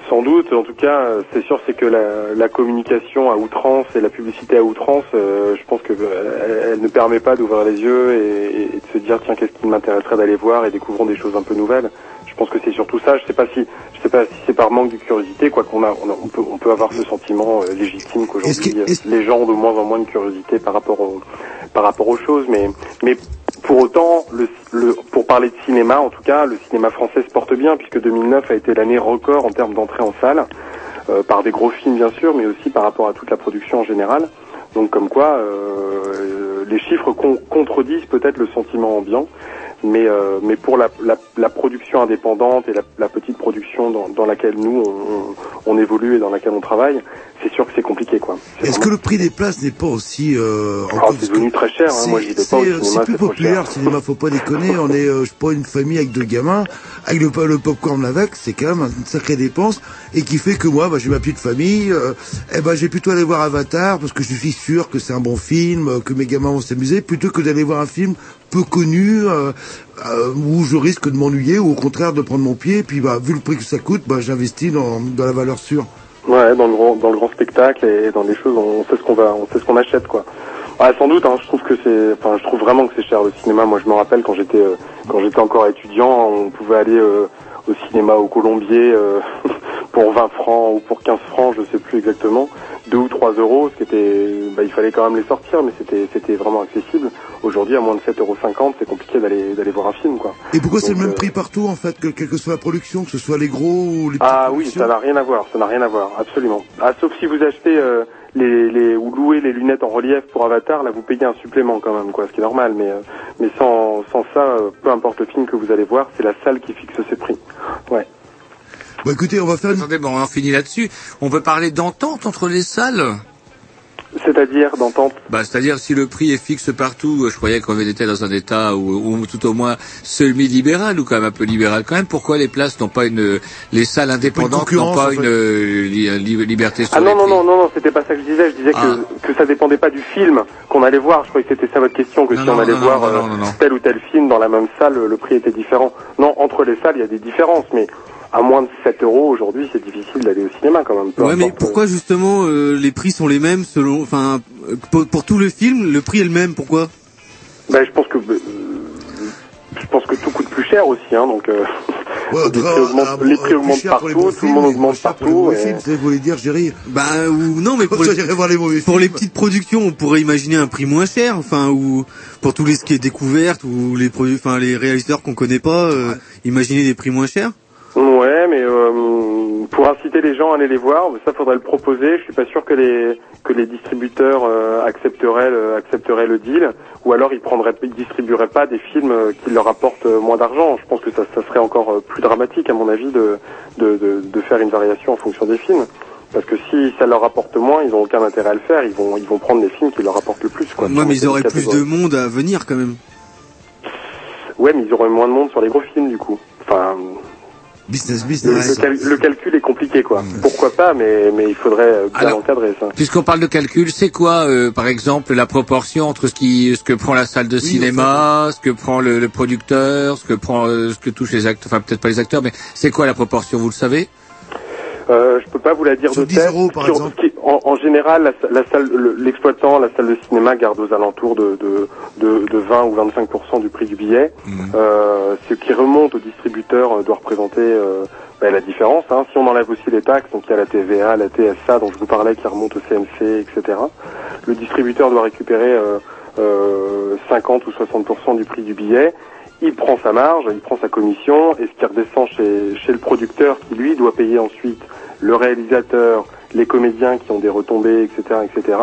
Sans doute, en tout cas, euh, c'est sûr, c'est que la, communication à outrance et la publicité à outrance, je pense que elle, ne permet pas d'ouvrir les yeux et de se dire tiens qu'est-ce qui m'intéresserait d'aller voir et découvrons des choses un peu nouvelles. Je pense que c'est surtout ça. Je sais pas si, je sais pas si c'est par manque de curiosité, quoi qu'on a, on, a- on peut, on peut avoir ce sentiment euh, légitime qu'aujourd'hui euh, les gens ont de moins en moins de curiosité par rapport au, par rapport aux choses, mais, mais pour autant, le, le, pour parler de cinéma, en tout cas, le cinéma français se porte bien puisque 2009 a été l'année record en termes d'entrée en salle, euh, par des gros films bien sûr, mais aussi par rapport à toute la production en général. Donc comme quoi, euh, les chiffres con- contredisent peut-être le sentiment ambiant, mais, euh, mais pour la, la, la production indépendante et la, la petite production dans, dans laquelle nous on, on, on évolue et dans laquelle on travaille, c'est sûr que c'est compliqué quoi. Est-ce que le prix des places n'est pas aussi... Euh, en Ah, c'est devenu très cher, hein. moi c'est, plus populaire, le cinéma, faut pas déconner. On est, euh, je sais pas, une famille avec deux gamins, avec le, le popcorn avec, c'est quand même une sacrée dépense, et qui fait que moi, bah, j'ai ma petite famille, euh, eh ben, j'ai plutôt aller voir Avatar, parce que je suis sûr que c'est un bon film, euh, que mes gamins vont s'amuser, plutôt que d'aller voir un film peu connu, euh, euh, où je risque de m'ennuyer, ou au contraire de prendre mon pied, et puis bah, vu le prix que ça coûte, bah, j'investis dans, dans la valeur sûre. Ouais, dans le grand, dans le grand spectacle et dans les choses, on sait ce qu'on va, on sait ce qu'on achète, quoi. Ah, sans doute, hein, je trouve que c'est, enfin, je trouve vraiment que c'est cher le cinéma. Moi, je me rappelle quand j'étais, euh, quand j'étais encore étudiant, on pouvait aller au cinéma au Colombier pour 20 francs ou pour 15 francs, je sais plus exactement, 2 ou 3 euros, ce qui était, bah, il fallait quand même les sortir, mais c'était, c'était vraiment accessible. Aujourd'hui, à moins de 7,50 euros, c'est compliqué d'aller, d'aller voir un film, quoi. Et pourquoi c'est le même euh, prix partout, en fait, que quelle que soit la production, que ce soit les gros ou les petites Ah oui, ça n'a rien à voir, ça n'a rien à voir, absolument. Ah, sauf si vous achetez euh, les, les ou louez les lunettes en relief pour Avatar, là vous payez un supplément quand même, quoi, ce qui est normal. Mais euh, mais sans sans ça, euh, peu importe le film que vous allez voir, c'est la salle qui fixe ses prix. Ouais. Bon, écoutez, on va faire une... Attendez, bon, on en finit là-dessus. On peut parler d'entente entre les salles C'est-à-dire d'entente bah, C'est-à-dire si le prix est fixe partout, euh, je croyais qu'on était dans un État où, ou tout au moins semi-libéral ou quand même un peu libéral quand même. Pourquoi les places n'ont pas une, les salles indépendantes n'ont pas une euh, li- li- liberté sur Ah les non non prix non non non, c'était pas ça que je disais. Je disais Ah. que que ça dépendait pas du film qu'on allait voir. Je croyais que c'était ça votre question, que Non, si non, on allait non, voir non, euh, non, non, non. tel ou tel film dans la même salle, le prix était différent. Non, entre les salles, il y a des différences, mais à moins de 7 euros aujourd'hui, c'est difficile d'aller au cinéma quand même. peu Ouais, mais importe. pourquoi justement euh, les prix sont les mêmes selon, enfin, euh, pour, pour tout le film, le prix est le même Pourquoi? Ben, je pense que euh, je pense que tout coûte plus cher aussi, hein, donc euh, les prix augmentent, les prix augmentent partout, tout le monde augmente partout. et- Vous voulez dire, Géry Bah ou non, mais pour les, j'irai voir les mauvais pour les petites productions, on pourrait imaginer un prix moins cher, enfin ou pour tous les ce qui est découverte ou les produits, enfin les réalisateurs qu'on connaît pas, euh, imaginer des prix moins chers. Ouais, mais euh, pour inciter les gens à aller les voir, ça faudrait le proposer. Je suis pas sûr que les que les distributeurs euh, accepteraient le, accepteraient le deal, ou alors ils prendraient, ils distribueraient pas des films euh, qui leur apportent euh, moins d'argent. Je pense que ça, ça serait encore plus dramatique, à mon avis, de, de de de faire une variation en fonction des films. Parce que si ça leur apporte moins, ils ont aucun intérêt à le faire. Ils vont ils vont prendre les films qui leur apportent le plus. Quoi, Sur mais ils auraient plus de monde à venir quand même. Ouais, mais ils auraient moins de monde sur les gros films du coup. Enfin, business, le, business. le cal- le calcul est compliqué quoi. Pourquoi pas, mais mais il faudrait euh, bien Alors, encadrer ça. Puisqu'on parle de calcul, c'est quoi, euh, par exemple, la proportion entre ce qui, ce que prend la salle de cinéma, ce que prend le, le producteur, ce que prend, euh, ce que touchent les acteurs, enfin peut-être pas les acteurs, mais c'est quoi la proportion, vous le savez? Euh, je peux pas vous la dire de 10 tête. euros, par Ce qui- exemple. ce qui- en, en général, la, la salle, le- l'exploitant, la salle de cinéma garde aux alentours de, de, de, de 20 ou 25% du prix du billet. Mhm. Euh, ce qui remonte au distributeur euh, doit représenter euh, ben, la différence. Hein. Si on enlève aussi les taxes, donc il y a la TVA, la TSA dont je vous parlais qui remonte au CNC, etc. Le distributeur doit récupérer euh, euh, 50 ou 60% du prix du billet. Il prend sa marge, il prend sa commission, et ce qui redescend chez, chez le producteur qui lui doit payer ensuite le réalisateur, les comédiens qui ont des retombées, etc., etc.,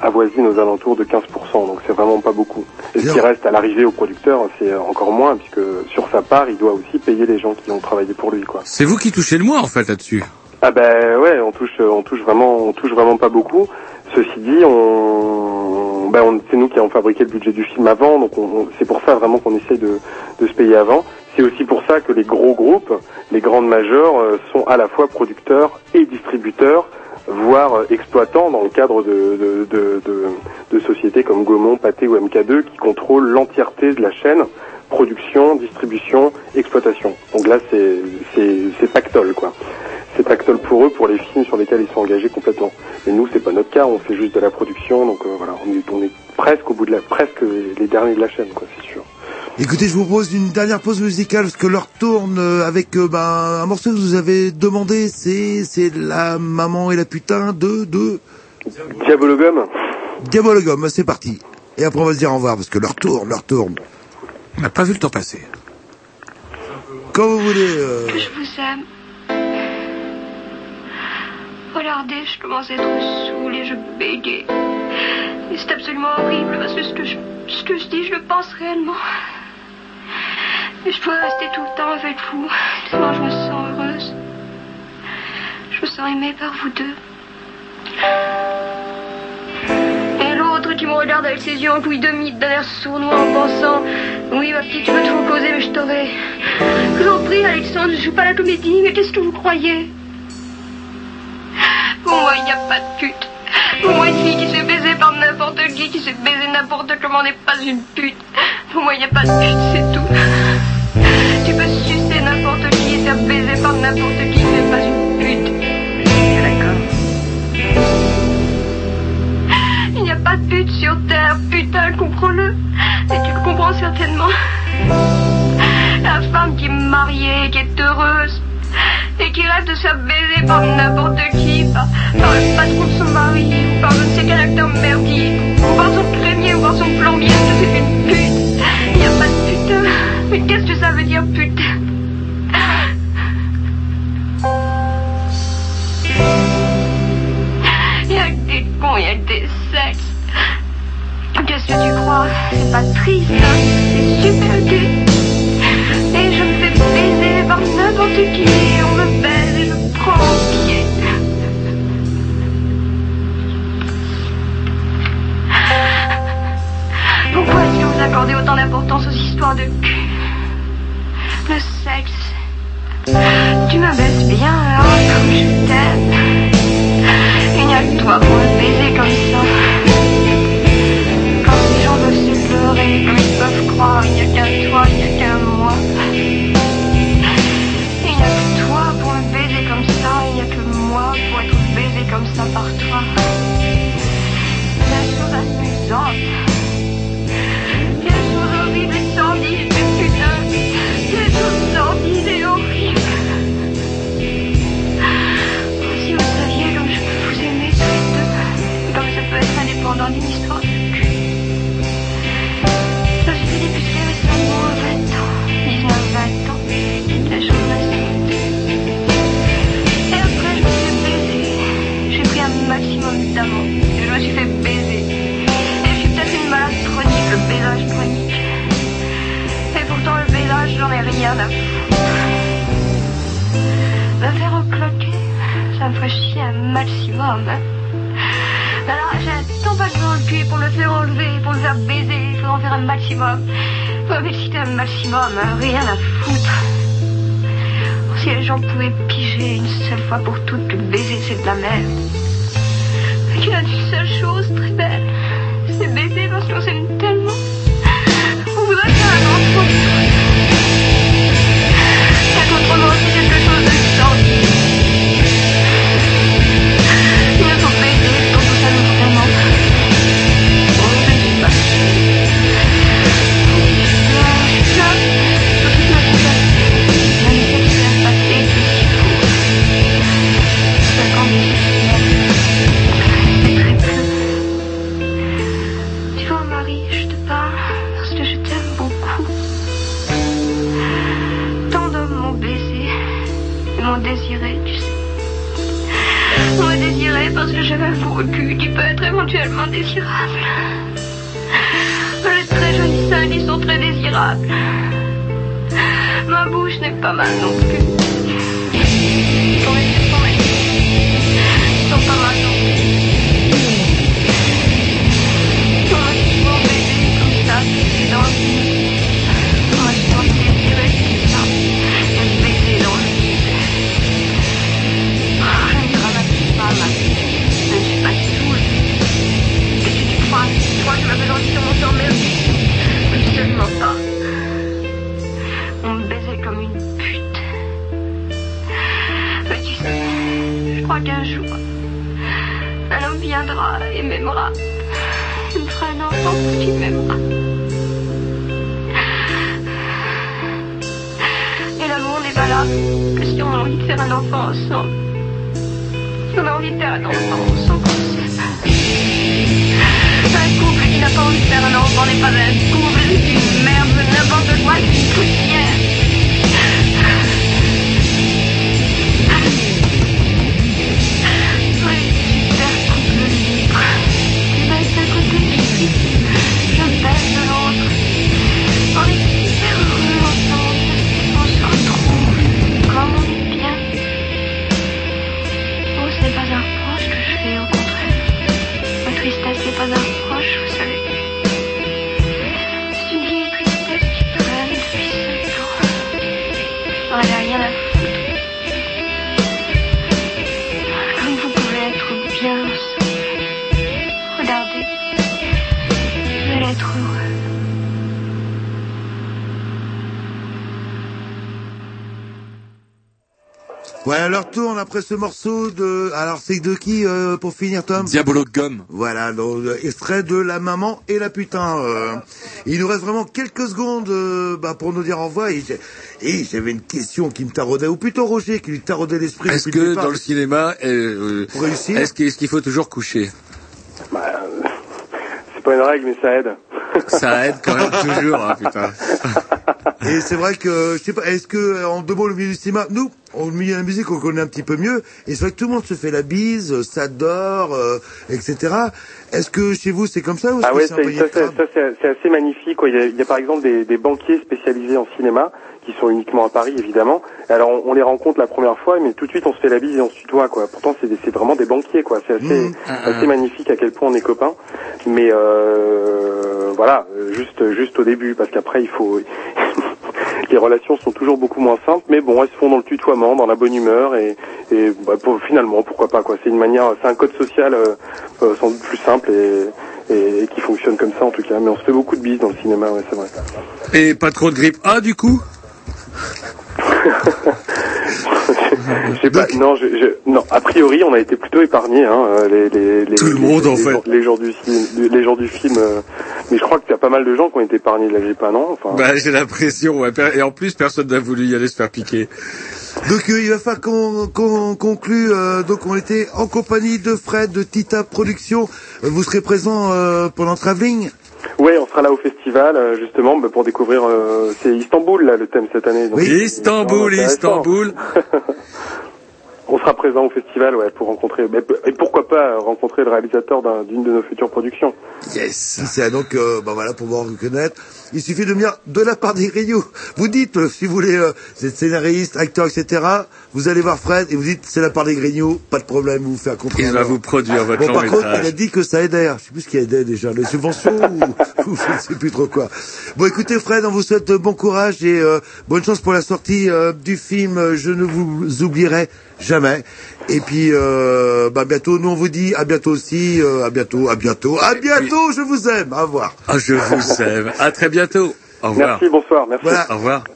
avoisine aux alentours de 15%, donc c'est vraiment pas beaucoup. Et ce qui reste à l'arrivée au producteur, c'est encore moins, puisque sur sa part, il doit aussi payer les gens qui ont travaillé pour lui, quoi. C'est vous qui touchez le moins, en fait, là-dessus. Ah ben ouais, on touche, on touche vraiment, on touche vraiment pas beaucoup. Ceci dit, on, ben on- c'est nous qui avons fabriqué le budget du film avant, donc on- c'est pour ça vraiment qu'on essaye de, de se payer avant. C'est aussi pour ça que les gros groupes, les grandes euh, sont à la fois producteurs et distributeurs, voire euh, exploitants dans le cadre de, de, de, de- sociétés comme Gaumont, Pathé ou MK2 qui contrôlent l'entièreté de la chaîne production, distribution, exploitation. Donc là, c'est pactole quoi. C'est pactole pour eux, pour les films sur lesquels ils sont engagés complètement. Mais nous, c'est pas notre cas. On fait juste de la production, donc euh, voilà, on est, on est presque au bout de la, presque les derniers de la chaîne, quoi, c'est sûr. Écoutez, je vous propose une dernière pause musicale parce que l'heure tourne euh, avec euh, ben, un morceau que vous avez demandé. C'est c'est la maman et la putain de de Diabologum. Diabologum. C'est parti. Et après on va se dire au revoir parce que l'heure tourne, l'heure tourne. On n'a pas vu le temps passer. Quand vous voulez. euh, Je vous aime. Regardez, je commence à être saoulée, je bégaye. Et c'est absolument horrible parce que ce que, je, ce que je dis, je le pense réellement. Et je dois rester tout le temps avec vous. Tellement je me sens heureuse. Je me sens aimée par vous deux. Et l'autre qui me regarde avec ses yeux en couille de mythe d'un air sournois en pensant Oui, ma petite, tu peux tout causer, mais je t'aurai. Je vous en prie, Alexandre, je joue pas la comédie, mais qu'est-ce que vous croyez? Moi, il n'y a pas de pute. Pour moi, fille qui se fait baiser par n'importe qui, qui se fait baiser n'importe comment n'est pas une pute. Pour moi, il n'y a pas de pute, c'est tout. Tu peux sucer n'importe qui et faire baiser par n'importe qui, tu pas une pute. D'accord. Il n'y a pas de pute sur Terre, putain, comprends-le. Et tu le comprends certainement. La femme qui est mariée, qui est heureuse, et qui rêve de se faire baiser par n'importe qui, par, par le patron de son mari, ou par je ne sais quel acteur ou par son crémier, ou par son plombier, que c'est une pute. Il a pas de putain. Mais qu'est-ce que ça veut dire, putain Il y a que des cons, il y a que des sexes. Qu'est-ce que tu crois? C'est pas triste, hein? C'est super gai. Et je me fais baiser par Pourquoi est-ce que vous accordez autant d'importance aux histoires de cul Le sexe? Tu m'abaisses bien, alors comme je t'aime. Il n'y a que toi pour me baiser comme ça. Ça chier un maximum. hein. Alors, j'ai un tampon dans le cul pour le faire enlever, pour le faire baiser, il faut en faire un maximum. Faut m'exciter un maximum, hein, rien à foutre. Si les gens pouvaient piger une seule fois pour toutes que baiser c'est de la merde. Qu'il y a une seule chose très belle, c'est baiser parce qu'on s'aime tellement. On voudrait faire un enfant. Car autrement c'est quelque chose de sordide. Que j'avais un gros cul qui peut être éventuellement désirable. Les très jolis seins, ils sont très désirables. Ma bouche n'est pas mal non plus. Qu'un jour, un homme viendra et m'aimera. Il me fera un enfant qu'il m'aimera. Et l'amour n'est valable que si on a envie de faire un enfant ensemble. Si on a envie de faire un enfant ensemble, pas. Un couple qui n'a pas envie de faire un enfant n'est pas un couple, c'est une merde, n'importe quoi, c'est une poussière. Voilà leur tourne après ce morceau de. Alors c'est de qui euh, pour finir Tom? Diabolo Gomme. Voilà, donc, extrait de La maman et la putain. euh. Il nous reste vraiment quelques secondes euh, bah, pour nous dire au revoir. Et j'ai- et j'avais une question qui me taraudait, ou plutôt Roger qui lui taraudait l'esprit. Est-ce le que dans le cinéma, euh, Pour réussir est-ce qu'il est-ce qu'il faut toujours coucher? Bah, euh, c'est pas une règle, mais ça aide. Ça aide quand même toujours, hein, putain. Et c'est vrai que, je sais pas, est-ce que, euh, en deux mots, le milieu du cinéma, nous, au milieu de la musique, on connaît un petit peu mieux, et c'est vrai que tout le monde se fait la bise, euh, s'adore, euh, etc. Est-ce que chez vous, c'est comme ça ou Ah ouais, c'est assez magnifique. Quoi. Il, y a, il y a par exemple des, des banquiers spécialisés en cinéma qui sont uniquement à Paris, évidemment. Alors on, on les rencontre la première fois, mais tout de suite on se fait la bise et on se tutoie. Quoi. Pourtant c'est vraiment des banquiers. quoi. C'est assez, assez magnifique à quel point on est copains. Mais euh, voilà, euh, juste juste au début, parce qu'après il faut les relations sont toujours beaucoup moins simples, mais bon, elles se font dans le tutoiement, dans la bonne humeur, et, et bah, pour, finalement, pourquoi pas quoi. C'est une manière, c'est un code social euh, euh, sans doute plus simple et, et, et qui fonctionne comme ça en tout cas. Mais on se fait beaucoup de bises dans le cinéma, ouais, c'est vrai. Et pas trop de grippe A du coup Je sais pas, non, je, je- non, a priori, on a été plutôt épargnés, hein, les, les, les, Tout le monde, les, en fait. gens- les gens du film, les gens du film. euh, mais je crois qu'il y a pas mal de gens qui ont été épargnés de la grippe, A, non Enfin, Bah j'ai l'impression, ouais. Et en plus personne n'a voulu y aller se faire piquer. Donc euh, il va falloir qu'on conclue. euh, donc on était en compagnie de Fred de Tita Productions. Vous serez présent euh, pendant Travelling Ouais, on sera là au festival euh, justement bah, pour découvrir. euh, c'est Istanbul là le thème cette année. donc c'est- Istanbul. Istanbul. On sera présent au festival, ouais, pour rencontrer, et pourquoi pas rencontrer le réalisateur d'un- d'une de nos futures productions. Yes. C'est donc, euh, bah voilà, pour vous reconnaître, il suffit de venir de la part des grignoux. Vous dites, euh, si vous voulez, euh, vous êtes scénariste, acteur, etc., vous allez voir Fred et vous dites, c'est la part des grignoux, pas de problème, vous fait un contrat. Il va vous produire votre Bon, long par contre, métrage. il a dit que ça aidait. Je sais plus ce qui aidait déjà, les subventions ou, ou je ne sais plus trop quoi. Bon, écoutez, Fred, on vous souhaite euh, bon courage et euh, bonne chance pour la sortie euh, du film Je ne vous oublierai jamais. Et puis, euh, bah bientôt. Nous, on vous dit à bientôt aussi. euh, à bientôt, à bientôt, à bientôt. Je vous aime. Au revoir. Ah, je vous aime. À très bientôt. Au revoir. Merci, bonsoir, merci. Voilà. Au revoir.